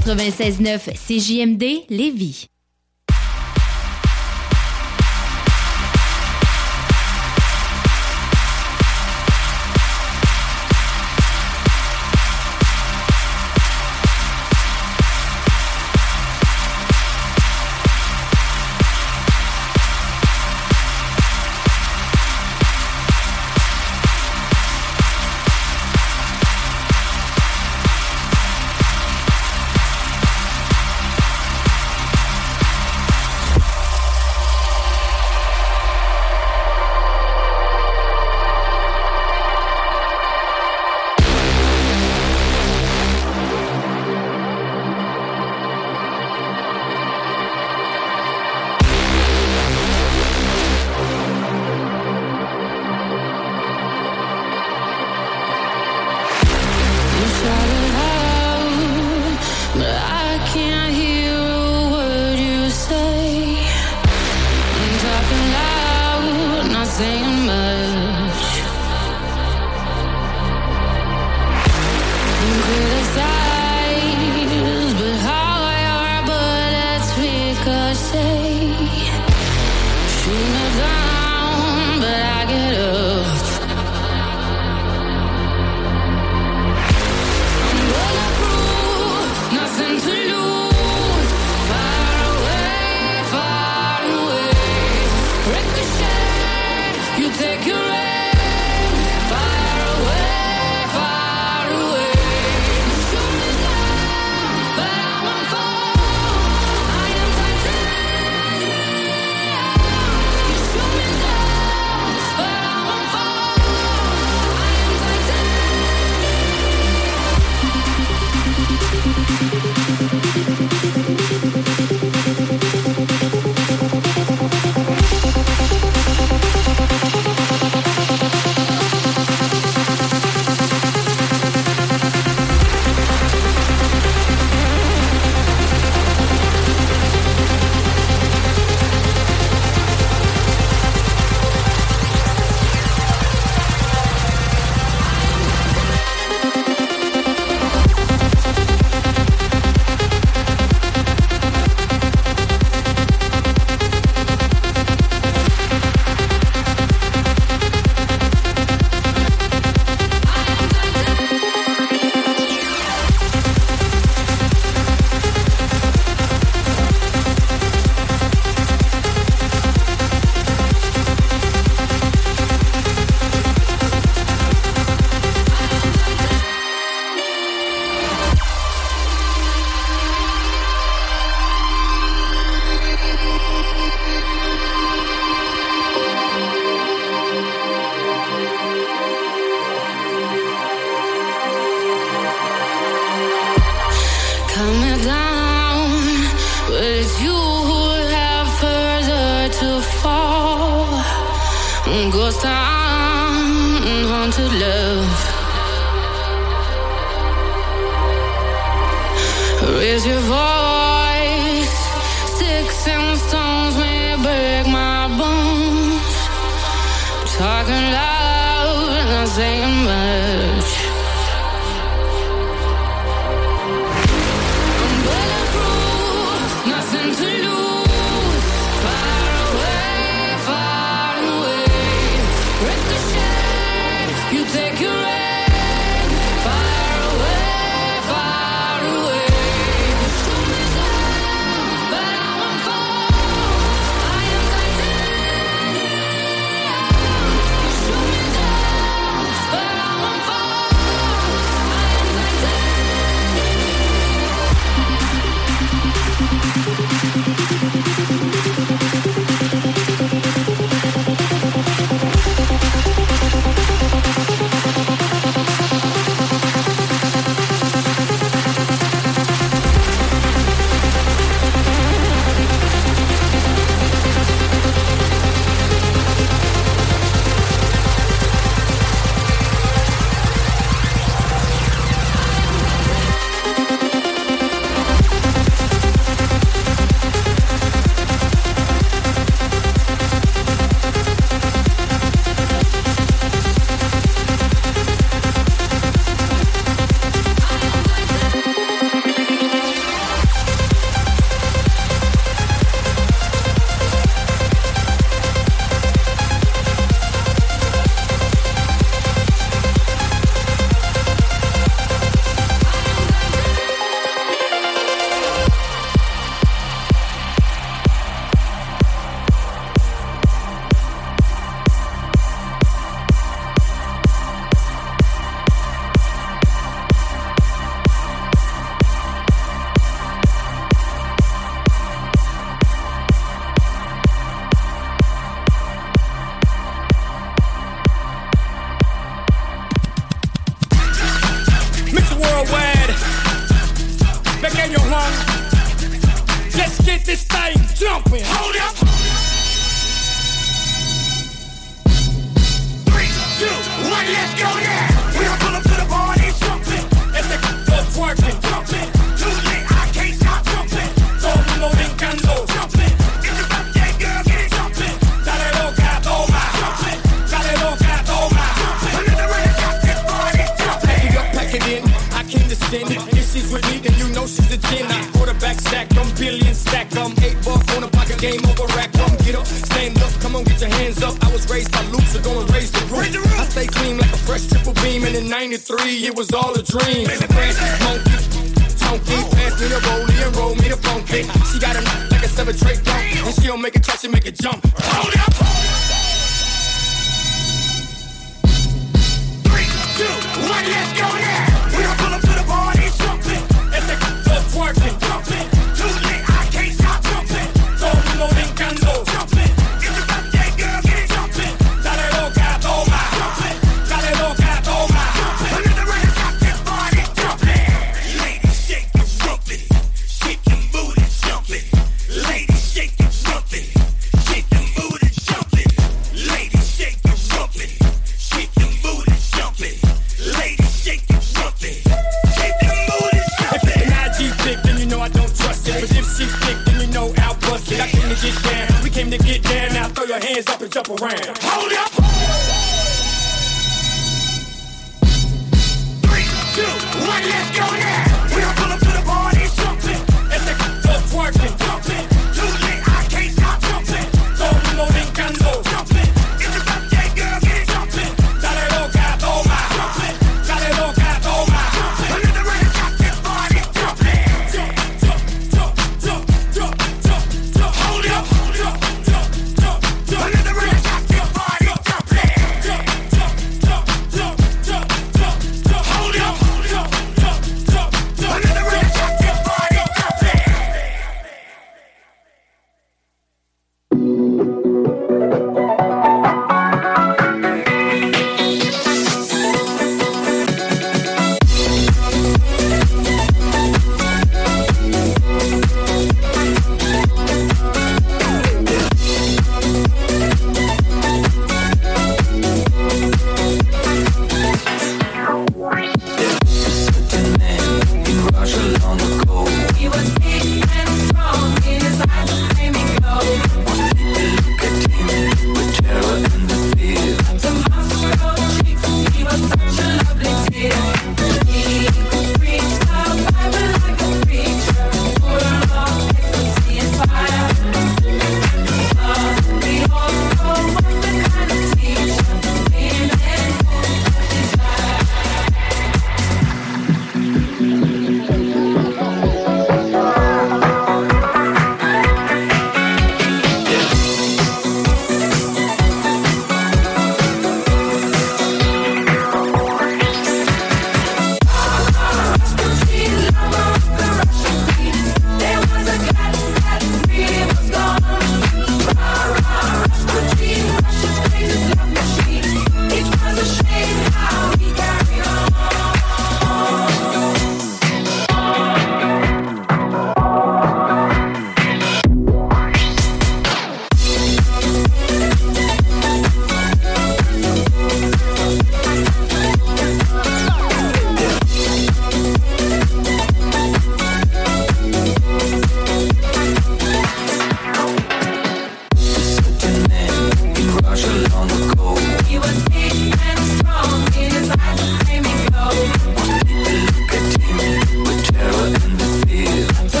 96.9 CJMD Lévis.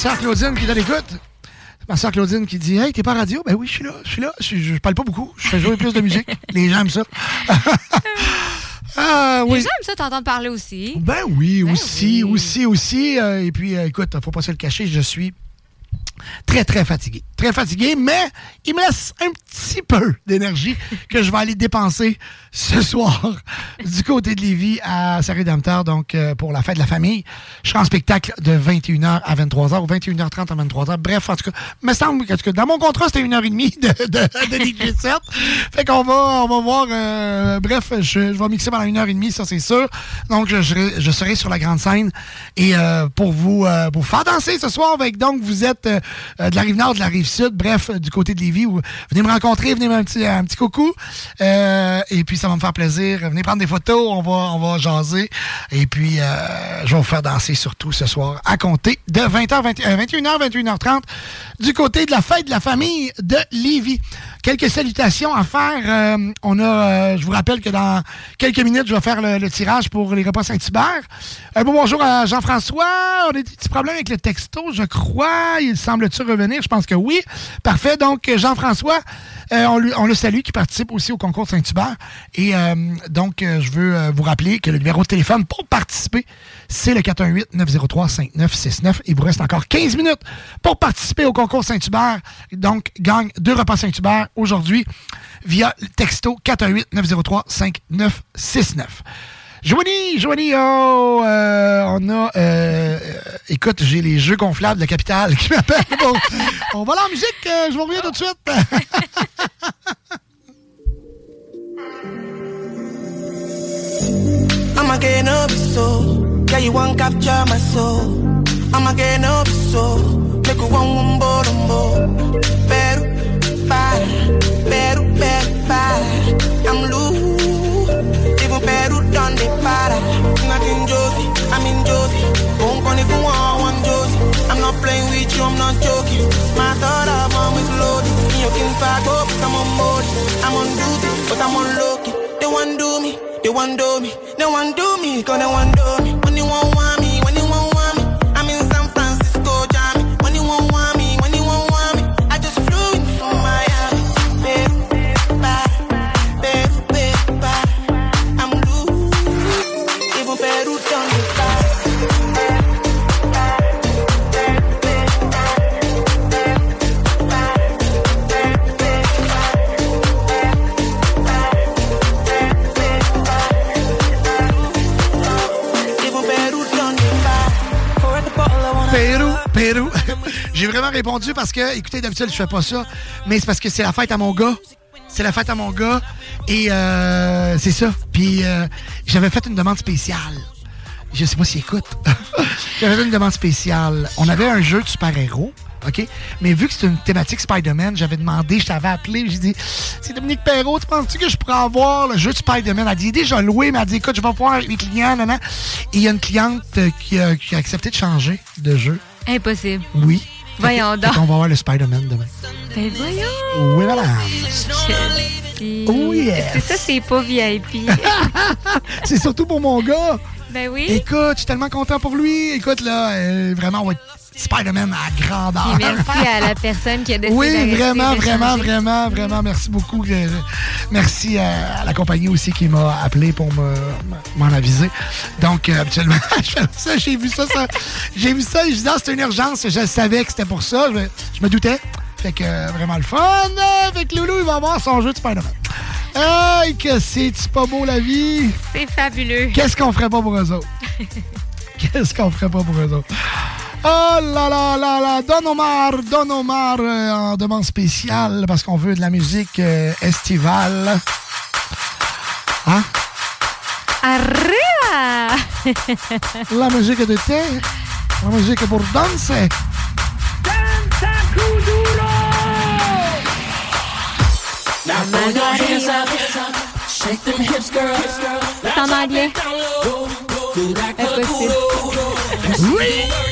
Sœur Claudine qui est à l'écoute. Ma sœur Claudine qui dit Hey, t'es pas à radio? Ben oui, je suis là, je suis là. Je, parle pas beaucoup. Je fais jouer plus de musique. Les gens aiment ça. ah, oui. Les gens aiment ça t'entendre parler aussi. Ben oui, aussi, aussi, aussi. Euh, et puis, euh, écoute, faut pas se le cacher, je suis très, très fatigué. Très fatigué, mais il me reste un petit peu d'énergie que je vais aller dépenser ce soir du côté de Lévis à Saint-Rédempteur, donc euh, pour la fête de la famille. Je serai en spectacle de 21h à 23h ou 21h30 à 23h. Bref, en tout cas, me semble que dans mon contrat, c'était une heure et demie de, de, de DJ set. Fait qu'on va, on va voir. euh, bref, je, je vais mixer pendant une heure et demie, ça c'est sûr. Donc, je serai, je serai sur la grande scène et euh, pour vous euh, pour vous faire danser ce soir. Avec, donc, vous êtes euh, de la rive nord, de la rive sud, bref, du côté de Lévis. Venez me rencontrer, venez me un petit, un petit coucou. Et puis, ça va me faire plaisir. Venez prendre des photos, on va, on va jaser. Et puis, je vais vous faire danser surtout ce soir à compter de 20h, 20, euh, 21h, 21h30 du côté de la fête de la famille de Lévis. Quelques salutations à faire. Euh, on a, euh, je vous rappelle que dans quelques minutes, je vais faire le, tirage pour les repas Saint-Hubert. Un bon bonjour à Jean-François. On a des petits problèmes avec le texto, je crois. Il semble-t-il revenir? Je pense que oui. Parfait. Donc, Jean-François, euh, on, on le salue, qui participe aussi au concours Saint-Hubert. Et euh, donc, euh, je veux euh, vous rappeler que le numéro de téléphone pour participer, c'est le 418-903-5969. Il vous reste encore 15 minutes pour participer au concours Saint-Hubert. Donc, gagne deux repas Saint-Hubert aujourd'hui via le texto 418-903-5969. Joanie, Joanie, oh, euh, on a, euh, euh, écoute, j'ai les jeux gonflables de la capitale qui m'appellent. Bon, on va là en musique, euh, je vous reviens tout de suite. I'ma get up so Yeah, you want capture my soul I'ma get up so Make you one bo Peru, para Peru, Peru, para I'm loose The para. Nothing Josie, I'm in Josie Won't call if one Josie I'm not playing with you, I'm not joking. My thought of mom is loaded. You can fuck up, I'm on board. I'm on duty, but I'm on low key. They want do me, they want do me. They want do me, cause they want do me vraiment répondu parce que, écoutez, d'habitude, je fais pas ça, mais c'est parce que c'est la fête à mon gars. C'est la fête à mon gars. Et euh, c'est ça. Puis euh, j'avais fait une demande spéciale. Je sais pas s'il écoute. j'avais fait une demande spéciale. On avait un jeu de super-héros. OK? Mais vu que c'est une thématique Spider-Man, j'avais demandé, je t'avais appelé, j'ai dit C'est Dominique Perrault, tu penses-tu que je pourrais avoir le jeu de Spider-Man? Elle a dit Il est déjà loué, mais elle a dit écoute, je vais voir les clients, nan, nan. Et il y a une cliente euh, qui a, qui a accepté de changer de jeu. Impossible. Oui. Voyons Fait donc. qu'on va voir le Spider-Man demain. Ben voyons. Oui, madame. Oh, yes. C'est ça, c'est pas VIP. C'est surtout pour mon gars. ben oui. Écoute, je suis tellement content pour lui. Écoute, là, euh, vraiment, on va être Spider-Man à grandeur. Et merci à la personne qui a décidé Oui, vraiment, vraiment, vraiment, vraiment, merci beaucoup. Euh, Merci à, à la compagnie aussi qui m'a appelé pour me- m'en aviser. Donc, euh, habituellement, ça, j'ai vu ça, ça j'ai vu ça, et je disais, ah, c'était une urgence, je savais que c'était pour ça, je, me- je me doutais. Fait que, euh, vraiment le fun. Euh, Fait que Loulou, il va avoir son jeu de Spider-Man. Aïe, que c'est pas beau la vie? C'est fabuleux. Qu'est-ce qu'on ferait pas pour eux autres? Qu'est-ce qu'on ferait pas pour eux autres? Oh là là là là! Don Omar, Don Omar euh, en demande spéciale parce qu'on veut de la musique euh, estivale. Hein? Arriba! La musique de thé, la musique pour danser. Now throw your hands up, shake them hips, girl. C'est en anglais. Impossible. But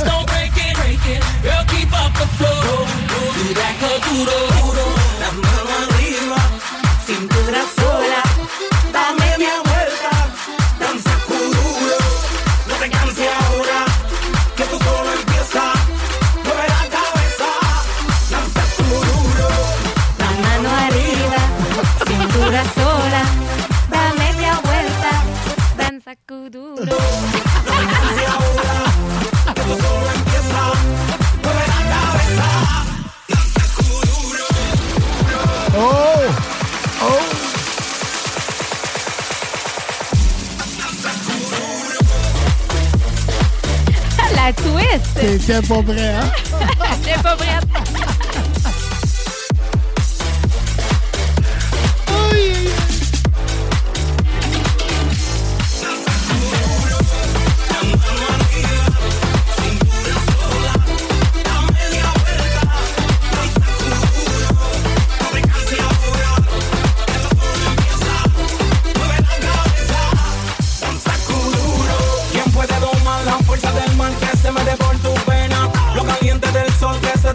please don't break it. Break it. Girl, keep up the flow. Duro, duro. Dame arriba, cintura sola. Dame media vuelta, danza duro. No te canses ahora, que tú solo empieza. Mueve la cabeza, danza duro. La mano arriba, cintura sola. Dame media vuelta, danza duro. No te canses ahora. La twist! T'étais pas prêt, hein? J'étais pas prête.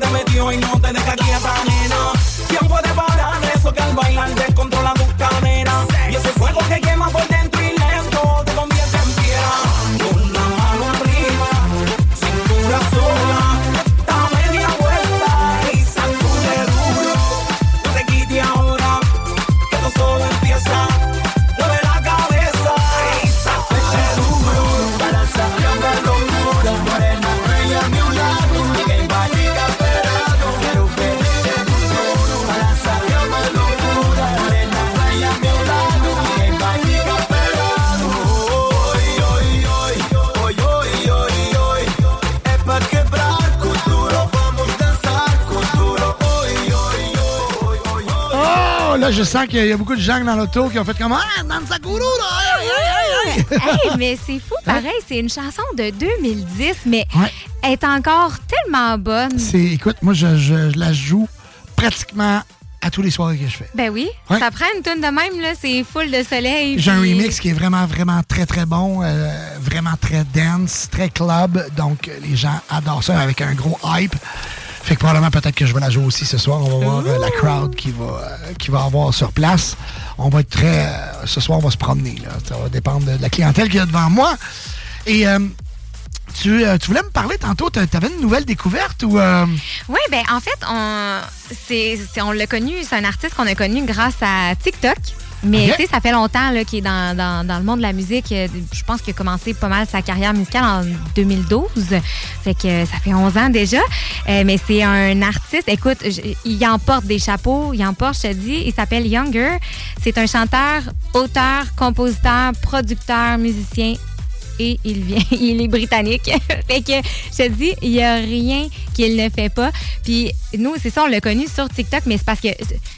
Te metió y no te deja quieta, Là, je sens qu'il y a beaucoup de gens dans l'auto qui ont fait comme Ah, Danza Kuru, là! Aïe, aïe, aïe, aïe! Hey, mais c'est fou, pareil. C'est une chanson de 2010, mais elle est encore tellement bonne. C'est, écoute, moi, je, je- je la joue pratiquement à tous les soirées que je fais. Ben oui, Ouais. ça prend une tonne de même, là. C'est full de soleil. J'ai un remix qui est vraiment, vraiment très, très bon, euh, vraiment très dance, très club. Donc, les gens adorent ça avec un gros hype. Fait que probablement, peut-être que je vais la jouer aussi ce soir. On va voir euh, la crowd qui va, euh, qui va avoir sur place. On va être très... euh, ce soir, on va se promener. Là. Ça va dépendre de la clientèle qu'il y a devant moi. Et euh, tu, tu voulais me parler tantôt, tu avais une nouvelle découverte ou... Oui, ben en fait, on, c'est, c'est- on l'a connu, c'est un artiste qu'on a connu grâce à TikTok. Mais tu sais, ça fait longtemps qu'il est dans, dans- dans le monde de la musique. Euh, Je pense qu'il a commencé pas mal sa carrière musicale en 2012. Fait que euh, ça fait 11 ans déjà. Euh, mais c'est un artiste. Écoute, il emporte des chapeaux. Il emporte, je te dis. Il s'appelle Younger. C'est un chanteur, auteur, compositeur, producteur, musicien et il vient, il est britannique. fait que je te dis, il n'y a rien qu'il ne fait pas. Puis nous, c'est ça, on l'a connu sur TikTok, mais c'est parce que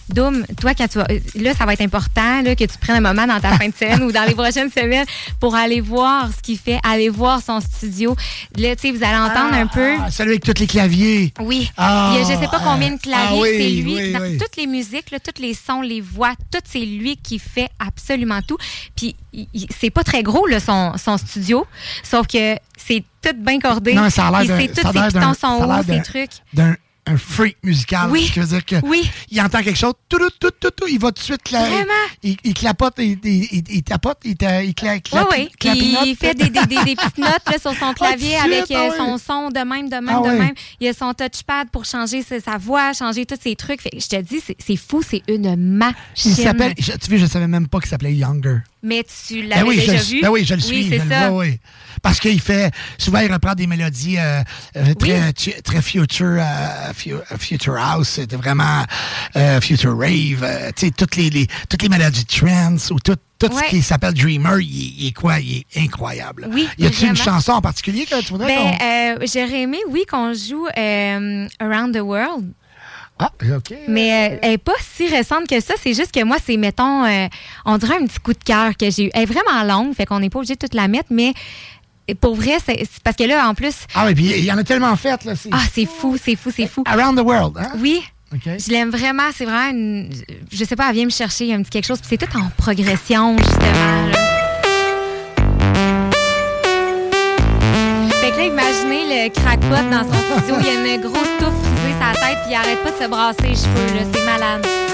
Doom, toi, quand tu vas. Là, ça va être important là, que tu prennes un moment dans ta fin de semaine ou dans les prochaines semaines pour aller voir ce qu'il fait, aller voir son studio. Là, tu sais, vous allez entendre un peu. ah, celui avec tous les claviers. Oui. Ah, il y a je sais pas combien de claviers, ah oui, c'est lui. oui, Dans oui. toutes les musiques, là, tous les sons, les voix, tout c'est lui qui fait absolument tout. Puis c'est pas très gros là, son, son studio, sauf que c'est tout bien cordé. Non, ça a l'air tous ses pitons sont hauts, ses trucs. d'un un freak musical. Oui. Dire que Oui. il entend quelque chose, tout, tout, tout, tout, tout, il va tout de suite cla- Vraiment? il, il clapote, il, il, il- il tapote, il, il cla- Oui, oui. Il fait des, des, des, des petites notes là, sur son clavier Ah, de avec suite, euh, ah son son de même, de même, Ah de oui. même. Il a son touchpad pour changer sa, sa voix, changer tous ses trucs. Fait je te dis, c'est- fou, c'est une machine. Il s'appelle, tu vois, je savais même pas qu'il s'appelait Younger. Mais tu l'avais Ben oui, déjà je, vu? ben oui, je le suis. Oui, je c'est le ça. vois, oui. Parce qu'il fait, souvent, il reprend des mélodies euh, euh, très, très future, euh, fu- future house, c'était vraiment euh, future rave, tu sais, toutes les, les- toutes les mélodies trance ou tout, tout Ouais. ce qui s'appelle Dreamer, il, est- il est quoi? Il est incroyable. Oui, Y a-t-il une chanson en particulier que tu voudrais Ben, j'aurais aimé, oui, qu'on joue Around the World. Ah, OK. Mais euh, elle n'est pas si récente que ça. C'est juste que moi, c'est, mettons, euh, on dirait un petit coup de cœur que j'ai eu. Elle est vraiment longue, fait qu'on n'est pas obligé de toute la mettre, mais pour vrai, c'est, parce que là, en plus. Ah oui, puis il y en a tellement fait, là. C'est Ah, c'est fou, c'est fou, c'est fou. Around the World, hein? Oui. OK. Je l'aime vraiment. C'est vraiment une. Je sais pas, elle vient me chercher. Il y a un petit quelque chose. Puis c'est tout en progression, justement. là. Là, imaginez le crackpot dans son studio. Il y a une grosse touffe frisée sa tête. Puis il arrête pas de se brasser les cheveux. là. C'est malade.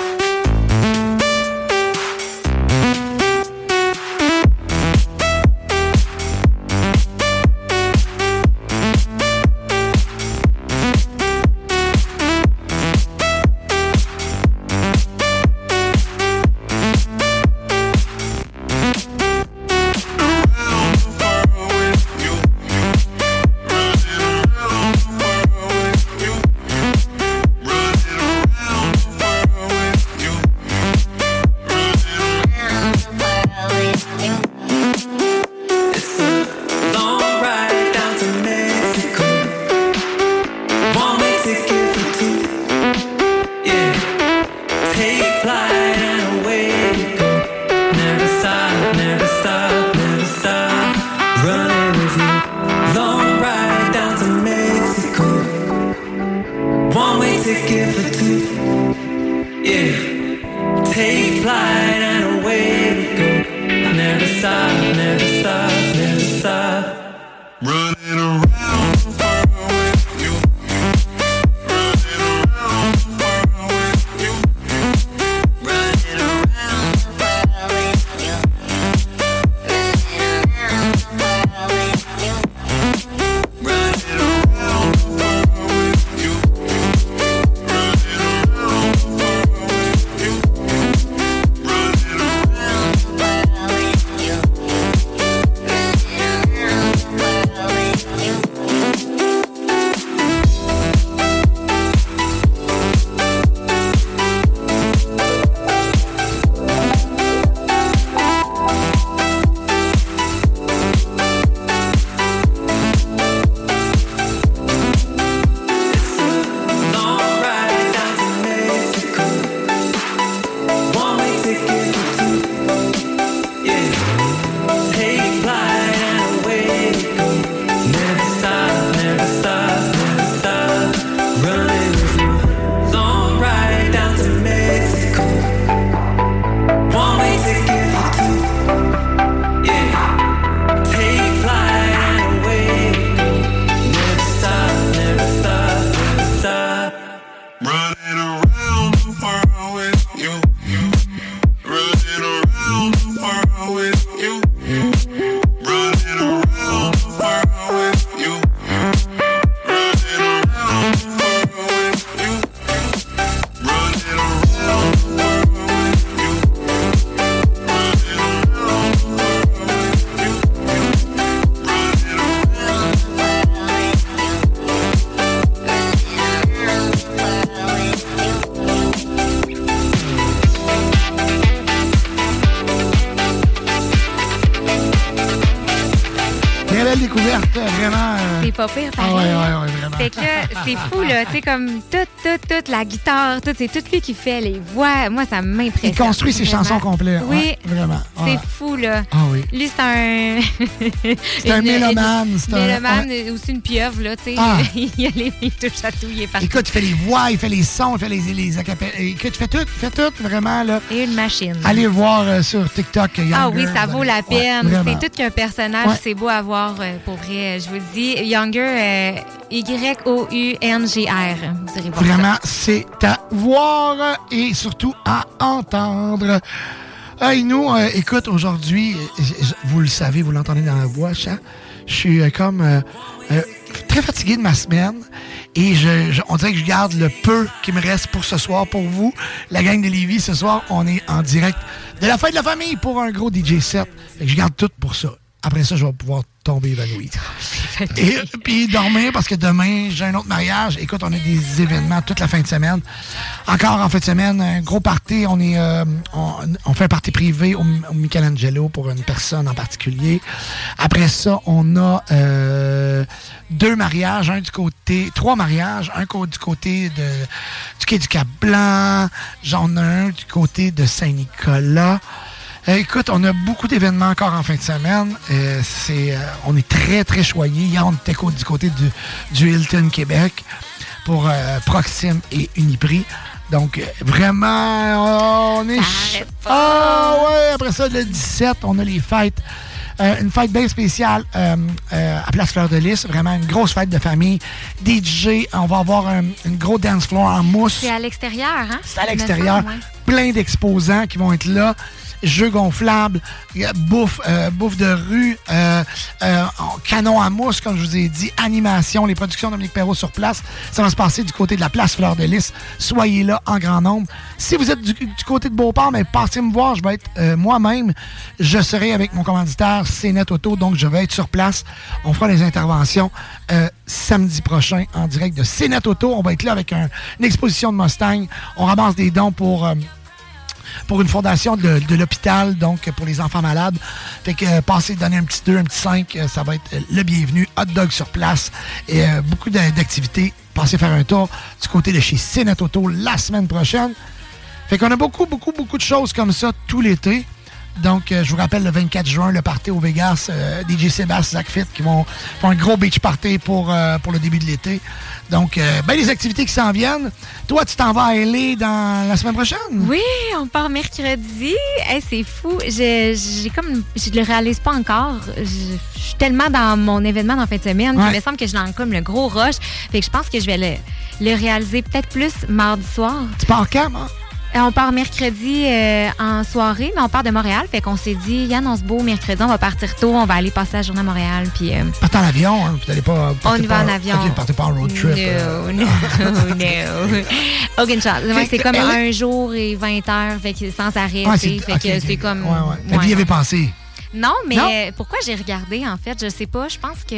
C'est fou, là. Tu sais, comme toute, toute, toute la guitare, tout, c'est tout lui qui fait les voix. Moi, ça m'impressionne. Il construit ses vraiment. chansons complètes. Oui. ouais, vraiment. C'est Ouais. fou, là. Ah oui. Lui, c'est un. C'est un mélomane, c'est un- Mélomane, aussi une pieuvre, là, tu sais. Ah. il, a les, il touche à tout, il est partout. Écoute, il fait les voix, il fait les sons, il fait les, les acapelles. Écoute, il fait tout, il fait tout, vraiment. Là. Et une machine. Allez voir euh, sur TikTok. Younger, Ah oui, ça vaut la peine. c'est tout qu'un personnage, c'est beau à voir euh, pour vrai. Je vous le dis. Younger, euh, Y-O-U-N-G-R. Vous irez voir Vraiment, c'est à voir et surtout à entendre. Hey, nous, euh, écoute, aujourd'hui, euh, vous le savez, vous l'entendez dans la voix, chat. Je suis euh, comme euh, très fatigué de ma semaine et je, je- on dirait que je garde le peu qui me reste pour ce soir pour vous. La gang de Lévis, ce soir, on est en direct de la fête de la famille pour un gros DJ set. Fait que je garde tout pour ça. Après ça, je vais pouvoir tomber évanoui. Et puis dormir parce que demain, j'ai un autre mariage. Écoute, on a des événements toute la fin de semaine. Encore en fin de semaine, un gros party. On est, euh, on, fait un party privé au, Michelangelo pour une personne en particulier. Après ça, on a euh, deux mariages, un du côté, trois mariages, un du côté de du quai du Cap Blanc. J'en ai un du côté de Saint-Nicolas. Euh, écoute, on a beaucoup d'événements encore en fin de semaine. Euh, c'est, euh, on est très, très choyés. Hier, on était du côté du, du Hilton Québec pour euh, Proxime et Uniprix. Donc, vraiment, on est... Ah ouais, après ça, le 17, on a les fêtes. Euh, une fête bien spéciale euh, euh, à Place Fleur de Lys. Vraiment une grosse fête de famille. DJ, on va avoir un, une gros dance floor en mousse. C'est à l'extérieur, hein? C'est à l'extérieur. Plein d'exposants qui vont être là. Jeux gonflables, bouffe, euh, bouffe de rue, euh, euh, canon à mousse, comme je vous ai dit, animation, les productions de Dominique Perrault sur place. Ça va se passer du côté de la place Fleur de Lys. Soyez là en grand nombre. Si vous êtes du, côté de Beauport, mais passez me voir. Je vais être moi-même. Je serai avec mon commanditaire, CNET Auto, donc je vais être sur place. On fera les interventions samedi prochain en direct de CNET Auto. On va être là avec un- une exposition de Mustang. On ramasse des dons pour... pour une fondation de, l'hôpital, donc pour les enfants malades. Fait que euh, passez, donner un petit 2, un petit 5, euh, ça va être euh, le bienvenu. Hot dog sur place et euh, beaucoup d'a- d'activités. Passez faire un tour du côté de chez Cénet Auto la semaine prochaine. Fait qu'on a beaucoup, beaucoup, beaucoup de choses comme ça tout l'été. Donc, euh, je vous rappelle, le 24 juin, le party au Vegas, euh, DJ Sébastien, Zach Fit, qui vont faire un gros beach party pour, euh, pour le début de l'été. Donc, ben, les activités qui s'en viennent. Toi, tu t'en vas à LA dans la semaine prochaine? Oui, on part mercredi. Hey, c'est fou. Je, j'ai comme, je le réalise pas encore. Je, je suis tellement dans mon événement dans la fin de semaine Ouais. qu'il me semble que je dans comme le gros rush. Fait que je pense que je vais le, le réaliser peut-être plus mardi soir. Tu pars quand, hein? Euh, On part mercredi euh, en soirée, mais on part de Montréal. Fait qu'on s'est dit, Yann, on se beau mercredi, on va partir tôt, on va aller passer la journée à Montréal. Puis euh, Partez en avion, hein? Vous n'allez pas. on y va en avion. Ok, partez pas en road trip. euh. No, no, no. Aucune chance. C'est comme un jour et 20 heures, fait que sans arrêt. Ouais, fait que c'est comme. Ouais, ouais. ouais, Vous y non. pensé? Non, mais Non? euh, pourquoi j'ai regardé, en fait? Je sais pas. Je pense que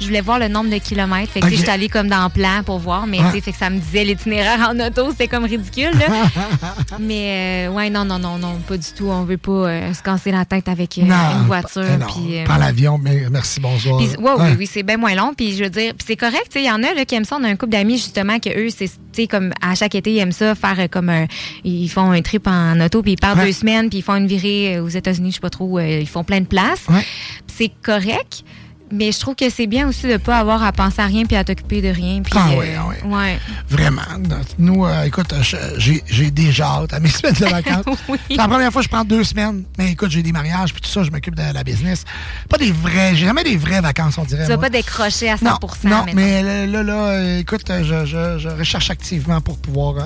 je voulais voir le nombre de kilomètres. Fait que Ok. tu sais, j'étais allée comme dans le plan pour voir, mais sais, fait que ça me disait l'itinéraire en auto. C'était comme ridicule, là. mais euh, ouais, non, non, non, non, pas du tout. On veut pas euh, se casser la tête avec euh, une voiture. eh non, puis, euh, Par l'avion, mais merci, bonsoir. puis, ouais, Ouais. oui, oui, c'est bien moins long. Puis je veux dire, c'est correct, tu sais, il y en a là, qui aiment ça. On a un couple d'amis, justement, que eux, c'est, tu sais, comme à chaque été, ils aiment ça, faire comme un. Ils font un trip en auto, puis ils partent deux semaines, puis ils font une virée aux États-Unis, je sais pas trop, euh, ils font plein de places. Puis c'est correct. Mais je trouve que c'est bien aussi de pas avoir à penser à rien puis à t'occuper de rien. Puis, Ah euh, oui, ah oui. ouais. Vraiment. Nous, euh, écoute, j'ai déjà hâte à mes semaines de vacances. C'est la première fois que je prends deux semaines. Mais écoute, j'ai des mariages, puis tout ça, je m'occupe de la business. Pas des vrais, j'ai jamais des vraies vacances, on dirait. Tu vas pas décrocher à 100 Non, non mais là, là, là, écoute, je, je, je recherche activement pour pouvoir euh,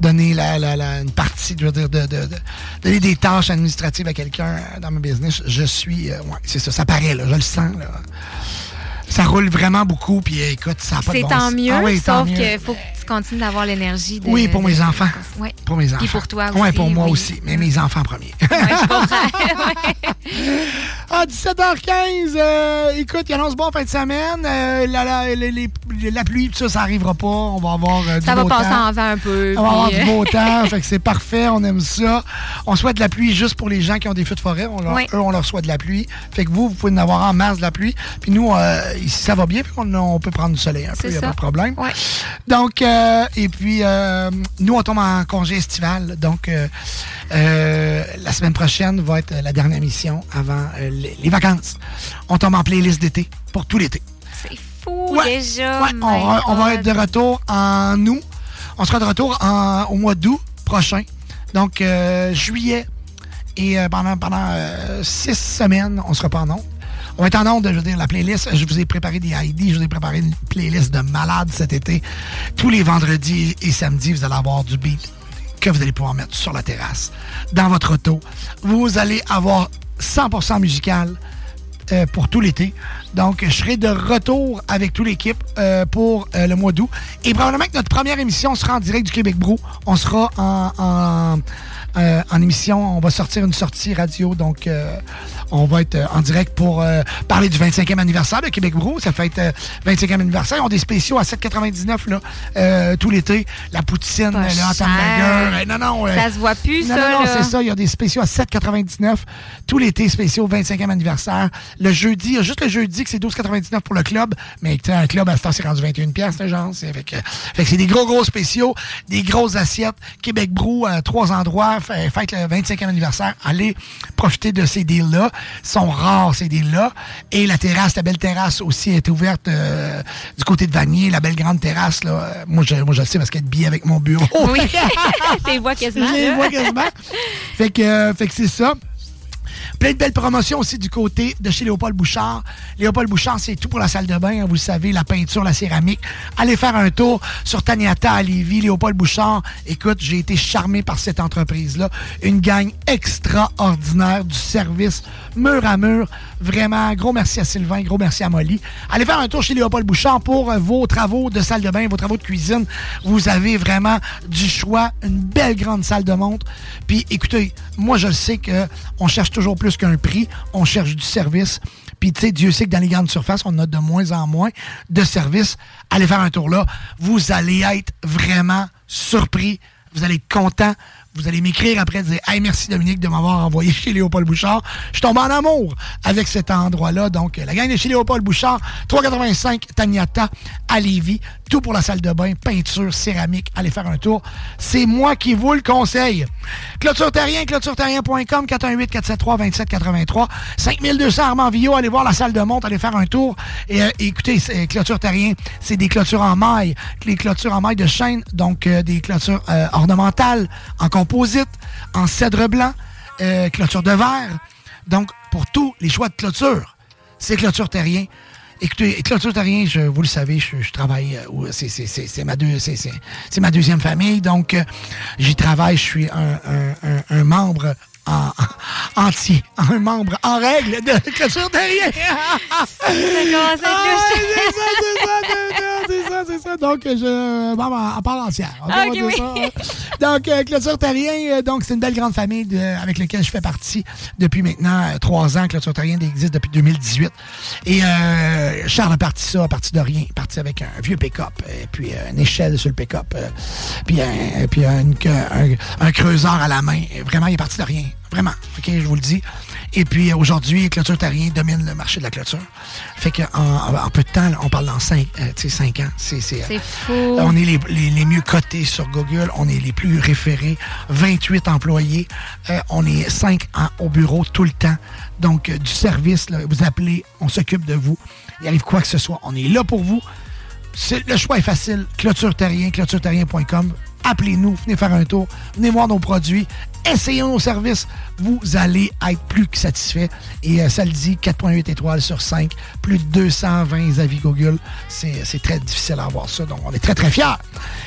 donner la, la, la- une partie, je veux dire, de, de, de- donner des tâches administratives à quelqu'un dans ma business. Je suis, euh, ouais, c'est ça, ça paraît, là, je le sens, là. Ça roule vraiment beaucoup, puis euh, écoute, ça n'a pas de C'est bon tant mieux, Ah oui, tant sauf qu'il faut que continues d'avoir l'énergie. de- Oui, pour de- mes enfants. Pour mes enfants. Puis pour toi Oui, aussi, pour moi oui. aussi, mais mes enfants en premier. Ah, 17h15, euh, écoute, il annonce bon fin de semaine. euh, la, la, la pluie, tout ça, ça arrivera pas. On va avoir euh, du Ça va beau passer temps. en vent un peu. On va avoir du beau temps, fait que c'est parfait, on aime ça. On souhaite de la pluie juste pour les gens qui ont des feux de forêt. On leur, Oui. Eux, on leur souhaite de la pluie. Fait que vous, vous pouvez en avoir en masse de la pluie. Puis nous, ici, ça va bien, puis on, on peut prendre du soleil un peu, il n'y a ça. pas de problème. Donc, euh, et puis, euh, nous, on tombe en congé estival. Donc, euh, la semaine prochaine va être la dernière émission avant les, les vacances. On tombe en playlist d'été pour tout l'été. Fou Ouais, déjà. Ouais, on, va- on va God. être de retour en août. On sera de retour en- au mois d'août prochain. Donc, juillet. Et pendant, pendant six semaines, on sera pas en. On être en onde, je veux dire, la playlist. Je vous ai préparé des ID. Je vous ai préparé une playlist de malades cet été. Tous les vendredis et samedis, vous allez avoir du beat que vous allez pouvoir mettre sur la terrasse, dans votre auto. Vous allez avoir 100% musical euh, pour tout l'été. Donc, je serai de retour avec toute l'équipe euh, pour euh, le mois d'août. Et probablement que notre première émission sera en direct du Québec Brou. On sera en, euh, en émission. On va sortir une sortie radio. Donc, euh, on va être euh, en direct pour parler du 25e anniversaire de Québec Brou. Ça fait euh, 25e anniversaire. Ils ont des spéciaux à 7,99 là, euh, tout l'été. La poutine, Pas le hot hamburger. Non, non. Ça se voit plus, non, ça, Non, non, c'est ça. Il y a des spéciaux à 7,99 tout l'été spéciaux 25e anniversaire. Le jeudi, il y a juste le jeudi que c'est 12,99 pour le club, mais un club à ce temps, c'est rendu 21 pièces, genre. C'est fait que, fait que c'est des gros gros spéciaux, des grosses assiettes. Québec Brou à trois endroits, fait- fête le 25e anniversaire. Allez profiter de ces deals-là. Ils sont rares ces deals-là. Et la terrasse, la belle terrasse aussi est ouverte euh, du côté de Vanier, la belle grande terrasse là. Euh, Moi, je, moi, je le sais parce qu'elle est billet avec mon bureau. Oui. T'es vois quasiment. Je les vois quasiment. fait que, euh, fait que c'est ça. Plein de belles promotions aussi du côté de chez Léopold Bouchard. Léopold Bouchard, c'est tout pour la salle de bain, hein, vous le savez, la peinture, la céramique. Allez faire un tour sur Taniata à Lévis, Léopold Bouchard. Écoute, j'ai été charmé par cette entreprise-là. Une gang extraordinaire du service mur à mur. Vraiment, gros merci à Sylvain, gros merci à Molly. Allez faire un tour chez Léopold Bouchard pour euh, vos travaux de salle de bain, vos travaux de cuisine. Vous avez vraiment du choix, une belle grande salle de montre. Puis écoutez, moi je sais que on cherche toujours plus qu'un prix, on cherche du service. Puis tu sais, Dieu sait que dans les grandes surfaces, on a de moins en moins de services. Allez faire un tour là, vous allez être vraiment surpris, vous allez être content. Vous allez m'écrire après, dire Hey, merci Dominique de m'avoir envoyé chez Léopold Bouchard. Je tombe en amour avec cet endroit-là. Donc, euh, la gang de chez Léopold Bouchard, 385 Taniata à Lévis. Tout pour la salle de bain, peinture, céramique. Allez faire un tour. C'est moi qui vous le conseille. Clôture Terrien, clôtureterrien.com, 418-473-2783. 5200 Armand Villot. Allez voir la salle de monte, allez faire un tour. Et euh, écoutez, Clôture Terrien, c'est des clôtures en maille. Les clôtures en maille de chêne, donc euh, des clôtures euh, ornementales, en composite, en cèdre blanc, clôture de verre. Donc, pour tous les choix de clôture, c'est Clôture Terrien. Écoutez, Clôture Terrien, je, vous le savez, je, je travaille, euh, c'est- ma, deux- ma deuxième famille, donc euh, j'y travaille, je suis un- un- un membre en, entier, un membre en règle de Clôture Terrien. Ah, c'est ça, c'est ça, c'est ça, c'est ça, c'est ça. Donc, je membre en, en part entière. On va Ok, dire oui. ça, hein. Donc, euh, Clôture Terrien, euh, donc c'est une belle grande famille de- avec laquelle je fais partie depuis maintenant euh, trois ans. Clôture Terrien existe depuis 2018. Et euh, Charles a parti ça à partir de rien. Il est parti avec un vieux pick-up, et puis euh, une échelle sur le pick-up, euh, puis, un, puis un, un- un creuseur à la main. Vraiment, il est parti de rien. Vraiment, OK, je vous le dis. Et puis euh, aujourd'hui, Clôture Terrien domine le marché de la clôture. Fait qu'en en, en peu de temps, là, on parle dans cinq, euh, tu sais, cinq ans. C'est, C'est fou. on est les, les- les mieux cotés sur Google. On est les plus référés. 28 employés. Euh, on est 5 au bureau tout le temps. Donc, euh, du service, là, vous appelez, on s'occupe de vous. Il arrive quoi que ce soit. On est là pour vous. Le choix est facile. Clôture Terrien, clôtureterrien.com. Appelez-nous, venez faire un tour, venez voir nos produits, essayez nos services. Vous allez être plus que satisfait. Et euh, ça le dit, 4,8 étoiles sur 5, plus de 220 avis Google. C'est très difficile à avoir ça, donc on est très, très fiers.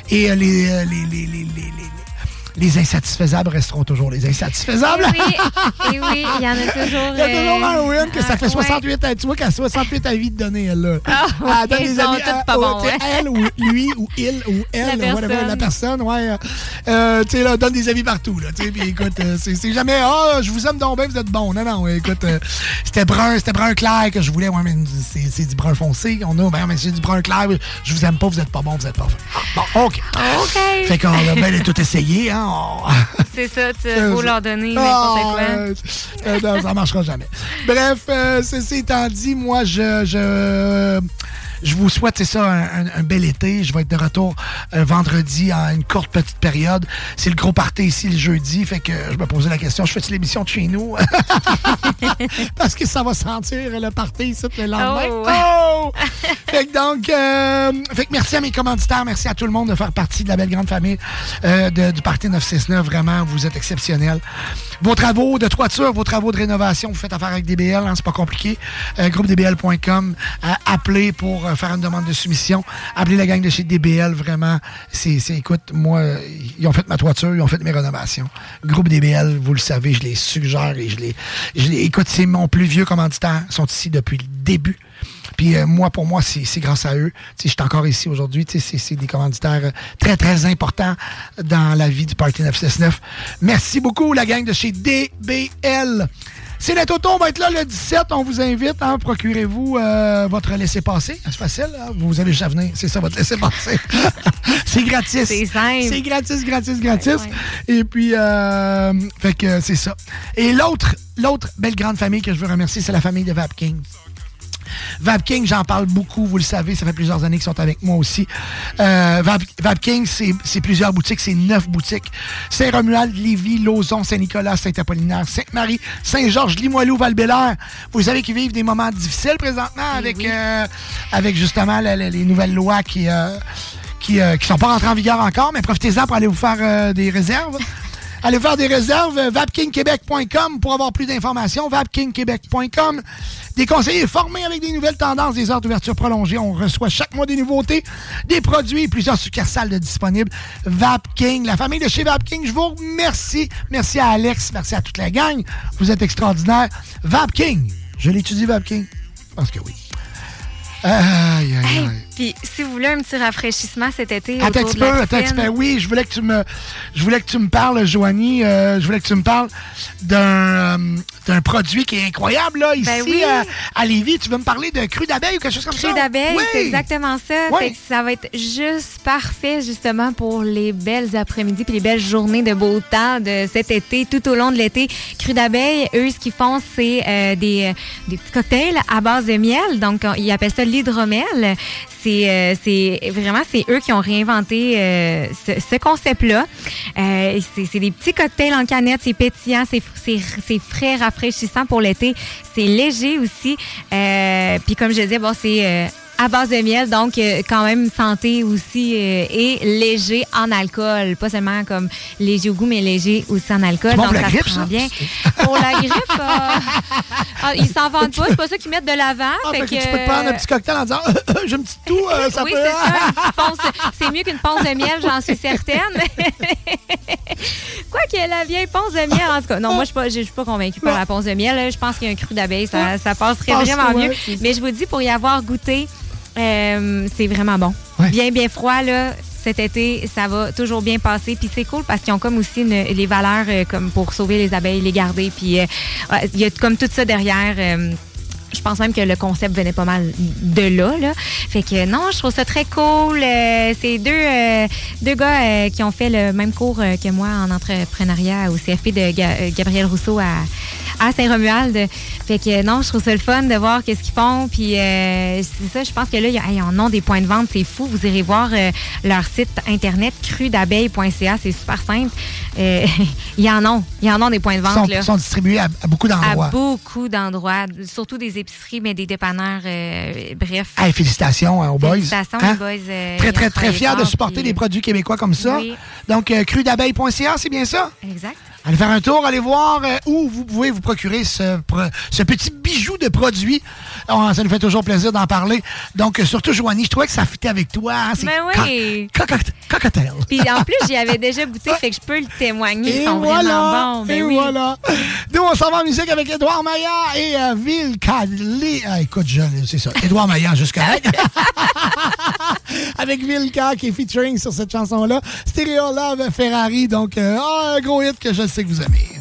Et euh, euh, les, les, les, les- les insatisfaisables resteront toujours les insatisfaisables. Eh oui, eh oui, il y en a toujours. Il y a toujours euh, un win que ça fait ouais. 68 à, tu vois qu'elle a 68 avis de donner, elle, là. Ah, donne ils sont tous à- pas bons, hein. Elle ou lui ou il ou elle, La whatever, personne. la personne, ouais. euh, euh, tu sais, là, donne des avis partout, là. Tu sais, puis écoute, euh, c'est jamais, ah, je vous aime donc bien, vous êtes bon. Non, non, écoute, euh, c'était brun, c'était brun clair que je voulais. Ouais, mais c'est du brun foncé. On a, ben, mais c'est du brun clair. Je vous aime pas, vous êtes pas bon, vous êtes pas. Bon, OK. OK. Fait qu'on a bien tout essayé, hein. C'est ça, tu faut leur donner n'importe ah, quoi. euh, euh, non, ça marchera jamais. Bref, euh, ceci étant dit, moi, je, je, je vous souhaite, c'est ça, un, un- un bel été. Je vais être de retour euh, vendredi en une courte petite période. C'est le gros party ici le jeudi, fait que je me posais la question, je fais-tu l'émission de chez nous? Parce que ça va sentir le party ici le lendemain. Oh. Oh! fait que donc, euh, fait que merci à mes commanditaires, merci à tout le monde de faire partie de la belle grande famille euh, de- du Parti 969. Vraiment, vous êtes exceptionnels. Vos travaux de toiture, vos travaux de rénovation, vous faites affaire avec DBL, hein, c'est pas compliqué. Euh, groupedbl.com, euh, appelez pour euh, faire une demande de soumission. Appelez la gang de chez DBL, vraiment. C'est, écoute, moi, ils ont fait ma toiture, ils ont fait mes rénovations. Groupe DBL, vous le savez, je les suggère et je les, je les écoute, c'est mon plus vieux commanditaire, ils sont ici depuis le début. Puis euh, moi, pour moi, c'est grâce à eux. Je suis encore ici aujourd'hui. C'est des commanditaires euh, très, très importants dans la vie du Party 969. Merci beaucoup, la gang de chez DBL. C'est la Toto, on va être là le 17. On vous invite. Hein, Procurez-vous euh, votre laissez-passer. C'est facile. hein, Vous avez juste à venir. C'est ça, votre laissez-passer. c'est gratis. C'est simple. C'est gratis, gratis, gratis. Et puis, euh, fait que c'est ça. Et l'autre, l'autre belle grande famille que je veux remercier, c'est la famille de Vapking. Vapking, j'en parle beaucoup, vous le savez, ça fait plusieurs années qu'ils sont avec moi aussi. Euh, Vap- Vapking, c'est plusieurs boutiques, c'est neuf boutiques. Saint-Romuald, Lévis, Lauson, Saint-Nicolas, Saint-Apollinaire, Sainte-Marie, Saint-Georges, Limoilou, val Vous savez qu'ils vivent des moments difficiles présentement avec, euh, avec justement la- la- les nouvelles lois qui... euh, qui, euh, qui sont pas rentrées en vigueur encore, mais profitez-en pour aller vous faire des réserves. Allez faire des réserves, vapkingquebec.com pour avoir plus d'informations, vapkingquebec.com. Des conseillers formés avec des nouvelles tendances, des heures d'ouverture prolongées. On reçoit chaque mois des nouveautés, des produits, plusieurs succursales de disponibles. Vapking, la famille de chez Vapking, je vous remercie. Merci à Alex, merci à toute la gang. Vous êtes extraordinaires. Vapking, je l'étudie Vapking. Je pense que oui. Aïe, aïe, aïe. Hey, Puis, si vous voulez un petit rafraîchissement cet été. Attends un petit peu, attends un petit peu. Oui, je voulais que tu me, je voulais que tu me parles, Joanie. euh, je voulais que tu me parles d'un, euh, d'un produit qui est incroyable, là, ici Ben oui. euh, à Lévis. Tu veux me parler de cru d'abeille ou quelque chose comme ça? Cru d'abeille, Oui. c'est exactement ça. Ouais. Fait que ça va être juste parfait, justement, pour les belles après-midi puis les belles journées de beau temps de cet été, tout au long de l'été. Cru d'abeille, eux, ce qu'ils font, c'est euh, des, des petits cocktails à base de miel. Donc, on- ils appellent ça l'hydromel. C'est euh, c'est vraiment, c'est eux qui ont réinventé euh, ce, ce concept-là. Euh, c'est c'est des petits cocktails en canette, c'est pétillant, c'est c'est- frais, rafraîchissant pour l'été. C'est léger aussi. Puis comme je disais, bon, c'est à base de miel, donc euh, quand même santé aussi euh, et léger en alcool. Pas seulement comme léger au goût, mais léger aussi en alcool. Bon donc ça se grippe, prend ça? bien. Pour la grippe, euh, ah, ils s'en vendent pas. C'est pas ça qu'ils mettent de l'avant. Ah, fait que tu peux te prendre un petit cocktail en disant j'ai un petit tout, euh, ça oui, peut. c'est une petite ponce- C'est mieux qu'une ponce de miel, j'en suis certaine. Quoi que la vieille ponce de miel, en tout cas. Non, moi, je suis pas, je suis pas convaincue par la ponce de miel. Je pense qu'il y a un cru d'abeille, ça, ça passerait Pense vraiment mieux. Mais je vous dis, pour y avoir goûté, euh, c'est vraiment bon. Bien, bien froid, là. Cet été, ça va toujours bien passer. Puis c'est cool parce qu'ils ont comme aussi une- les valeurs euh, comme pour sauver les abeilles, les garder. Puis euh, il y a comme tout ça derrière. je pense même que le concept venait pas mal de là. là. Fait que non, je trouve ça très cool. Euh, c'est deux, euh, deux gars euh, qui ont fait le même cours que moi en entrepreneuriat au CFP de Ga- Gabriel Rousseau à, à Saint-Romuald. Fait que non, je trouve ça le fun de voir qu'est-ce qu'ils font. Puis euh, c'est ça, je pense que là, il y a- hey, ils en ont des points de vente, c'est fou. Vous irez voir euh, leur site internet crudabeille.ca, c'est super simple. Euh, ils en ont, ils en ont des points de Ils vente. sont, là. sont distribués à, à beaucoup À d'endroits. beaucoup d'endroits, surtout des épiceries, mais des dépanneurs, euh, bref. Hey, félicitations hein, aux boys. Félicitations, Hein? les boys. Très, ils très, très fiers de supporter puis- des produits québécois comme ça. Oui. Donc, crudabeille.ca, c'est bien ça? Exact. Allez faire un tour, allez voir euh, où vous pouvez vous procurer ce, petit bijou de produit. Oh, ça nous fait toujours plaisir d'en parler. Donc, euh, surtout, Joanie, je trouvais que ça fitait avec toi. hein, Mais Ben oui. Cocktail. Puis en plus, j'y avais déjà goûté, fait que je peux le témoigner. Ils Et sont voilà, vraiment bons. Ben et oui. voilà. Nous, on s'en va en musique avec Édouard Maillard et euh, Ville Calais. Ah, écoute, c'est ça. Édouard Maillard, jusqu'à avec Vilka qui est featuring sur cette chanson-là. Stereo Love Ferrari. Donc, euh, ah, un gros hit que je sais que vous aimez.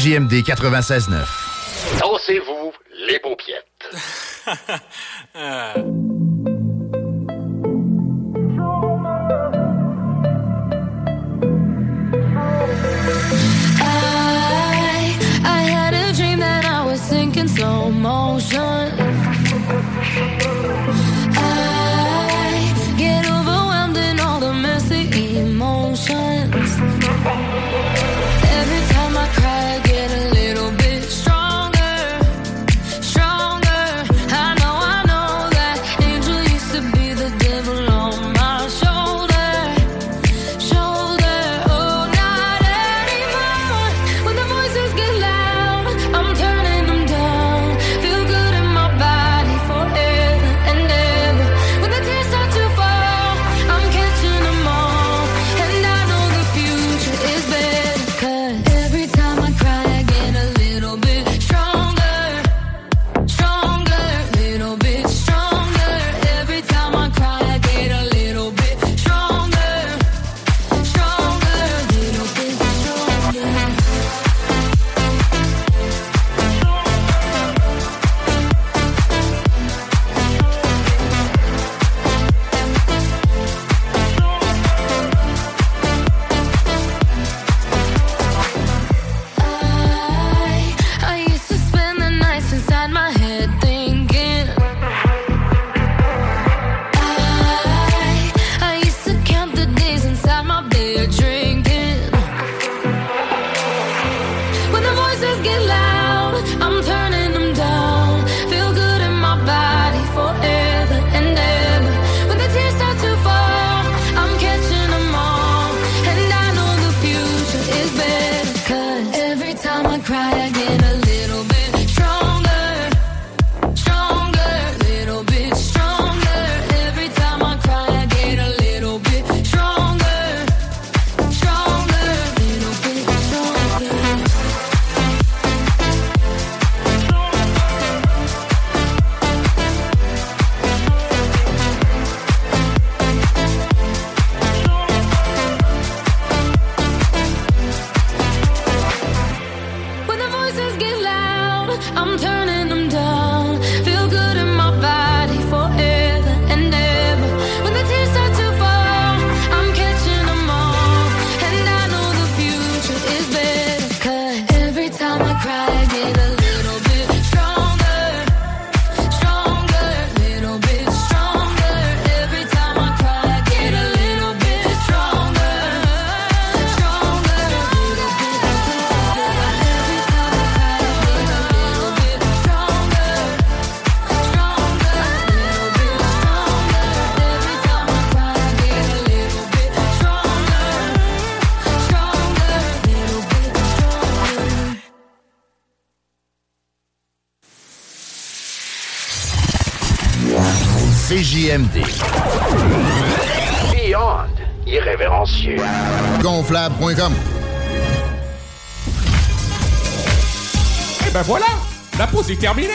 CJMD 96.9. la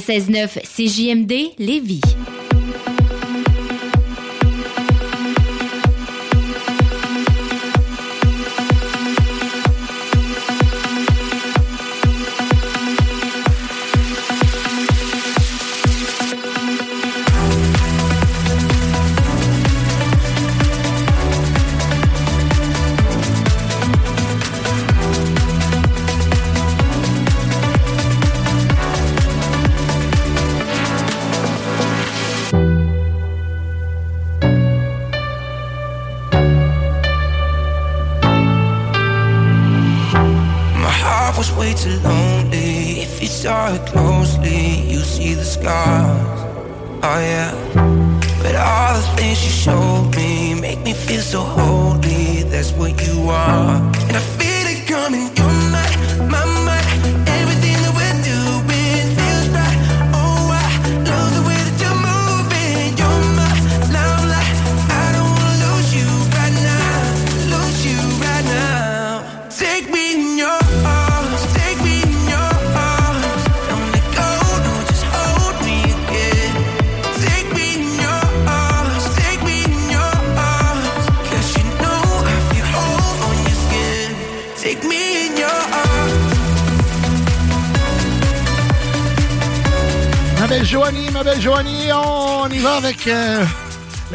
96.9 CJMD Lévis.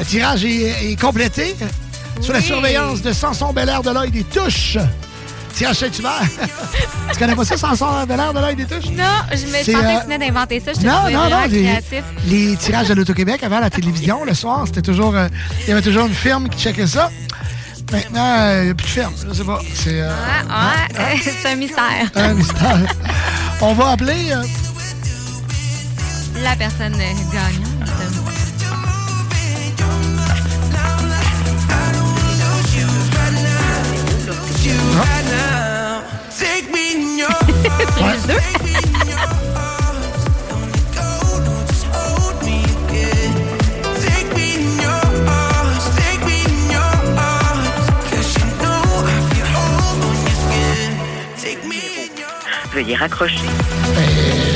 Tirage est, est complété. Sous la surveillance de Samson Belair de l'œil des touches. Tirage Saint-Hubert. tu connais pas ça, Samson Belair de l'œil des touches? Non, je me pensais euh, que tu venais d'inventer ça. Je Non, non, non. Les, tirages de l'Auto-Québec avant la télévision, le soir, c'était toujours. euh, il y avait toujours une firme qui checkait ça. Maintenant, euh, il n'y a plus de firme. Je sais pas. C'est euh, Ah, ah, c'est un mystère. un mystère. On va appeler. euh, La personne gagnante. Veuillez raccrocher.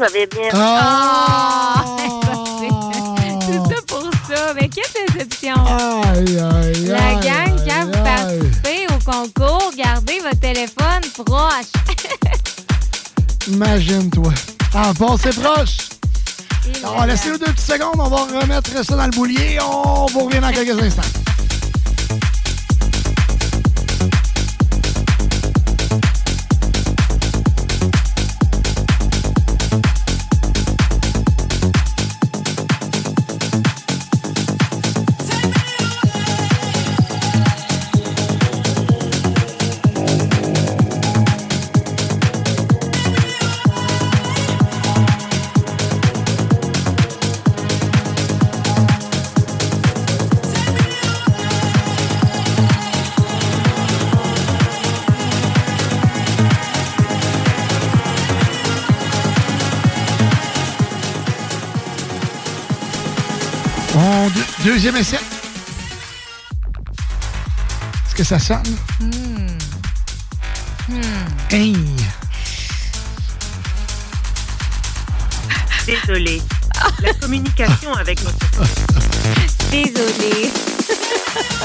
Vous avez bien. Ah! C'est ça pour ça. Mais quelle déception! Aïe, aïe, La aïe, gang, quand aïe, vous aïe. participez au concours, gardez votre téléphone proche. Imagine-toi. En passez proche. On va laisser deux petites secondes. On va remettre ça dans le boulier. On vous revient dans quelques instants. Deuxième essai. Est-ce que ça sonne? Hmm. Hmm. Hey. Désolé. La communication avec notre Désolée.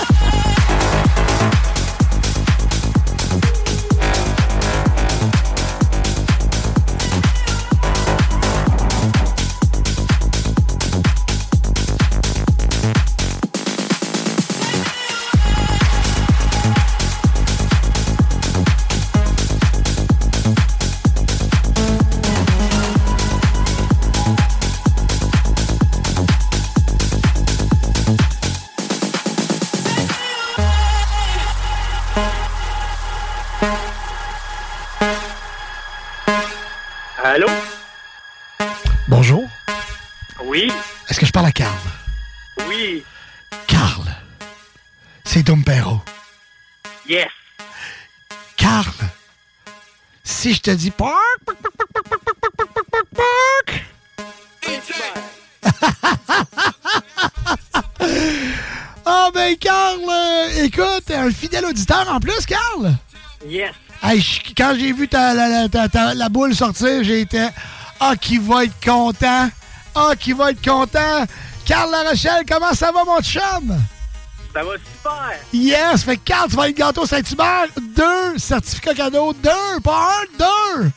te dis park, park, park, park, park, park, park, park, park, park. Ah ben Carl, euh, écoute, un fidèle auditeur en plus, Carl. Yes. Hey, quand j'ai vu ta, la, la- ta- ta- la boule sortir, j'ai été Ah, qui va être content! Ah, qui va être content! Carl La Rochelle, comment ça va, mon chum? Ça va Yes! Fait que Carl, tu vas être gâteau Saint-Hubert. Deux certificats cadeaux. Deux! Pas un, deux!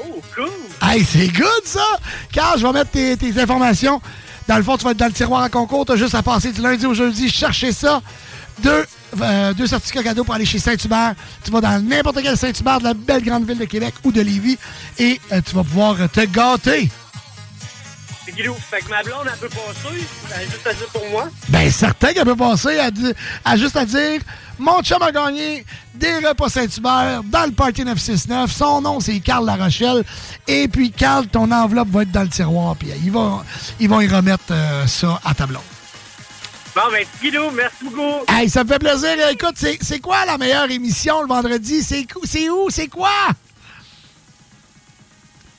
Oh, cool. Hey, c'est good, ça! Carl, je vais mettre tes, tes informations Dans le fond, tu vas être dans le tiroir à concours. Tu as juste à passer du lundi au jeudi, chercher ça. Deux, euh, deux certificats cadeaux pour aller chez Saint-Hubert. Tu vas dans n'importe quel Saint-Hubert de la belle grande ville de Québec ou de Lévis et euh, tu vas pouvoir te gâter. Guilou. Fait que ma blonde, elle peut passer. Elle a juste à dire pour moi. Ben, certain qu'elle peut passer di- à juste à dire Mon chum a gagné des repas Saint-Hubert dans le Party 969. Son nom, c'est Carl Larochelle. Et puis, Carl, ton enveloppe va être dans le tiroir. Puis, ils vont, ils vont y remettre euh, ça à ta blonde. Bon, ben, Guilou, merci beaucoup. Hey, ça me fait plaisir. Écoute, c'est quoi la meilleure émission le vendredi? C'est où? C'est quoi?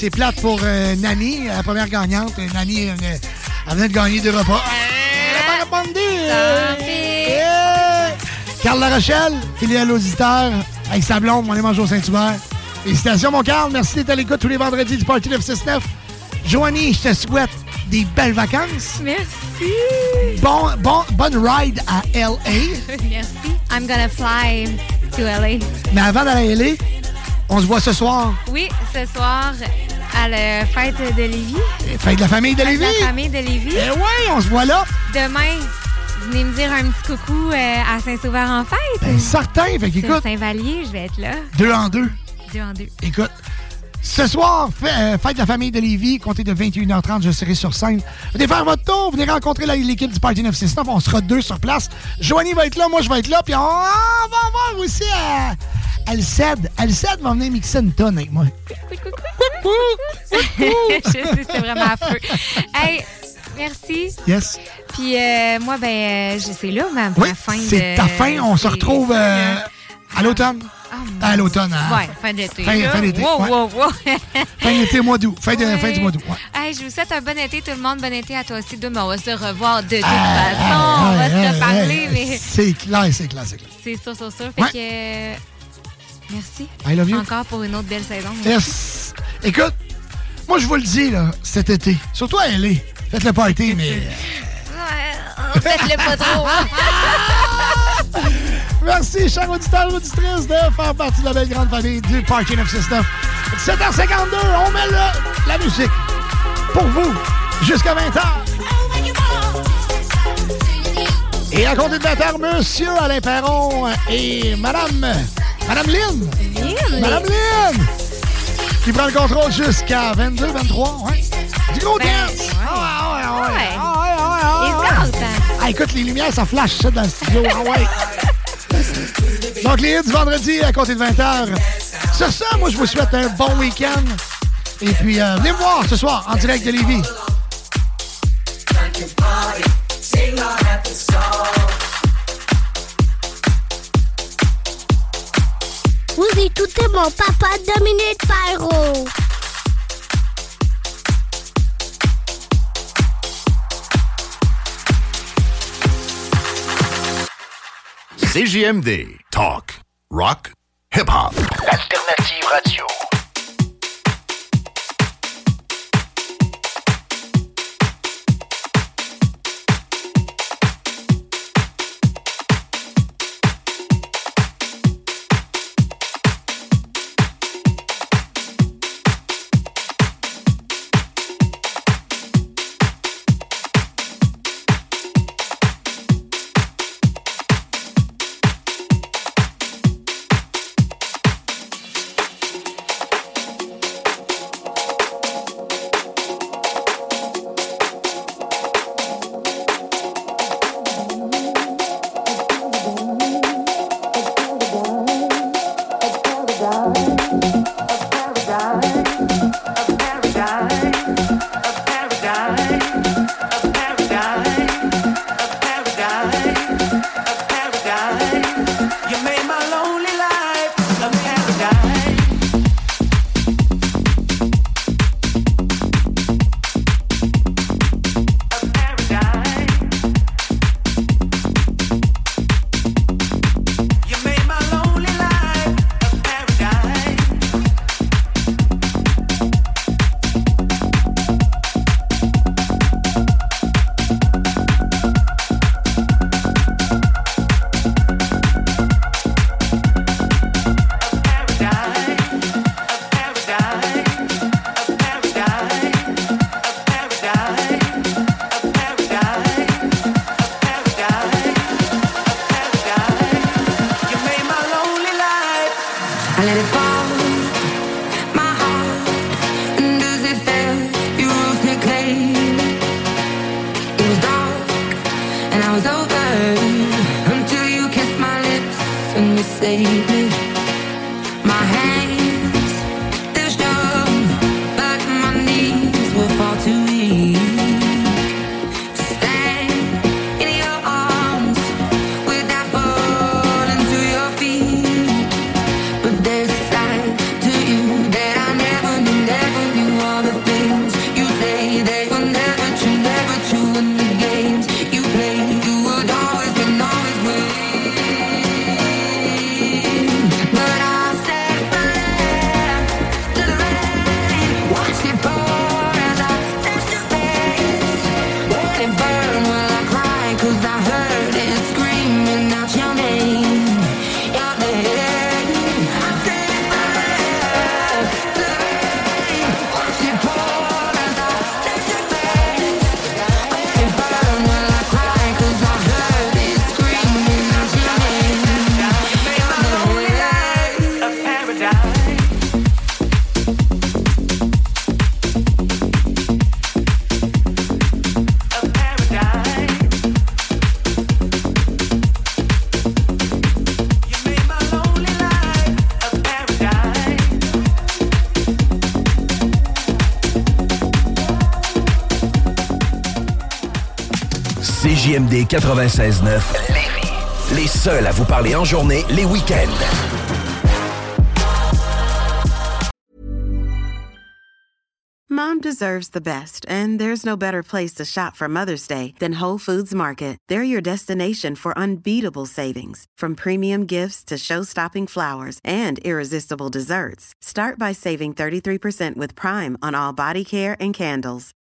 c'est plate pour euh, Nani, la première gagnante. Euh, Nani, euh, elle venait de gagner deux repas. Elle pas répondu! Carl Larochelle, filiale auditeur, avec sa blonde, on est au Saint-Hubert. Félicitations, mon Carl. Merci d'être à l'écoute tous les vendredis du Party 969. Joanie, je te souhaite des belles vacances. Merci. Bon, bon, bonne ride à L.A. Merci. I'm gonna fly to LA. Mais avant d'aller à LA, on se voit ce soir. Oui, ce soir à la fête de Lévis. Fête de la famille de Fête Lévis. la famille de Lévis. Eh oui, on se voit là. Demain, venez me dire un petit coucou euh, à Saint-Sauveur en fête. Ben, certain. Fait qu'écoute, Saint-Vallier, je vais être là. deux en deux. Deux en deux. Écoute, ce soir, euh, fête de la famille de Lévis, comptez de 21h30, je serai sur scène. Venez faire votre tour, venez rencontrer l'équipe du Party 969, on sera deux sur place. Joanie va être là, moi je vais être là, puis on, on va voir aussi euh, Alced. Alced va venir mixer une tonne avec moi. je sais, c'était vraiment affreux. Hey, merci. Yes. Puis euh, moi, ben, euh, sais là, ma, ma fin. C'est ta fin, on se c'est- retrouve euh, à l'automne. à l'automne. à- Ouais, fin d'été. Fin, d'été. Wow, ouais. wow, wow. Fin d'été, mois d'août. Fin, Ouais. fin du mois d'août. ouais. Hey, je vous souhaite un bon été, tout le monde. Bon été à toi aussi. Demain, on va se revoir de toute Ah, façon. on va se reparler, mais C'est clair, c'est clair, c'est clair. c'est sûr, sûr, sûr. Fait que... Merci. I love you. Encore pour une autre belle saison. Yes. Écoute, moi, je vous le dis, là, cet été, surtout à LA, faites le party, mais... Faites-le pas trop. Merci, chers auditeurs et auditrices, de faire partie de la belle grande famille du Party 969. 17h52, on met le- la musique pour vous jusqu'à 20h. Et à compter de 20h, Monsieur Alain Perron et Madame... Madame Lynn. Madame Lynn. Qui prend le contrôle jusqu'à 22, 23, ouais. Du gros Ben, dance. ouais. Ah ouais, ouais, Ouais. ah ouais, ah ouais, ouais. hein. Ah, écoute, les lumières, ça flash ça dans le studio. Ah ouais. Donc, les hits du vendredi à compter de 20h. Sur ça, moi, je vous souhaite un bon week-end. Et puis, euh, venez me voir ce soir en direct de Lévis. Vous écoutez mon papa Dominique Pyro. CJMD. Talk. Rock. Hip-hop. Alternative radio. 96.9 Lévis. Les seuls à vous parler en journée, les week-ends. Mom deserves the best, and there's no better place to shop for Mother's Day than Whole Foods Market. They're your destination for unbeatable savings, from premium gifts to show-stopping flowers and irresistible desserts. Start by saving 33% with Prime on all body care and candles.